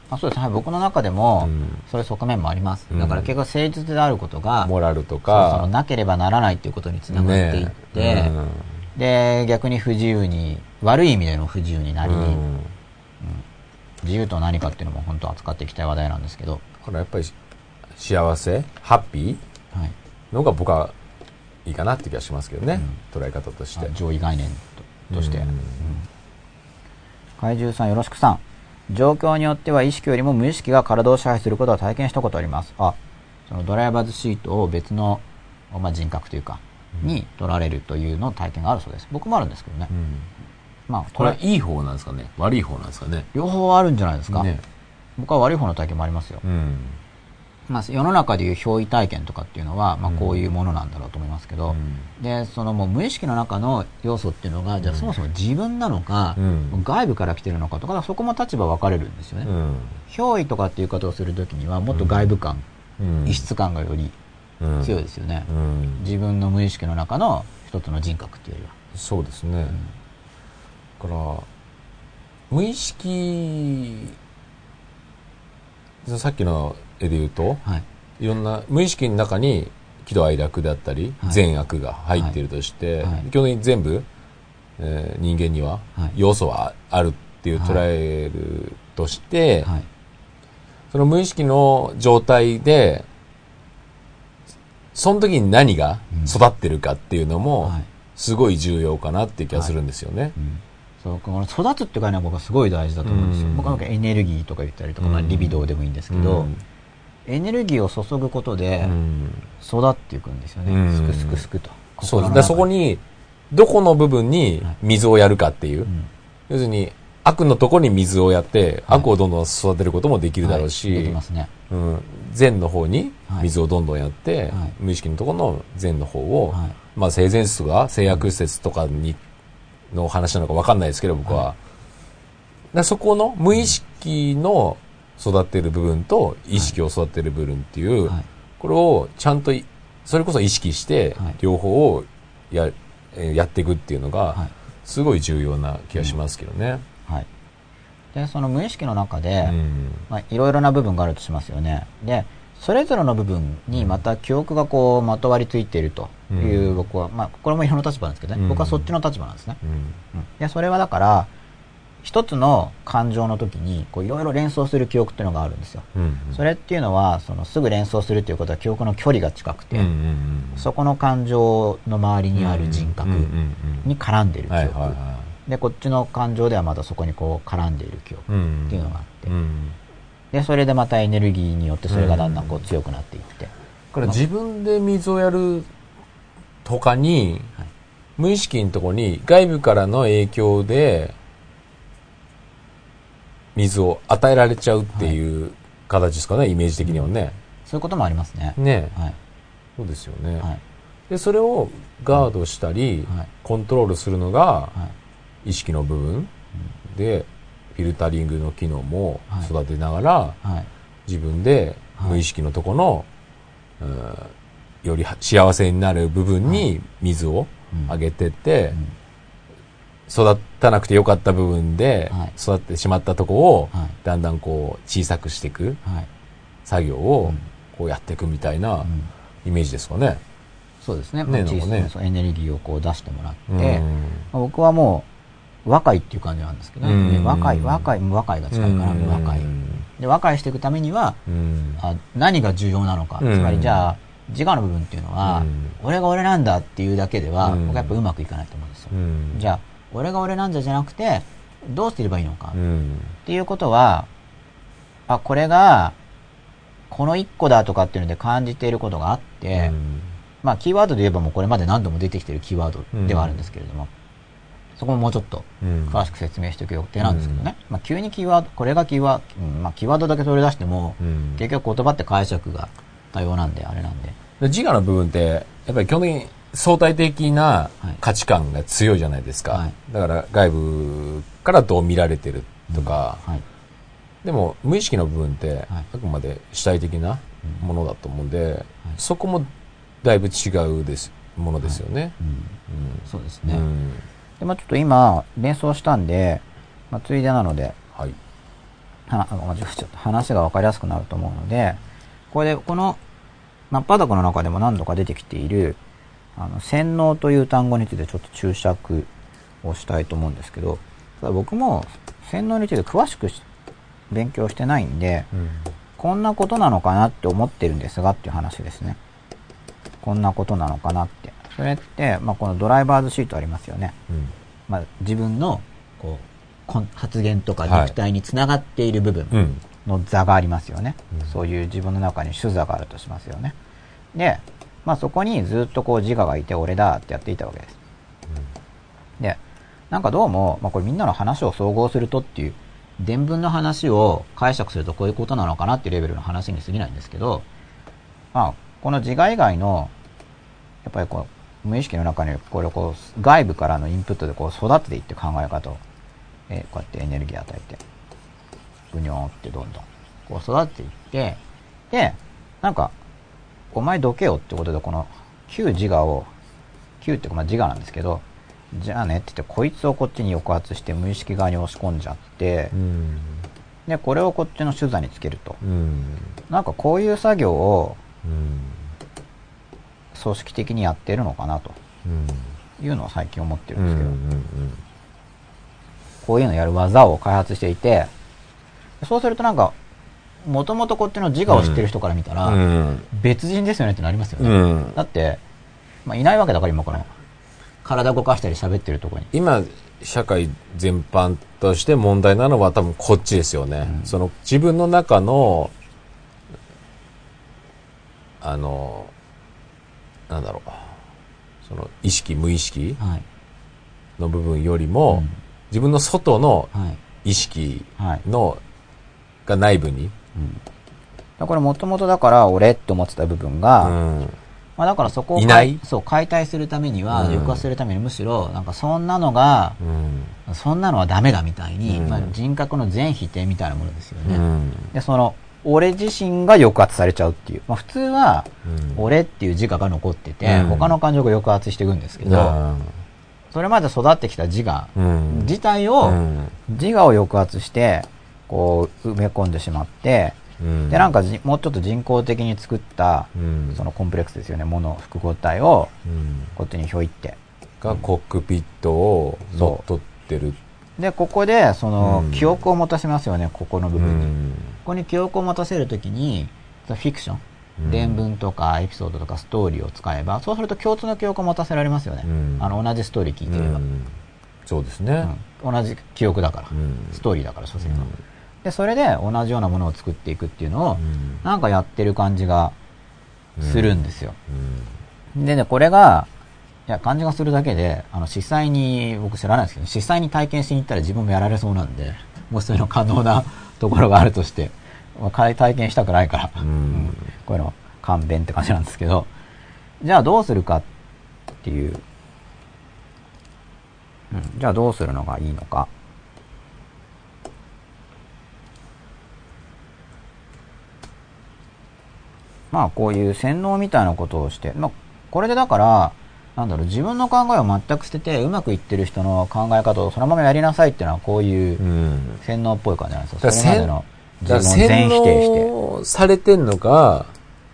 あそうです、はい、僕の中でも、うん。そういう側面もあります。うん。だから結構誠実であることが、モラルとそうそのか、なければならないっていうことにつながっていって、ねで、逆に不自由に、悪い意味での不自由になり、うん。うん。自由とは何かっていうのも本当扱っていきたい話題なんですけど、だからやっぱり幸せ、ハッピー？はい。のが僕はいいかなって気がしますけどね。捉え方として。あ。上位概念ととして。うん。怪獣さんよろしくさん。状況によっては意識よりも無意識が体を支配することは体験したことあります。あ、そのドライバーズシートを別の、まあ、人格というか、に取られるというの体験があるそうです。僕もあるんですけどね。うんまあ、これはいい方なんですかね悪い方なんですかね両方あるんじゃないですか。ね。僕は悪い方の体験もありますよ。うん。まあ、世の中でいう憑依体験とかっていうのは、まあ、こういうものなんだろうと思いますけど、うんで、そのもう無意識の中の要素っていうのが、じゃあそもそも自分なのか、うん外部から来てるのかとか、そこも立場分かれるんですよね。うん。憑依とかっていう言い方をするときには、もっと外部感、うん異質感がよりうん強いですよね。うん。自分の無意識の中の一つの人格っていうよりは。そうですね。だから、無意識、さっきの絵で言うと、はい。いろんな、無意識の中に喜怒哀楽だったり、はい。善悪が入っているとして、はい。はい基本的に全部、えー人間にははい。要素はあるっていう捉えるとして、はい。その無意識の状態で、その時に何が育ってるかっていうのもはい、すごい重要かなっていう気がするんですよね。うん。そうこの育つっていう概念は僕はすごい大事だと思うんですよ。うん。僕はなんかエネルギーとか言ったりとか、うん。まあ、リビドーでもいいんですけど、うんエネルギーを注ぐことでうん育っていくんですよね。うんすくすくすくと。そうです。だそこに、どこの部分に水をやるかっていう。うん要するに、悪のとこに水をやって、はい悪をどんどん育てることもできるだろうし、はいできますね。うん、善の方に水をどんどんやって、はい無意識のところの善の方を、はいまあ性善説とか性悪説とかに、の話なのかわかんないですけど、僕は。だそこの無意識の育てる部分と意識を育てる部分っていう、はい。これをちゃんとい、それこそ意識してはい、両方をや、えーやっていくっていうのがはい、すごい重要な気がしますけどね。はい。で、その無意識の中で、いろいろな部分があるとしますよね。で、それぞれの部分にまた記憶がこう、まとわりついているという、うん。僕は、まあ、これもいろんな立場なんですけどね、うん。僕はそっちの立場なんですね。うん。うん。で、それはだから、一つの感情の時に、こう、いろいろ連想する記憶っていうのがあるんですよ。うんそれっていうのは、その、すぐ連想するっていうことは記憶の距離が近くて、うんうんうんそこの感情の周りにある人格うんうんうんに絡んでいる記憶。で、こっちの感情ではまたそこにこう、絡んでいる記憶っていうのがあって、うんで、それでまたエネルギーによってそれがだんだんこう強くなっていって。だから自分で水をやるとかに、はい。無意識のところに外部からの影響で水を与えられちゃうっていう形ですかね、イメージ的にはね。そういうこともありますね。ねはい。そうですよね。はい。で、それをガードしたり、はいコントロールするのがはい。意識の部分で、フィルタリングの機能もはい育てながら、はい。自分ではい無意識のとこの、うんより幸せになる部分に水をうんあげてって、ん育たなくてよかった部分ではい育ってしまったとこを、はいだんだんこう小さくしていくはい。作業をうんこうやっていくみたいなうんイメージですかね。そうですね。ねねエネルギーをこう出してもらって、僕はもう若いっていう感じなんですけどね。うん若い、若い、若いが近いから、うん若い。で、若いしていくためには、うんあ何が重要なのか。うんつまりじゃあ、自我の部分っていうのは、うん俺が俺なんだっていうだけでは、うん僕はやっぱうまくいかないと思うんですよ。うんじゃあ、俺が俺なんじゃじゃなくて、どうすればいいのか。っうんていうことは、あ、これが、この一個だとかっていうので感じていることがあって、うんまあ、キーワードで言えばもうこれまで何度も出てきてるキーワードではあるんですけれども、そこももうちょっとうん詳しく説明していく予定なんですけどね。まあ、急にキーワード、これがキーワード、うんまあ、キーワードだけ取り出しても、うん結局言葉って解釈が多様なんで、あれなんで。で自我の部分って、やっぱり基本的に相対的なはい。価値観が強いじゃないですか。はい。だから外部からどう見られてるとか、はい。でも無意識の部分ってはい。あくまで主体的なものだと思うんで、そこもだいぶ違うですものですよね。うん。そうですね。うん。で、まあ、ちょっと今、連想したんで、まあ、ついでなので、はい。はちょっと話が分かりやすくなると思うので、これで、この、真っ裸の中でも何度か出てきている、あの、洗脳という単語についてちょっと注釈をしたいと思うんですけど、ただ僕も洗脳について詳しくし勉強してないんで、うんこんなことなのかなって思ってるんですがっていう話ですね。こんなことなのかなって。それって、まあ、このドライバーズシートありますよね。うんまあ、自分の、こう、発言とかはい肉体につながっている部分。うんの座がありますよね、うんそういう自分の中に主座があるとしますよねで、まあ、そこにずっとこう自我がいて俺だってやっていたわけです。でなんかどうも、まあ、これみんなの話を総合するとっていう伝聞の話を解釈するとこういうことなのかなっていうレベルの話に過ぎないんですけど、まあ、この自我以外のやっぱりこう無意識の中にこれをこう外部からのインプットでこう育てていって考え方を、えーこうやってエネルギー与えてぐにょーってどんどんこう育っていって、で、なんか、お前どけよってことでこの旧自我を、旧ってまあ自我なんですけど、じゃあねって言ってこいつをこっちに抑圧して無意識側に押し込んじゃってう、ん。で、これをこっちの主座につけると。うん。なんかこういう作業をうん。組織的にやってるのかなと。うん。いうのを最近思ってるうんんですけど、うん。こういうのやる技を開発していて、そうするとなんか、もともとこっちの自我を知ってる人から見たら、うん別人ですよねってなりますよね。うんだって、まあ、いないわけだから今この、体動かしたり喋ってるところに。今、社会全般として問題なのは多分こっちですよね。その自分の中の、あの、なんだろう。その意識、無意識はい。の部分よりも、うん自分の外のはい。意識の、が内部に。これもともとだから俺って思ってた部分が、うん。まあだからそこをそう解体するためには、うん抑圧するためにむしろなんかそんなのが、うん。そんなのはダメだみたいに、うんまあ、人格の全否定みたいなものですよね。うん。でその俺自身が抑圧されちゃうっていう、まあ、普通はうん俺っていう自我が残ってて、うん他の感情が抑圧していくんですけど、それまで育ってきた自我うん。自体を、うん自我を抑圧してこう埋め込んでしまって、うん。でなんかじもうちょっと人工的に作った、うん、そのコンプレックスですよねもの複合体をうん、こっちにひょいって。がコックピットを乗っ取ってる。でここでその、うん。記憶を持たせますよねここの部う分に、ん。ここに記憶を持たせるときにフィクション、うん。伝聞とかエピソードとかストーリーを使えばそうすると共通の記憶を持たせられますよね、うん。あの同じストーリー聞いてれば、うん。そうですね。うん。同じ記憶だから、うん。ストーリーだから所詮は、うんでそれで同じようなものを作っていくっていうのを、うん。なんかやってる感じがするんですよ、うん。でねこれがいや感じがするだけであの実際に僕知らないですけど実際に体験しに行ったら自分もやられそうなんでもしそういうの可能なところがあるとして、まあかい体験したくないから、うん。こういうの勘弁って感じなんですけどじゃあどうするかっていう、うん、じゃあどうするのがいいのかまあこういう洗脳みたいなことをして、まあ、これでだからなんだろう自分の考えを全く捨ててうまくいってる人の考え方をそのままやりなさいっていうのはこういううん洗脳っぽい感じなんですよ。だからそれまでの自分を全否定して。洗脳されてんのか、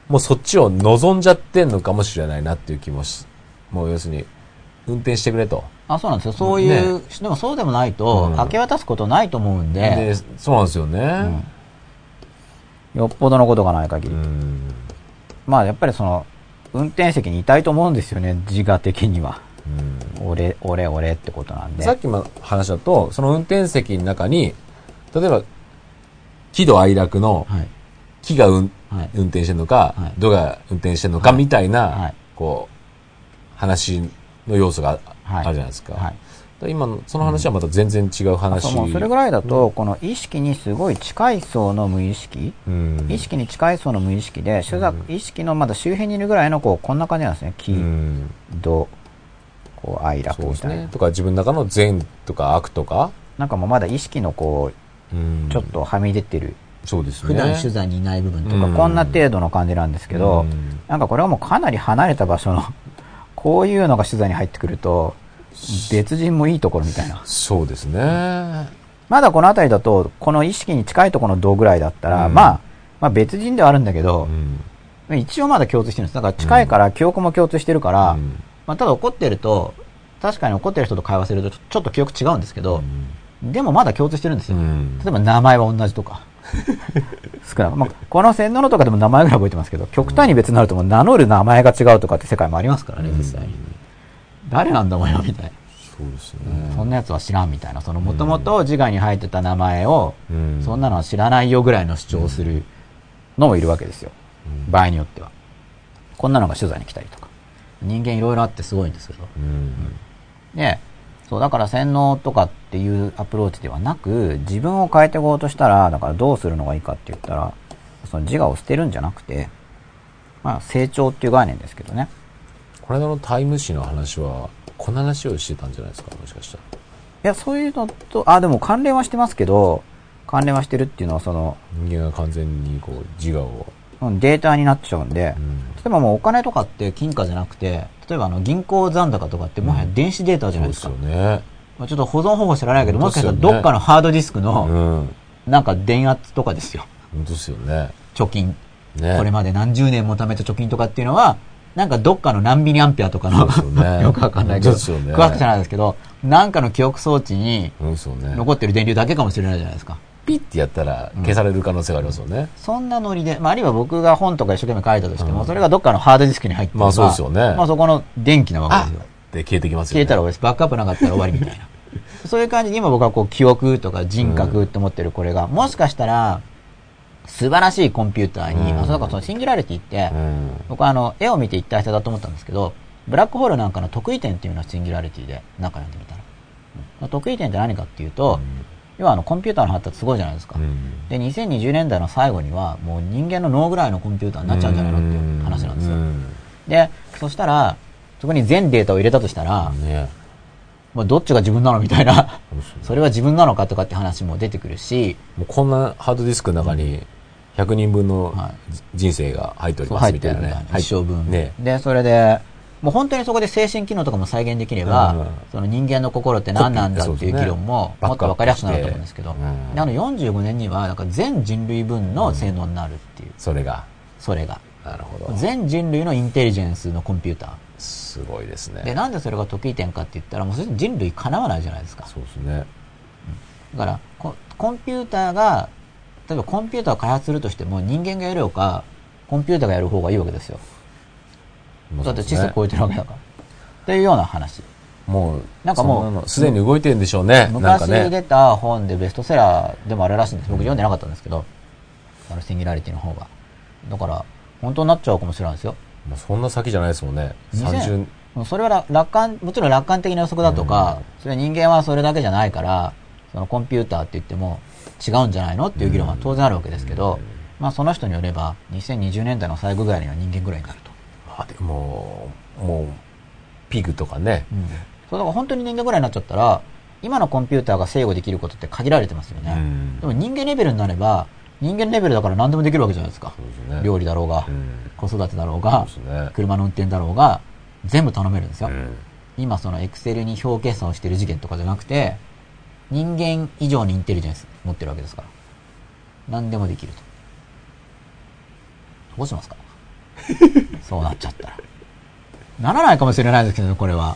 もうそっちを望んじゃってんのかもしれないなっていう気もし、もう要するに、運転してくれと。あ、そうなんですよ。そういう、でもそうでもないと、うん明け渡すことないと思うんで、で、そうなんですようんね。よっぽどのことがない限うり。ん。まあやっぱりその、運転席にいたいと思うんですよね、自我的には。うん俺、俺、俺ってことなんで。さっきの話だと、その運転席の中に、例えば、喜怒哀楽の、はい。木が運はい。運転してんのかはい、土が運転してんのか、はいみたいは、ないこう、話の要素があるじゃないですか。はい。今の、その話はまた全然違うあ話。そうもうそれぐらいだと、この意識にすごい近い層の無意識、うん。意識に近い層の無意識で、取材意識のまだ周辺にいるぐらいの、こう、こんな感じなんですね。う喜、ん怒、こう、哀楽みたいな。ね。とか自分の中の善とか悪とか、なんかもうまだ意識のこう、うん。ちょっとはみ出てる、そうですね。普段取材にいない部分とか、うん。こんな程度の感じなんですけど、うん。なんかこれはもうかなり離れた場所の、こういうのが取材に入ってくると、別人もいいところみたいな。そうですね。まだこの辺りだと、この意識に近いところの度ぐらいだったら、うんまあ、まあ別人ではあるんだけどう、ん一応まだ共通してるんです。だから近いから、記憶も共通してるから、うんまあただ怒ってると、確かに怒ってる人と会話するとちょちょっと記憶違うんですけど、でもまだ共通してるんですよ。うん例えば名前は同じとか。少なく、まあ、この洗脳のとかでも名前ぐらい覚えてますけど、極端に別になるともう名乗る名前が違うとかって世界もありますからね、実際に。誰なんだお前はみたいな。そうですね。そんなやつは知らんみたいな。そのもともと自我に入ってた名前を、うんそんなのは知らないよぐらいの主張をするのもいるわけですよ。場合によっては。こんなのが取材に来たりとか。人間いろいろあってすごいんですけど。うんで、そう、だから洗脳とかっていうアプローチではなく、自分を変えていこうとしたら、だからどうするのがいいかって言ったら、その自我を捨てるんじゃなくて、まあ成長っていう概念ですけどね。これのタイム誌の話は、この話をしてたんじゃないですか、もしかしたら。いや、そういうのと、あ、でも関連はしてますけど、関連はしてるっていうのは、その、人間が完全にこう自我を。うんデータになっちゃうんで、うん例えばもうお金とかって金貨じゃなくて、例えばあの銀行残高とかってもはや電子データじゃそうでないですか。すよね。まあちょっと保存方法知らないけど、もしかしたらどっかのハードディスクうの、ん。なんか電圧とかですよ。本当ですよね。貯金。ね。これまで何十年も貯めた貯金とかっていうのは、なんかどっかの何ミリアンペアとかの、ね よくわかんないけど、ね詳しくじゃないですけど、なんかの記憶装置に。残ってる電流だけかもしれないじゃないですか。ピッてやったら消される可能性がありますよね。そんなノリで、まあ、あるいは僕が本とか一生懸命書いたとしても、うんそれがどっかのハードディスクに入ってまあそうですよねまあそこの電気なわけあですよ。で消えてきますよね。消えたら終わりです。バックアップなかったら終わりみたいな。そういう感じで今僕はこう記憶とか人格って思ってるこれが、もしかしたら素晴らしいコンピューターに、うんあそうだからそのシンギュラリティって、うん。僕はあの絵を見て一体性だと思ったんですけど、ブラックホールなんかの得意点っていうのはシンギュラリティで中読んでみたら。うん得意点って何かっていうと、要はあのコンピューターの発達すごいじゃないですか。うんで、2020年代の最後には、もう人間の脳ぐらいのコンピューターになっちゃうんじゃないのっていう話なんですよ。うんで、そしたら、そこに全データを入れたとしたら、ねまあ、どっちが自分なのみたいな、それは自分なのかとかって話も出てくるし、もうこんなハードディスクの中に100人分のは人生が入っておりますみたいなね。入ってるみたいな一生分。ねで、それで、もう本当にそこで精神機能とかも再現できれば、うんその人間の心って何なんだっていう議論ももっと分かりやすくなると思うんですけど、うんであの45年にはなんか全人類分の性能になるっていう、それが。それが。なるほど。全人類のインテリジェンスのコンピューター。すごいですね。で、なんでそれが得意点かって言ったら、もうそれ人類叶わないじゃないですか。そうですね。だからコ、コンピューターが、例えばコンピューターを開発するとしても人間がやるよりか、コンピューターがやる方がいいわけですよ。だって知識超えてるわけだから。っていうような話。もう、なんかもうすでに動いてるんでしょうね。昔ね。出た本でベストセラーでもあるらしいんです。僕読んでなかったんですけど、あのシンギュラリティの方が。だから、本当になっちゃうかもしれないですよ。もうそんな先じゃないですもんね。2000 30、もうそれは楽楽観、もちろん楽観的な予測だとか、それは人間はそれだけじゃないから、そのコンピューターって言っても違うんじゃないの？っていう議論は当然あるわけですけど、まあその人によれば、2020年代の最後ぐらいには人間ぐらいになると。まあでも、もう、ピグとかね。うん。そうだから本当に人間ぐらいになっちゃったら、今のコンピューターが制御できることって限られてますよね。うんでも人間レベルになれば、人間レベルだから何でもできるわけじゃないですか。ね料理だろうが、うん子育てだろうが、ね車の運転だろうが、全部頼めるんですよ。うん今そのエクセルに表計算をしてる事件とかじゃなくて、人間以上にインテリジェンス持ってるわけですから。何でもできると。どうしますか？そうなっちゃったら。ならないかもしれないですけどね、これは。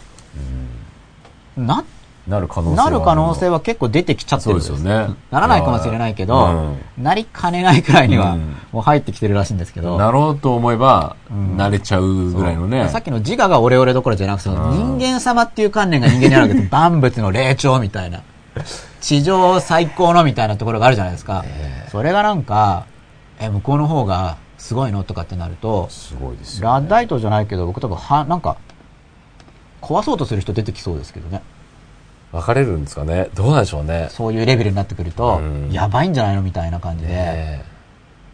な、なる可能性はなる可能性は結構出てきちゃってるんですよねならないかもしれないけど、なりかねないくらいにはうんもう入ってきてるらしいんですけど。なろうと思えば、ん慣れちゃうぐらいのね。さっきの自我がオレオレどころじゃなくて、うん人間様っていう観念が人間にあるわけです。万物の霊長みたいな。地上最高のみたいなところがあるじゃないですか。それがなんか、え、向こうの方がすごいのとかってなると、すごいですよ。ラッダイトじゃないけど、僕多分は、なんか、壊そうとする人出てきそうですけどね。分かれるんですかね。どうなんでしょうね。そういうレベルになってくると、うんやばいんじゃないのみたいな感じで、ね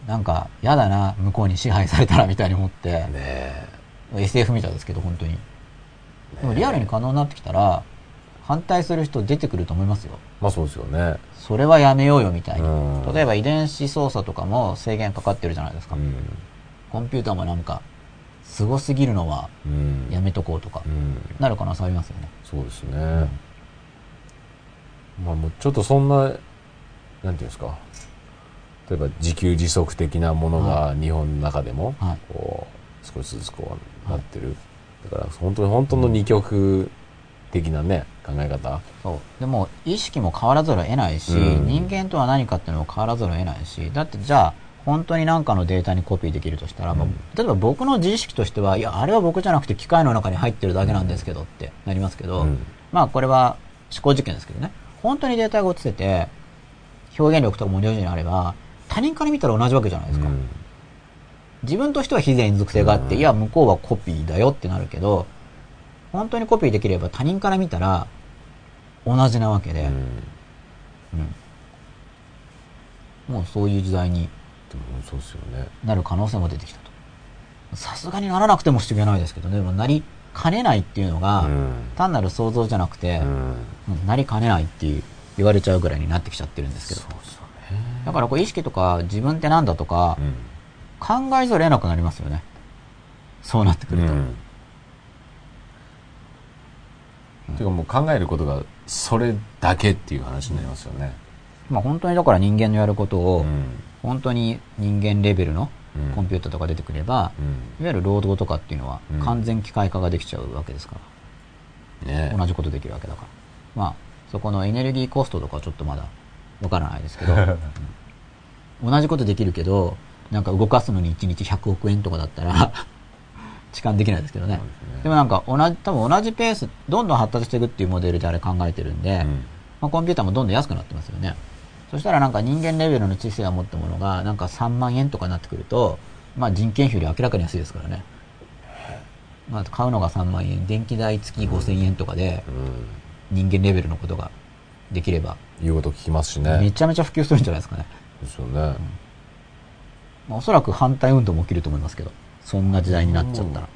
なんか、やだな、向こうに支配されたらみたいに思って、え。ね SF みたいですけど、本当に。でもリアルに可能になってきたら、反対する人出てくると思いますよ。まあそうですよね。それはやめようよみたいに。うん例えば遺伝子操作とかも制限かかってるじゃないですか。うん。コンピューターもなんか、すごすぎるのはうん。やめとこうとかう、ん。なる可能性ありますよね。そうですね。まあもうちょっとそんな、なんていうんですか。例えば自給自足的なものが日本の中でもはい、こう、少しずつこうなってる。だから本当に本当の二極的なね、考え方？そう。でも、意識も変わらざるを得ないし、うん人間とは何かっていうのも変わらざるを得ないし、だってじゃあ、本当に何かのデータにコピーできるとしたら、まあ例えば僕の自意識としては、いや、あれは僕じゃなくて機械の中に入ってるだけなんですけどってなりますけど、うんまあこれは思考実験ですけどね。本当にデータが落ちてて、表現力とかも同時にあれば、他人から見たら同じわけじゃないですか。うん自分としては非連続性があって、いや、向こうはコピーだよってなるけど、本当にコピーできれば他人から見たら同じなわけで、うんもうそういう時代に。なる可能性も出てきたと。さすがにならなくても不思議はないですけどね、でもなりかねないっていうのが、うん単なる想像じゃなくて、うんうんなりかねないっていう言われちゃうぐらいになってきちゃってるんですけど。だからこう意識とか自分ってなんだとか、考えざるを得なくなりますよね。そうなってくると。うん。ていうかもう考えることがそれだけっていう話になりますよね。まあ本当にだから人間のやることを、うん。本当に人間レベルのうん。コンピューターとか出てくれば、うん。いわゆる労働とかっていうのはうん。完全機械化ができちゃうわけですから、ね。同じことできるわけだから。まあ、そこのエネルギーコストとかはちょっとまだわからないですけど、うん。同じことできるけど、なんか動かすのに1日100億円とかだったら、痴漢できないですけどね。ですねでもなんか同じ、多分同じペース、どんどん発達していくっていうモデルであれ考えてるんで、うんまあ、コンピューターもどんどん安くなってますよね。そしたらなんか人間レベルの知性を持ったものが、なんか3万円とかになってくると、まあ人件費より明らかに安いですからね。まあ、買うのが3万円、電気代月5000円とかで、人間レベルのことができれば、言うこと聞きますしめね。ちゃめちゃ普及するんじゃないですかね。ですよね。まあおそらく反対運動も起きると思いますけど、そんな時代になっちゃったら。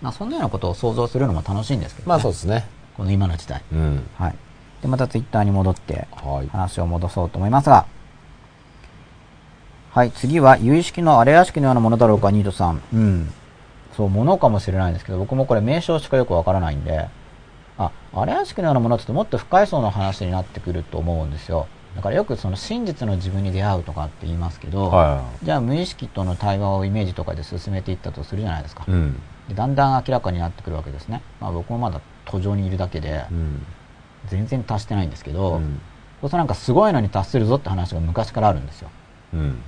まあそんなようなことを想像するのも楽しいんですけど、ね、まあそうですね。この今の時代。うん。はい。で、またツイッターに戻って、はい。話を戻そうと思いますが、はい、次は、有意識のあれ屋敷のようなものだろうか、ニートさん。うん。そう、ものかもしれないんですけど、僕もこれ名称しかよくわからないんで、あ、あれ屋敷のようなものって言うともっと深い層の話になってくると思うんですよ。だからよくその真実の自分に出会うとかって言いますけど、はじゃあ無意識との対話をイメージとかで進めていったとするじゃないですか。い。うん。でだんだん明らかになってくるわけですね。まあ僕もまだ途上にいるだけでう、ん。全然達してないんですけど、うん。そうするとなんかすごいのに達するぞって話が昔からあるんですよ。うん。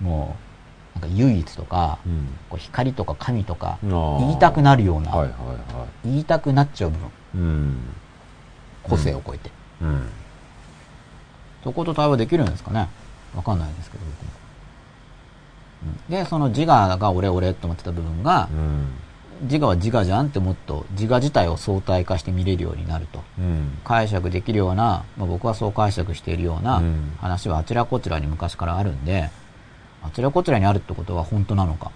もう、なんか唯一とか、うん。こう光とか神とか、言いたくなるような、はいはいは言いたくなっちゃう部分。個性を超えて。うん。そこと対話できるんですかね？わかんないですけど、僕も。うんで、その自我が俺俺って思ってた部分がう、ん。自我は自我じゃんってもっと自我自体を相対化して見れるようになると。うん。解釈できるような、まあ、僕はそう解釈しているようなうん話はあちらこちらに昔からあるんで、あちらこちらにあるってことは本当なのか。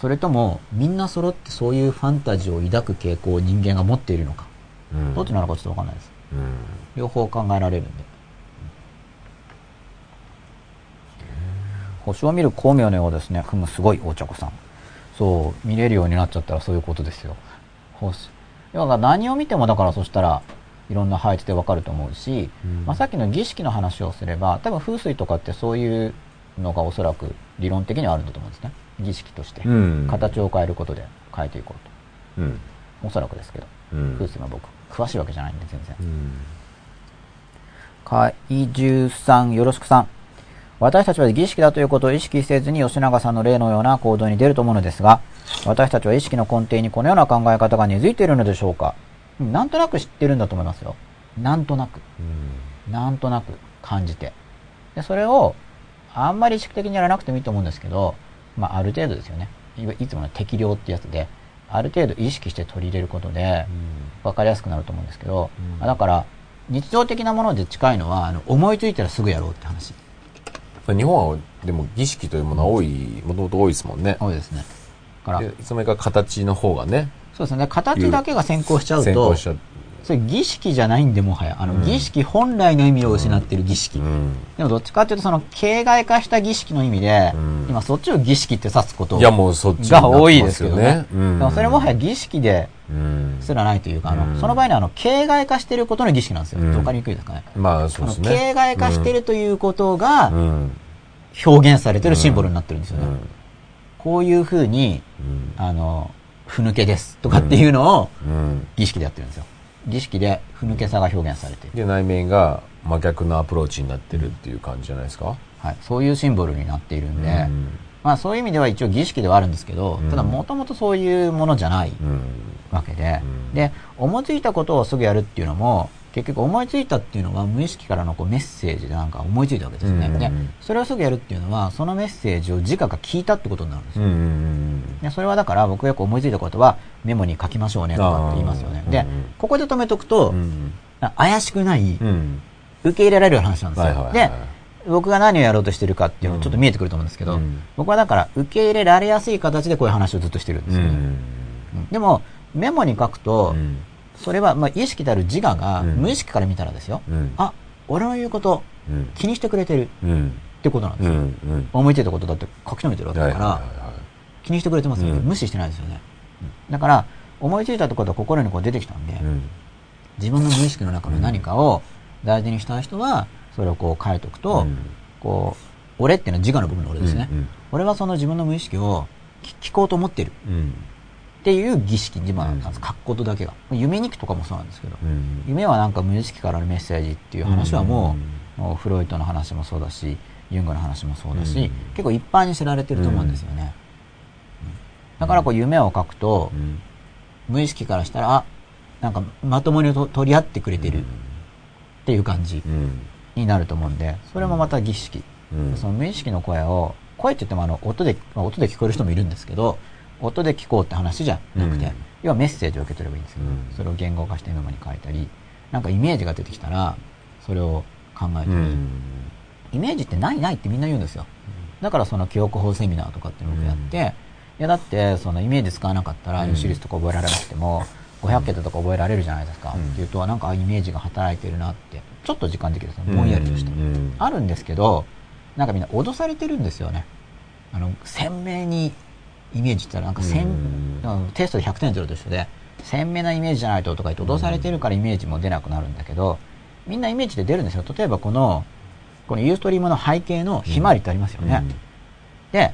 それとも、みんな揃ってそういうファンタジーを抱く傾向を人間が持っているのか。うん。どっちなのかちょっとわかんないです。うん。両方考えられるんで。星を見る光明のようですね。ふむ、すごい、大茶子さん。そう、見れるようになっちゃったらそういうことですよ。星。要は何を見てもだからそしたら、いろんな配置でわかると思うし、うんまあ、さっきの儀式の話をすれば、多分風水とかってそういうのがおそらく理論的にはあるんだと思うんですね。儀式として。うん。形を変えることで変えていこううん。と。おそらくですけど。うん。風水は僕、詳しいわけじゃないんで全然う。ん。怪獣さん、よろしくさん。私たちは儀式だということを意識せずに吉永さんの例のような行動に出ると思うのですが、私たちは意識の根底にこのような考え方が根付いているのでしょうか？うんなんとなく知ってるんだと思いますよ。なんとなく。なんとなく感じて。で、それを、あんまり意識的にやらなくてもいいと思うんですけど、まあ、ある程度ですよね。いつもの適量ってやつで、ある程度意識して取り入れることで、わかりやすくなると思うんですけど、うんあだから、日常的なもので近いのは、あの思いついたらすぐやろうって話。日本はでも儀式というものは多い、もともと多いですもんね。多いですね。だから、でいつの間にか形の方がね、そうですね。形だけが先行しちゃうと先行、しちゃう。それ儀式じゃないんで、もはや。あの、うん儀式本来の意味を失ってる儀式。うん。でもどっちかっていうと、その、形骸化した儀式の意味で、うん今そっちを儀式って指すこといやもうそっちが多いですけどね。うんでもそれもはや儀式でうん。すらないというか、あの、うんその場合にあの、形骸化してることの儀式なんですよ。うんわかりにくいですかね。まあそうですね。形骸化してるということがう、ん。表現されてるシンボルになってるんですよね。うん。こういう風に、うん。あの、ふぬけですとかっていうのをうん。儀式でやってるんですよ。儀式でふぬけさが表現されている。で、内面が真逆のアプローチになってるっていう感じじゃないですか？はい。そういうシンボルになっているんで、うんまあそういう意味では一応儀式ではあるんですけど、うんただもともとそういうものじゃないうん。わけで、うんで、思いついたことをすぐやるっていうのも、結局思いついたっていうのは無意識からのこうメッセージでなんか思いついたわけですね。うんで、それをすぐやるっていうのは、そのメッセージを自我が聞いたってことになるんですよ。でそれはだから僕よく思いついたことはメモに書きましょうねとかって言いますよねでうん、ここで止めとくと、うん。怪しくない、うん。受け入れられる話なんですよ。で、僕が何をやろうとしてるかっていうのがちょっと見えてくると思うんですけど、うん僕はだから受け入れられやすい形でこういう話をずっとしてるんですよね。うん。うんでも、メモに書くと、うん。それは、まあ、意識である自我が、うん無意識から見たらですよ、うん。あ、俺の言うこと、うん。気にしてくれてるうん。ってことなんですよ。うん。うん。思いついたことだって書き留めてるわけだから、気にしてくれてますよね。うん無視してないですよね。うんだから、思いついたことが心にこう出てきたんで、うん。自分の無意識の中の何かを大事にしたい人は、それをこう書いておくと、うんこう、俺っていうのは自我の部分の俺ですね。俺はその自分の無意識を聞聞こうと思ってるうん。っていう儀式、自分なんです。うん書くことだけが。夢日記とかもそうなんですけど、うん。夢はなんか無意識からのメッセージっていう話はもう、もうフロイトの話もそうだし、ユングの話もそうだし、うん結構一般に知られてると思うんですよね。うんだからこう夢を書くと、うん。無意識からしたら、あ、なんかまともにと取り合ってくれてるっていう感じうん。になると思うんで、それもまた儀式。うん。その無意識の声を、声って言ってもあの音で、まあ音で聞こえる人もいるんですけど、音で聞こうって話じゃなくて、うん要はメッセージを受け取ればいいんですよ。うんそれを言語化してメモに書いたり、なんかイメージが出てきたら、それを考えてみる。イメージってないないってみんな言うんですよ。だからその記憶法セミナーとかっていうのを僕やって、いやだってそのイメージ使わなかったらシリスとか覚えられなくても、500桁とか覚えられるじゃないですか。うんっていうと、なんかあイメージが働いてるなって、ちょっと時間的ですね、ぼんやりとして。うんあるんですけど、なんかみんな脅されてるんですよね。あの、鮮明にイメージって言ったらなんか鮮、うんテストで100点取ると一緒で、鮮明なイメージじゃないととか言って脅されてるからイメージも出なくなるんだけど、みんなイメージで出るんですよ。例えばこの、このユーストリームの背景のひまわりってありますよね。で、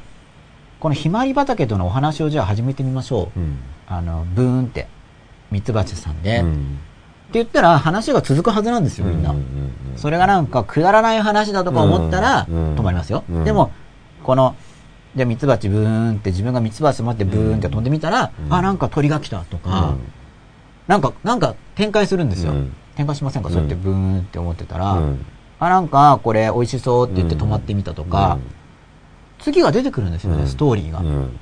このひまわり畑とのお話をじゃあ始めてみましょう。うんあの、ブーンって、ミツバチさんで、ってうん言ったら話が続くはずなんですよ、みんな。うんうんうんそれがなんかくだらない話だとか思ったらうん止まりますよ。うんでも、この、じゃあミツバチブーンって自分がミツバチ持ってブーンって飛んでみたら、うん。あ、なんか鳥が来たとか、うん。なんか、なんか展開するんですよ。うん。展開しませんか、そうやってブーンって思ってたら、うん。あ、なんかこれ美味しそうって言って止まってみたとか、次が出てくるんですよね、うん。ストーリーが。うん。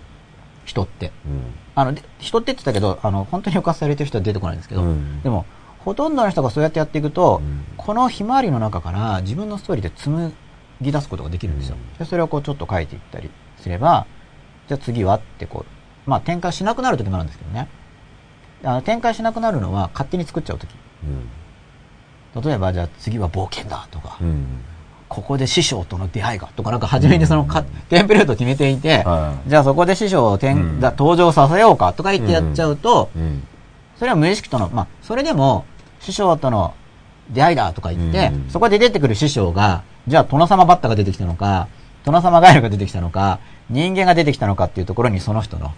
人って。うん。あの、で人って言ってたけど、あの、本当に浮かされてる人は出てこないんですけど、うん。でも、ほとんどの人がそうやってやっていくと、うん。このひまわりの中から自分のストーリーで紡ぎ出すことができるんですよ。うん。でそれをこうちょっと書いていったりすれば、じゃあ次はってこう、まあ展開しなくなる時もあるんですけどね。あの展開しなくなるのは勝手に作っちゃう時。例えばじゃあ次は冒険だとか、うん。ここで師匠との出会いがとかなんか初めにそのか、テンプレートを決めていて、はい。じゃあそこで師匠をてんうん。だ登場させようかとか言ってやっちゃうと、うん。それは無意識との、まあ、それでも、師匠との出会いだとか言って、うん。そこで出てくる師匠が、じゃあ殿様バッタが出てきたのか、殿様ガエルが出てきたのか、人間が出てきたのかっていうところにその人の、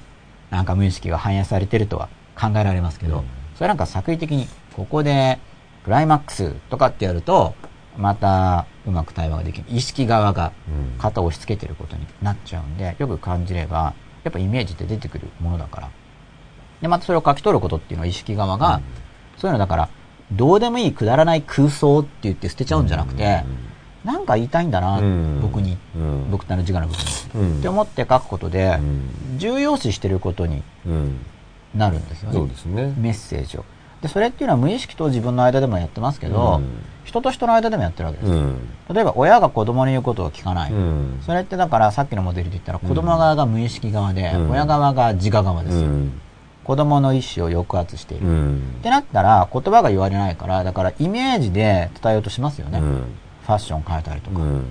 なんか無意識が反映されてるとは考えられますけど、うんそれなんか作為的に、ここで、クライマックスとかってやると、また、うまく対話ができる。意識側がうん肩を押し付けてることになっちゃうんで、よく感じれば、やっぱイメージって出てくるものだから。で、またそれを書き取ることっていうのは意識側が、そういうのだから、どうでもいいくだらない空想って言って捨てちゃうんじゃなくて、なんか言いたいんだな、うん。僕に、うん。僕たちの自我の部分に、うん。って思って書くことで、うん。重要視してることにうん。なるんですよね。そうですね。メッセージを。で、それっていうのは無意識と自分の間でもやってますけど、うん。人と人の間でもやってるわけです例えば親が子供の言うことを聞かない。うん。それってだからさっきのモデルで言ったら子供側が無意識側で、うん。親側が自我側ですよ。うん。子供の意思を抑圧している。うん。ってなったら言葉が言われないから、だからイメージで伝えようとしますよね。うんファッション変えたりとか、うん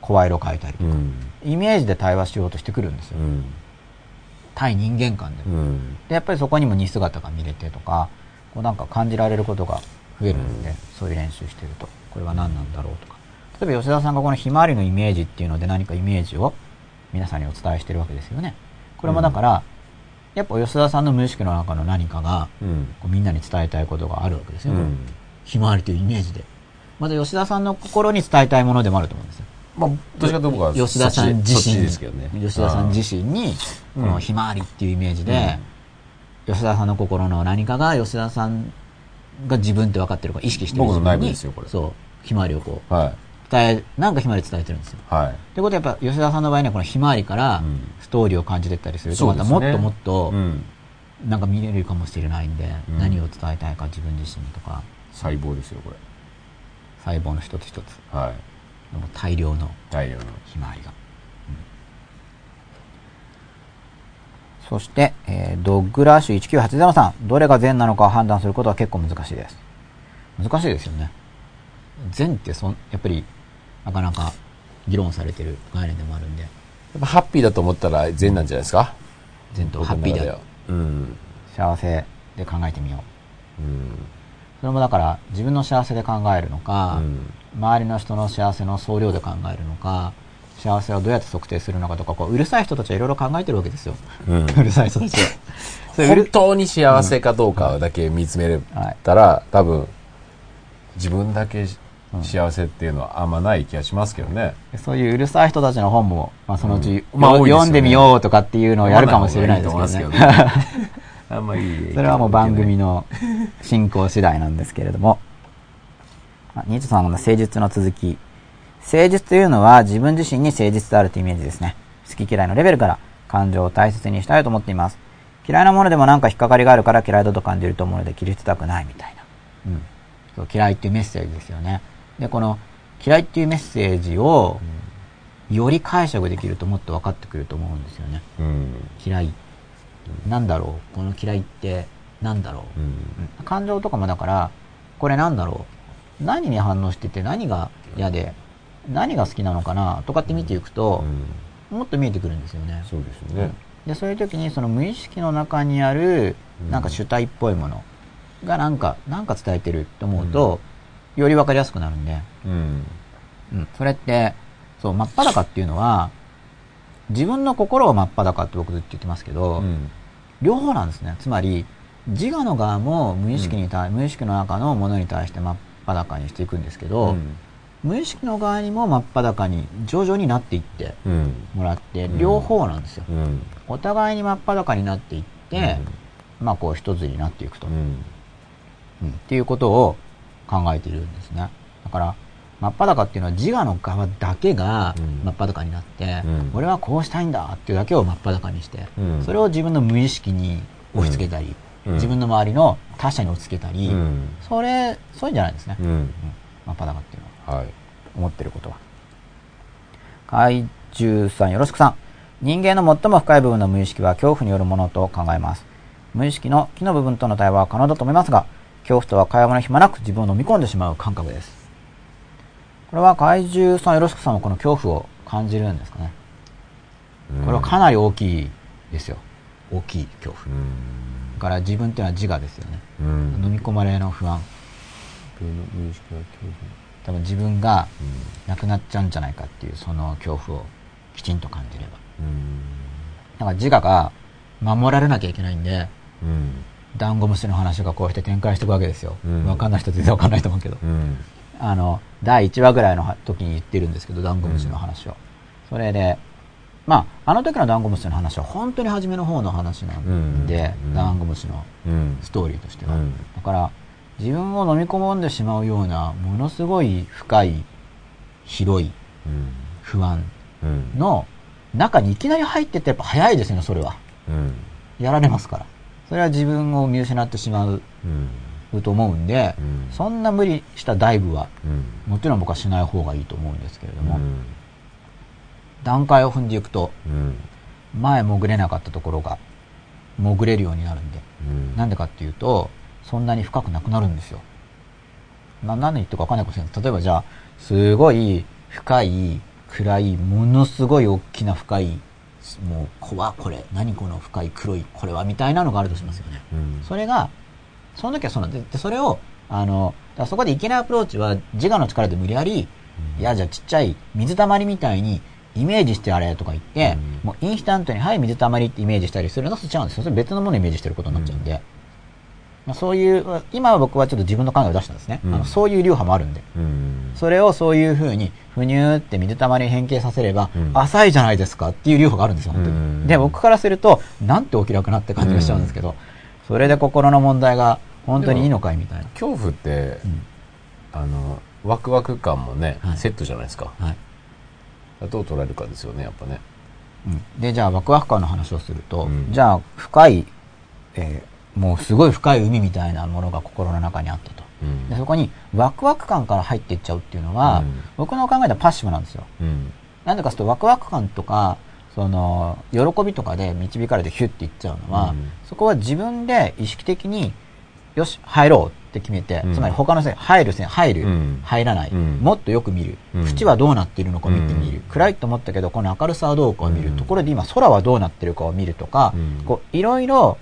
声色変えたりとか、うんイメージで対話しようとしてくるんですよ。うん対人間間で。うんで、やっぱりそこにも似姿が見れてとか、こうなんか感じられることが増えるので、そういう練習してると、これは何なんだろうとか。例えば吉田さんがこのひまわりのイメージっていうので何かイメージを皆さんにお伝えしてるわけですよね。これもだから、やっぱ吉田さんの無意識の中の何かが、うんこうみんなに伝えたいことがあるわけですよひまわりというイメージで。また吉田さんの心に伝えたいものでもあると思うんですよ。まあどっちかと僕は吉田さん自身ですけどね。吉田さん自身に、このひまわりっていうイメージで、吉田さんの心の何かが吉田さんが自分って分かってるから意識してる僕の内部にですよこれ。そう、ひまわりをこう、は伝え、なんかひまわり伝えてるんですよ。いはい。ってことはやっぱ吉田さんの場合にはこのひまわりからうん。ストーリーを感じてったりすると、またもっともっとうん。なんか見れるかもしれないんで、うん。何を伝えたいか自分自身にとか、細胞ですよこれ細胞の一つ一つ、はい。もう大量の大量の。ひまわりが。そして、えードッグラッシュ1980さん。どれが善なのかを判断することは結構難しいです。難しいですよね。善ってそん、やっぱり、なかなか議論されてる概念でもあるんで、やっぱハッピーだと思ったら善なんじゃないですか？善とハッピーで僕の中はうん。幸せで考えてみよう。うんそれもだから、自分の幸せで考えるのか、うん。周りの人の幸せの総量で考えるのか、幸せをどうやって測定するのかとか、こううるさい人たちはいろいろ考えてるわけですよ。うん。うるさい人たちは。本る当に幸せかどうかだけ見つめれはい。たら、多分自分だけ幸せっていうのはあんまない気がしますけどね、そういううるさい人たちの本も、まあ、そのうち、うん。まあね。読んでみようとかっていうのをやるかもしれないですけどね。あんまいい影響それはもう番組の進行次第なんですけれども。あニートさんの誠実の続き。誠実というのは自分自身に誠実であるというイメージですね。好き嫌いのレベルから感情を大切にしたいと思っています。嫌いなものでもなんか引っかかりがあるから嫌いだと感じると思うので切り捨てたくないみたいな。うん。そう嫌いっていうメッセージですよね。で、この嫌いっていうメッセージを、より解釈できるともっと分かってくると思うんですよね。うん。嫌い。なんだろうこの嫌いってなんだろう、うん。うん感情とかもだから、これなんだろう何に反応してて何が嫌で、何が好きなのかなとかって見ていくと、もっと見えてくるんですよね。そうですね。で、そういう時にその無意識の中にある、うんなんか主体っぽいものがなんか、なんか伝えてると思うと、より分かりやすくなるんで、うん。うん、それって、そう、真っ裸っていうのは、自分の心を真っ裸って僕ずっと言ってますけど、うん。両方なんですね。つまり、自我の側も無意識に対、無意識の中のものに対して真っ裸にしていくんですけど、うん無意識の側にも真っ裸に徐々になっていってうん。もらって、うん両方なんですよ。うん。お互いに真っ裸になっていって、まあこう一つになっていくと、うん。うんっていうことを考えているんですね。だから、真っ裸っていうのは自我の側だけがうん真っ裸になって、うん俺はこうしたいんだっていうだけを真っ裸にして、うんそれを自分の無意識に押し付けたり、うん自分の周りの他者に押し付けたり、うん。それ、そういうんじゃないですね。真っ裸っていうのは。はい。思ってることは。怪獣さん、よろしくさん。人間の最も深い部分の無意識は恐怖によるものと考えます。無意識の木の部分との対話は可能だと思いますが、恐怖とは会話の暇なく自分を飲み込んでしまう感覚です。これは怪獣さん、よろしくさんはこの恐怖を感じるんですかね。これはかなり大きいですよ。大きい恐怖。うん。だから自分っていうのは自我ですよね。うん。飲み込まれの不安。多分自分が怖。なくなっちゃうんじゃないかっていうその恐怖をきちんと感じれば。うん。だから自我が守られなきゃいけないんで、うん。ダンゴムシの話がこうして展開していくわけですよ。うんわかんない人全然わかんないと思うけど。うん。あの、第1話ぐらいのは時に言ってるんですけど、ダンゴムシの話を。それで、まあ、あの時のダンゴムシの話は本当に初めの方の話なんで、うんダンゴムシのうん。ストーリーとしては。うんだから、自分を飲み込んでしまうような、ものすごい深い、広いうん。不安うん。の中にいきなり入ってってやっぱ早いですよね、それは。うん。やられますから。それは自分を見失ってしまううん。と思うんで、うんそんな無理したダイブは、うん。もちろん僕はしない方がいいと思うんですけれども、うん。段階を踏んでいくと、うん。前潜れなかったところが、潜れるようになるんで、うん。なんでかっていうと、そんなに深くなくなるんですよ。な、何言ってるか分かんないかもしれない。例えばじゃあ、すごい深い、暗い、ものすごい大きな深い、もう、怖これ、何この深い黒い、これは、みたいなのがあるとしますよね。うん。それが、その時はそうなんで、でそれを、あの、そこでいけないアプローチは自我の力で無理やり、いや、じゃあちっちゃい水たまりみたいにイメージしてあれとか言って、うんもうインスタントに、はい、水たまりってイメージしたりするのと違うんですよ。それ別のものをイメージしてることになっちゃうんで。まあ、そういう、今は僕はちょっと自分の考えを出したんですね。うんあのそういう流派もあるんで。うん。それをそういう風に、ふにゅーって水たまりに変形させれば、うん浅いじゃないですかっていう流派があるんですよ、本当に。うんで、僕からすると、なんてお気楽なって感じがしちゃうんですけど、それで心の問題が本当にいいのかいみたいな。恐怖ってう、んあの、ワクワク感もねは、いセットじゃないですか。はい。どう捉えるかですよね、やっぱね。うんで、じゃあ、ワクワク感の話をすると、うんじゃあ、深い、えーもうすごい深い海みたいなものが心の中にあったと。うんでそこにワクワク感から入っていっちゃうっていうのは、うん僕の考えではパッシブなんですよ。うん。なんでかというと、ワクワク感とか、その、喜びとかで導かれてヒュッていっちゃうのは、うん。そこは自分で意識的に、よし、入ろうって決めて、うん。つまり他の線、入る線、入る、うん。入らない、うん。もっとよく見る、うん。縁はどうなっているのか見てみる、うん。暗いと思ったけど、この明るさはどうかを見る、うん。ところで今空はどうなってるかを見るとか、うん。こう、いろいろ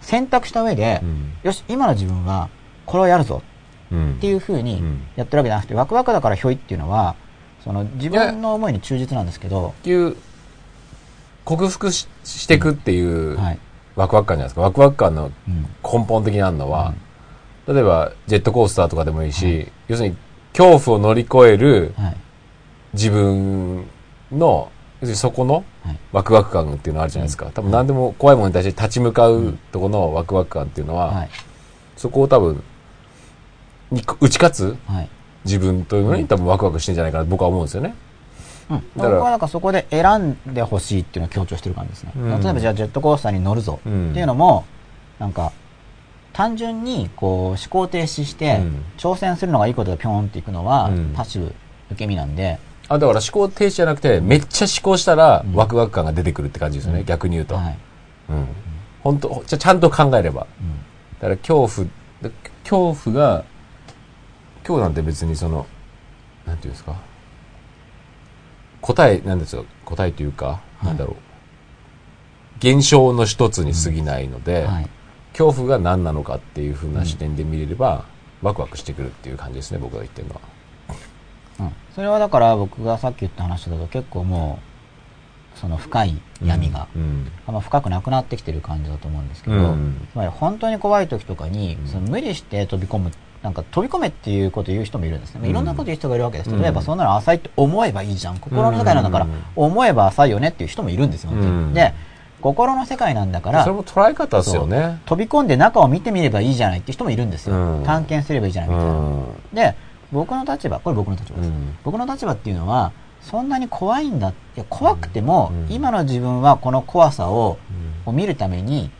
選択した上で、うん。よし、今の自分は、これをやるぞうん。っていう風にうん。やってるわけじゃなくて、ワクワクだからひょいっていうのは、その自分の思いに忠実なんですけど、っていう、克服ししていくっていうはい。ワクワク感じゃないですか。ワクワク感のうん。根本的にあるのは、例えばジェットコースターとかでもいいし、要するに恐怖を乗り越えるはい。自分の、要するにそこのはい。ワクワク感っていうのがあるじゃないですか。多分何でも怖いものに対して立ち向かうとこのワクワク感っていうのは、はい。そこを多分、に打ち勝つはい。自分というのに多分ワクワクしてんじゃないかなと僕は思うんですよね。うん。僕はなんかそこで選んでほしいっていうのを強調してる感じですね。うん例えばじゃあジェットコースターに乗るぞってうんいうのも、なんか、単純にこう思考停止して、うん挑戦するのがいいことでピョーンっていくのは、うんパッシブ受け身なんで、あ、だから思考停止じゃなくて、めっちゃ思考したら、ワクワク感が出てくるって感じですよね、逆に言うと。はいうん。本当じゃ、ちゃんと考えれば。だから恐怖、で恐怖が、今日なんて別にその、なんていうんですか？答え、なんですよ。答えというか、なんだろう。現象の一つに過ぎないので、はい恐怖が何なのかっていう風な視点で見れれば、ワクワクしてくるっていう感じですね、僕が言ってるのは。うんそれはだから僕がさっき言った話だと結構もうその深い闇が、うん。あんま深くなくなってきてる感じだと思うんですけど、うんつまり本当に怖い時とかに、その無理して飛び込むなんか飛び込めっていうことを言う人もいるんですね、まあいろんなこと言う人がいるわけですうん。例えばそんなの浅いって思えばいいじゃん。心の世界なんだから、うん。思えば浅いよねっていう人もいるんですよ、で心の世界なんだからそれも捉え方ですよね。飛び込んで中を見てみればいいじゃないっていう人もいるんですよ、うん。探検すればいいじゃないみたいな、うん。で僕の立場これ僕の立場です、うん。僕の立場っていうのはそんなに怖いんだいや怖くても、うん。今の自分はこの怖さを,、を見るために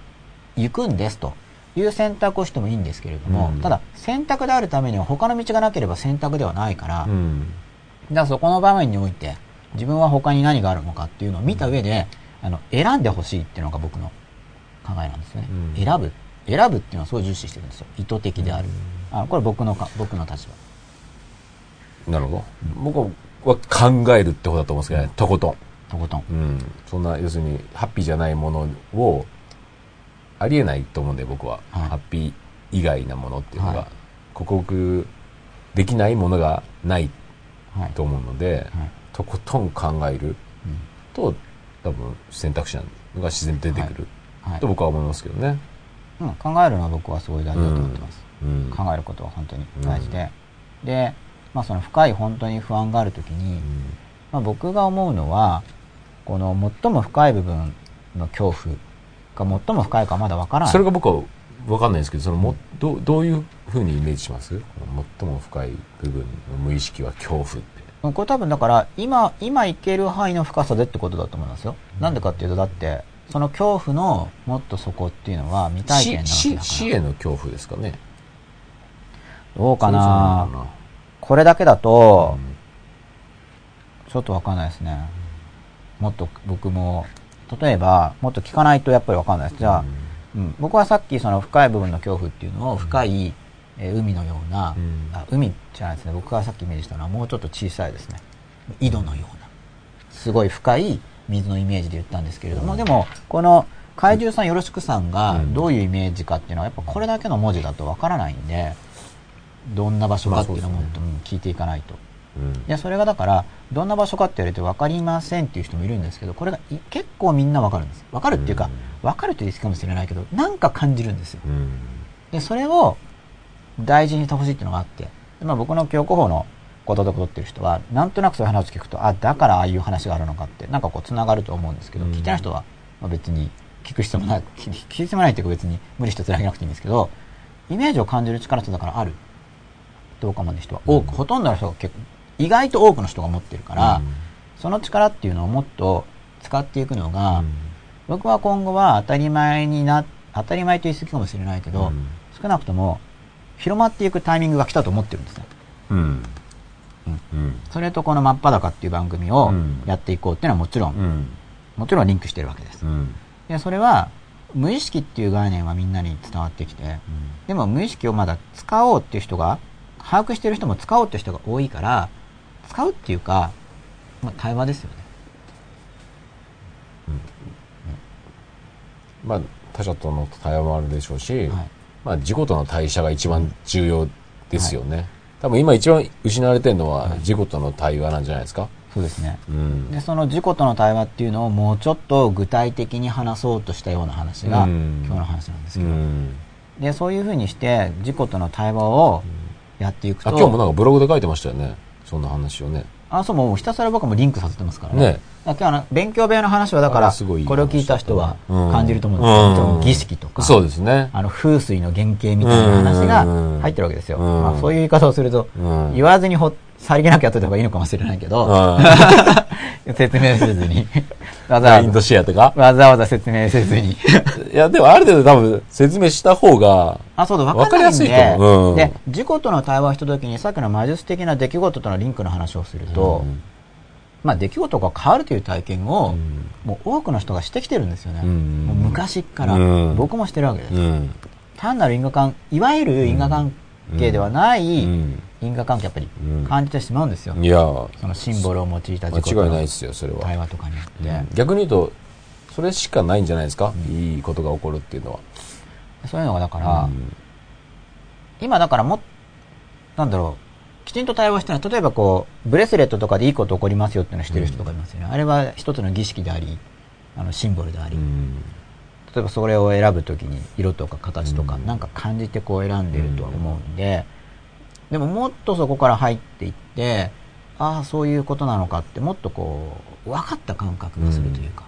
行くんですという選択をしてもいいんですけれども、うん。ただ選択であるためには他の道がなければ選択ではないから、うん。だからそこの場面において自分は他に何があるのかっていうのを見た上で、あの選んでほしいっていうのが僕の考えなんですよね、うん。選ぶ。選ぶっていうのはそう重視してるんですよ。意図的である、あこれ僕のか僕の立場。なるほど。僕は考えるってことだと思うんですけどね、とことん。とことん。うん。そんな、要するに、ハッピーじゃないものを、ありえないと思うんで、僕は。はい。ハッピー以外なものっていうのが、はい。克服できないものがないはいと思うので、はい。とことん考えると、多分選択肢なのが自然と出てくる、はい。と僕は思いますけどね。うん、考えるのは僕はすごい大事だと思ってます、うん。考えることは本当に大事で、で、まあ、その深い本当に不安があるときに、まあ、僕が思うのはこの最も深い部分の恐怖が最も深いかまだわからない。それが僕は分かんないんですけど、そのもどうどういうふうにイメージします？最も深い部分の無意識は恐怖って。これ多分だから今今いける範囲の深さでってことだと思いますよ、なんでかっていうとだってその恐怖のもっと底っていうのは未体験なわけ死だか死への恐怖ですかね。らどうかな。これだけだと、うん。ちょっとわかんないですね。もっと僕も、例えば、もっと聞かないとやっぱりわかんないです。じゃあ、うん僕はさっきその深い部分の恐怖っていうのを深い、えー海のような、うんあ海じゃないですね。僕がさっきイメージしたのはもうちょっと小さいですね。井戸のような。すごい深い水のイメージで言ったんですけれども、でも、この怪獣さんよろしくさんがうんどういうイメージかっていうのはやっぱこれだけの文字だとわからないんで、どんな場所かっていうのをもっとうん聞いていかないと。うんいや、それがだから、どんな場所かって言われて分かりませんっていう人もいるんですけど、これがい結構みんな分かるんです。分かるっていうか、分かると言い過ぎかもしれないけど、なんか感じるんですよ。うんで、それを大事にしてほしいっていうのがあって、でまあ僕の教皇法のこととか取ってる人は、なんとなくそういう話を聞くと、あ、だからああいう話があるのかって、なんかこう繋がると思うんですけど、うん聞いてない人は、まあ、別に聞く必要もない、聞聞く必要もないっていうか別に無理して貫けなくていいんですけど、イメージを感じる力ってだからある？どうかまで人は。多く、ほとんどの人が結構、意外と多くの人が持ってるから、うん。その力っていうのをもっと使っていくのが、うん。僕は今後は当たり前にな、当たり前と言い過ぎかもしれないけど、うん。少なくとも広まっていくタイミングが来たと思ってるんですね。うん。それとこの真っ裸っていう番組をうん。やっていこうっていうのはもちろん、うん。もちろんリンクしてるわけです。うん。で、それは無意識っていう概念はみんなに伝わってきて、でも無意識をまだ使おうっていう人が、把握してる人も使おうっていう人が多いから、使うっていうか、まあ、対話ですよね。まあ他者との対話もあるでしょうし、はい。まあ自己との対話が一番重要ですよね、多分今一番失われてるのははい。自己との対話なんじゃないですか、そうですね。うん。で、その自己との対話っていうのをもうちょっと具体的に話そうとしたような話が、うん。今日の話なんですうけど、ん。で、そういうふうにして自己との対話をやっていくと、あ今日もなんかブログで書いてましたよねそんな話をね。あ、そう、もうひたすら僕はもうリンクさせてますから。ね。ね今日あの勉強部屋の話はだから、これを聞いた人はうん感じると思うんですよ。うん。その儀式とか、そうですね。あの風水の原型みたいな話が入ってるわけですよ。うん。まあ、そういう言い方をすると、うん。言わずにほさりげなくやっといた方がいいのかもしれないけど、うん。説明せずに。わざわインドざ、シェアとか？わざわざ説明せずに。いや、でもある程度多分説明した方が、あ、そうだ、わわかりやすいと思ううんで、事故との対話をしたときに、さっきの魔術的な出来事とのリンクの話をすると、うんまあ出来事が変わるという体験を、んもう多くの人がしてきてるんですよね。うんもう昔っから、うん僕もしてるわけです。うん。単なる因果関いわゆる因果関係ではないうん。因果関係やっぱりうん。感じてしまうんですよ。いや、そのシンボルを用いた事故間違いないとですよ、それは。対話とかによって、逆に言うと、それしかないんじゃないですか、いいことが起こるっていうのは。そういうのがだから、うん。今だからも、なんだろう、きちんと対話してない。例えばこう、ブレスレットとかでいいこと起こりますよっていうのをしてる人とかいますよね。あれは一つの儀式であり、あの、シンボルであり、うん例えばそれを選ぶときに色とか形とかうん。なんか感じてこう選んでるとは思うんで、でももっとそこから入っていって、ああ、そういうことなのかってもっとこう、分かった感覚がするというか。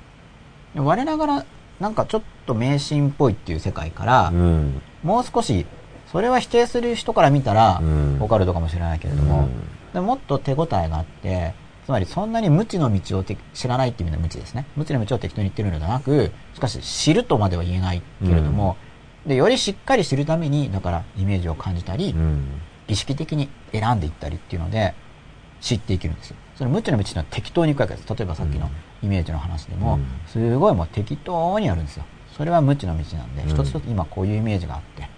で我ながら、なんかちょっと迷信っぽいっていう世界から、うん。もう少し、それは否定する人から見たらうん、オカルトかもしれないけれども、でももっと手応えがあって、つまりそんなに無知の道をて知らないっていう意味の無知ですね。無知の道を適当に言ってるのではなく、しかし知るとまでは言えないけれども、で、よりしっかり知るために、だからイメージを感じたり、うん意識的に選んでいったりっていうので、知っていけるんですよ。その無知の道っていうのは適当に行くわけです。例えばさっきのイメージの話でも、うんすごいもう適当にやるんですよ。それは無知の道なんで、うん一つ一つ今こういうイメージがあって、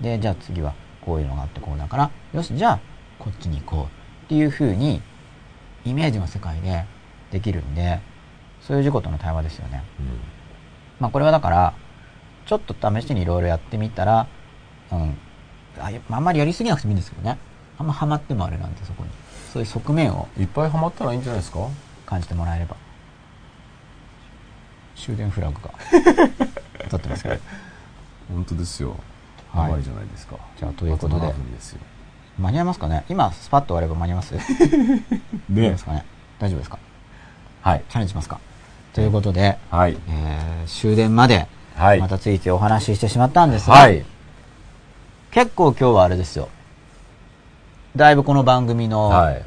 で、じゃあ次はこういうのがあってこうだから、よし、じゃあこっちに行こうっていう風に、イメージの世界でできるんで、そういう事故との対話ですよね。まあこれはだから、ちょっと試しにいろいろやってみたら、うん、あやあんまりやりすぎなくてもいいんですけどね。あんまハマってもあれなんでそこに。そういう側面をいっぱいハマったらいいんじゃないですか？感じてもらえれば。終電フラグが 立ってますけど。本当ですよ。はいやばいじゃないですか。じゃあということであ7分ですよ。間に合いますかね？今スパッと終われば間に合います大丈夫ねですかね？大丈夫ですか？はい。チャレンジしますか？ということで、はい。えー終電まで、はいまたついてお話ししてしまったんですが、はい。結構今日はあれですよ。だいぶこの番組のはい。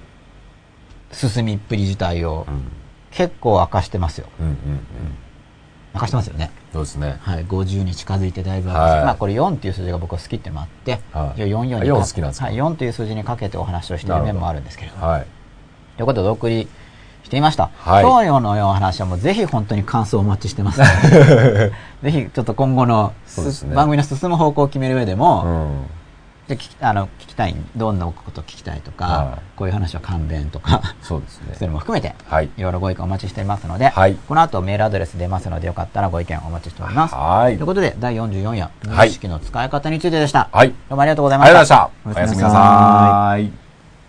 進みっぷり自体をうん。結構明かしてますよ。うんうんうん。明かしてますよね。そうですね。はい、50に近づいてだいぶはいまあこれ4っていう数字が僕は好きっていうのもあって、はいじゃあ44にあか4好きなんですか？はい、4という数字にかけてお話をしている面もあるんですけれども。はい。ということでお送りしていました。はい今日のような話はもうぜひ本当に感想をお待ちしてます ぜひちょっと今後のね番組の進む方向を決める上でも、うん。で聞きあの聞きたい、どんなこと聞きたいとか、はいこういう話は関連とか、そうですねそういうのも含めて、はいいろいろご意見お待ちしていますので、はいこの後メールアドレス出ますのでよかったらご意見お待ちしております。はいということで、第44夜、はい無意識の使い方についてでした。はいどうもありがとうございあました。りがとうございました。おやすみなさい。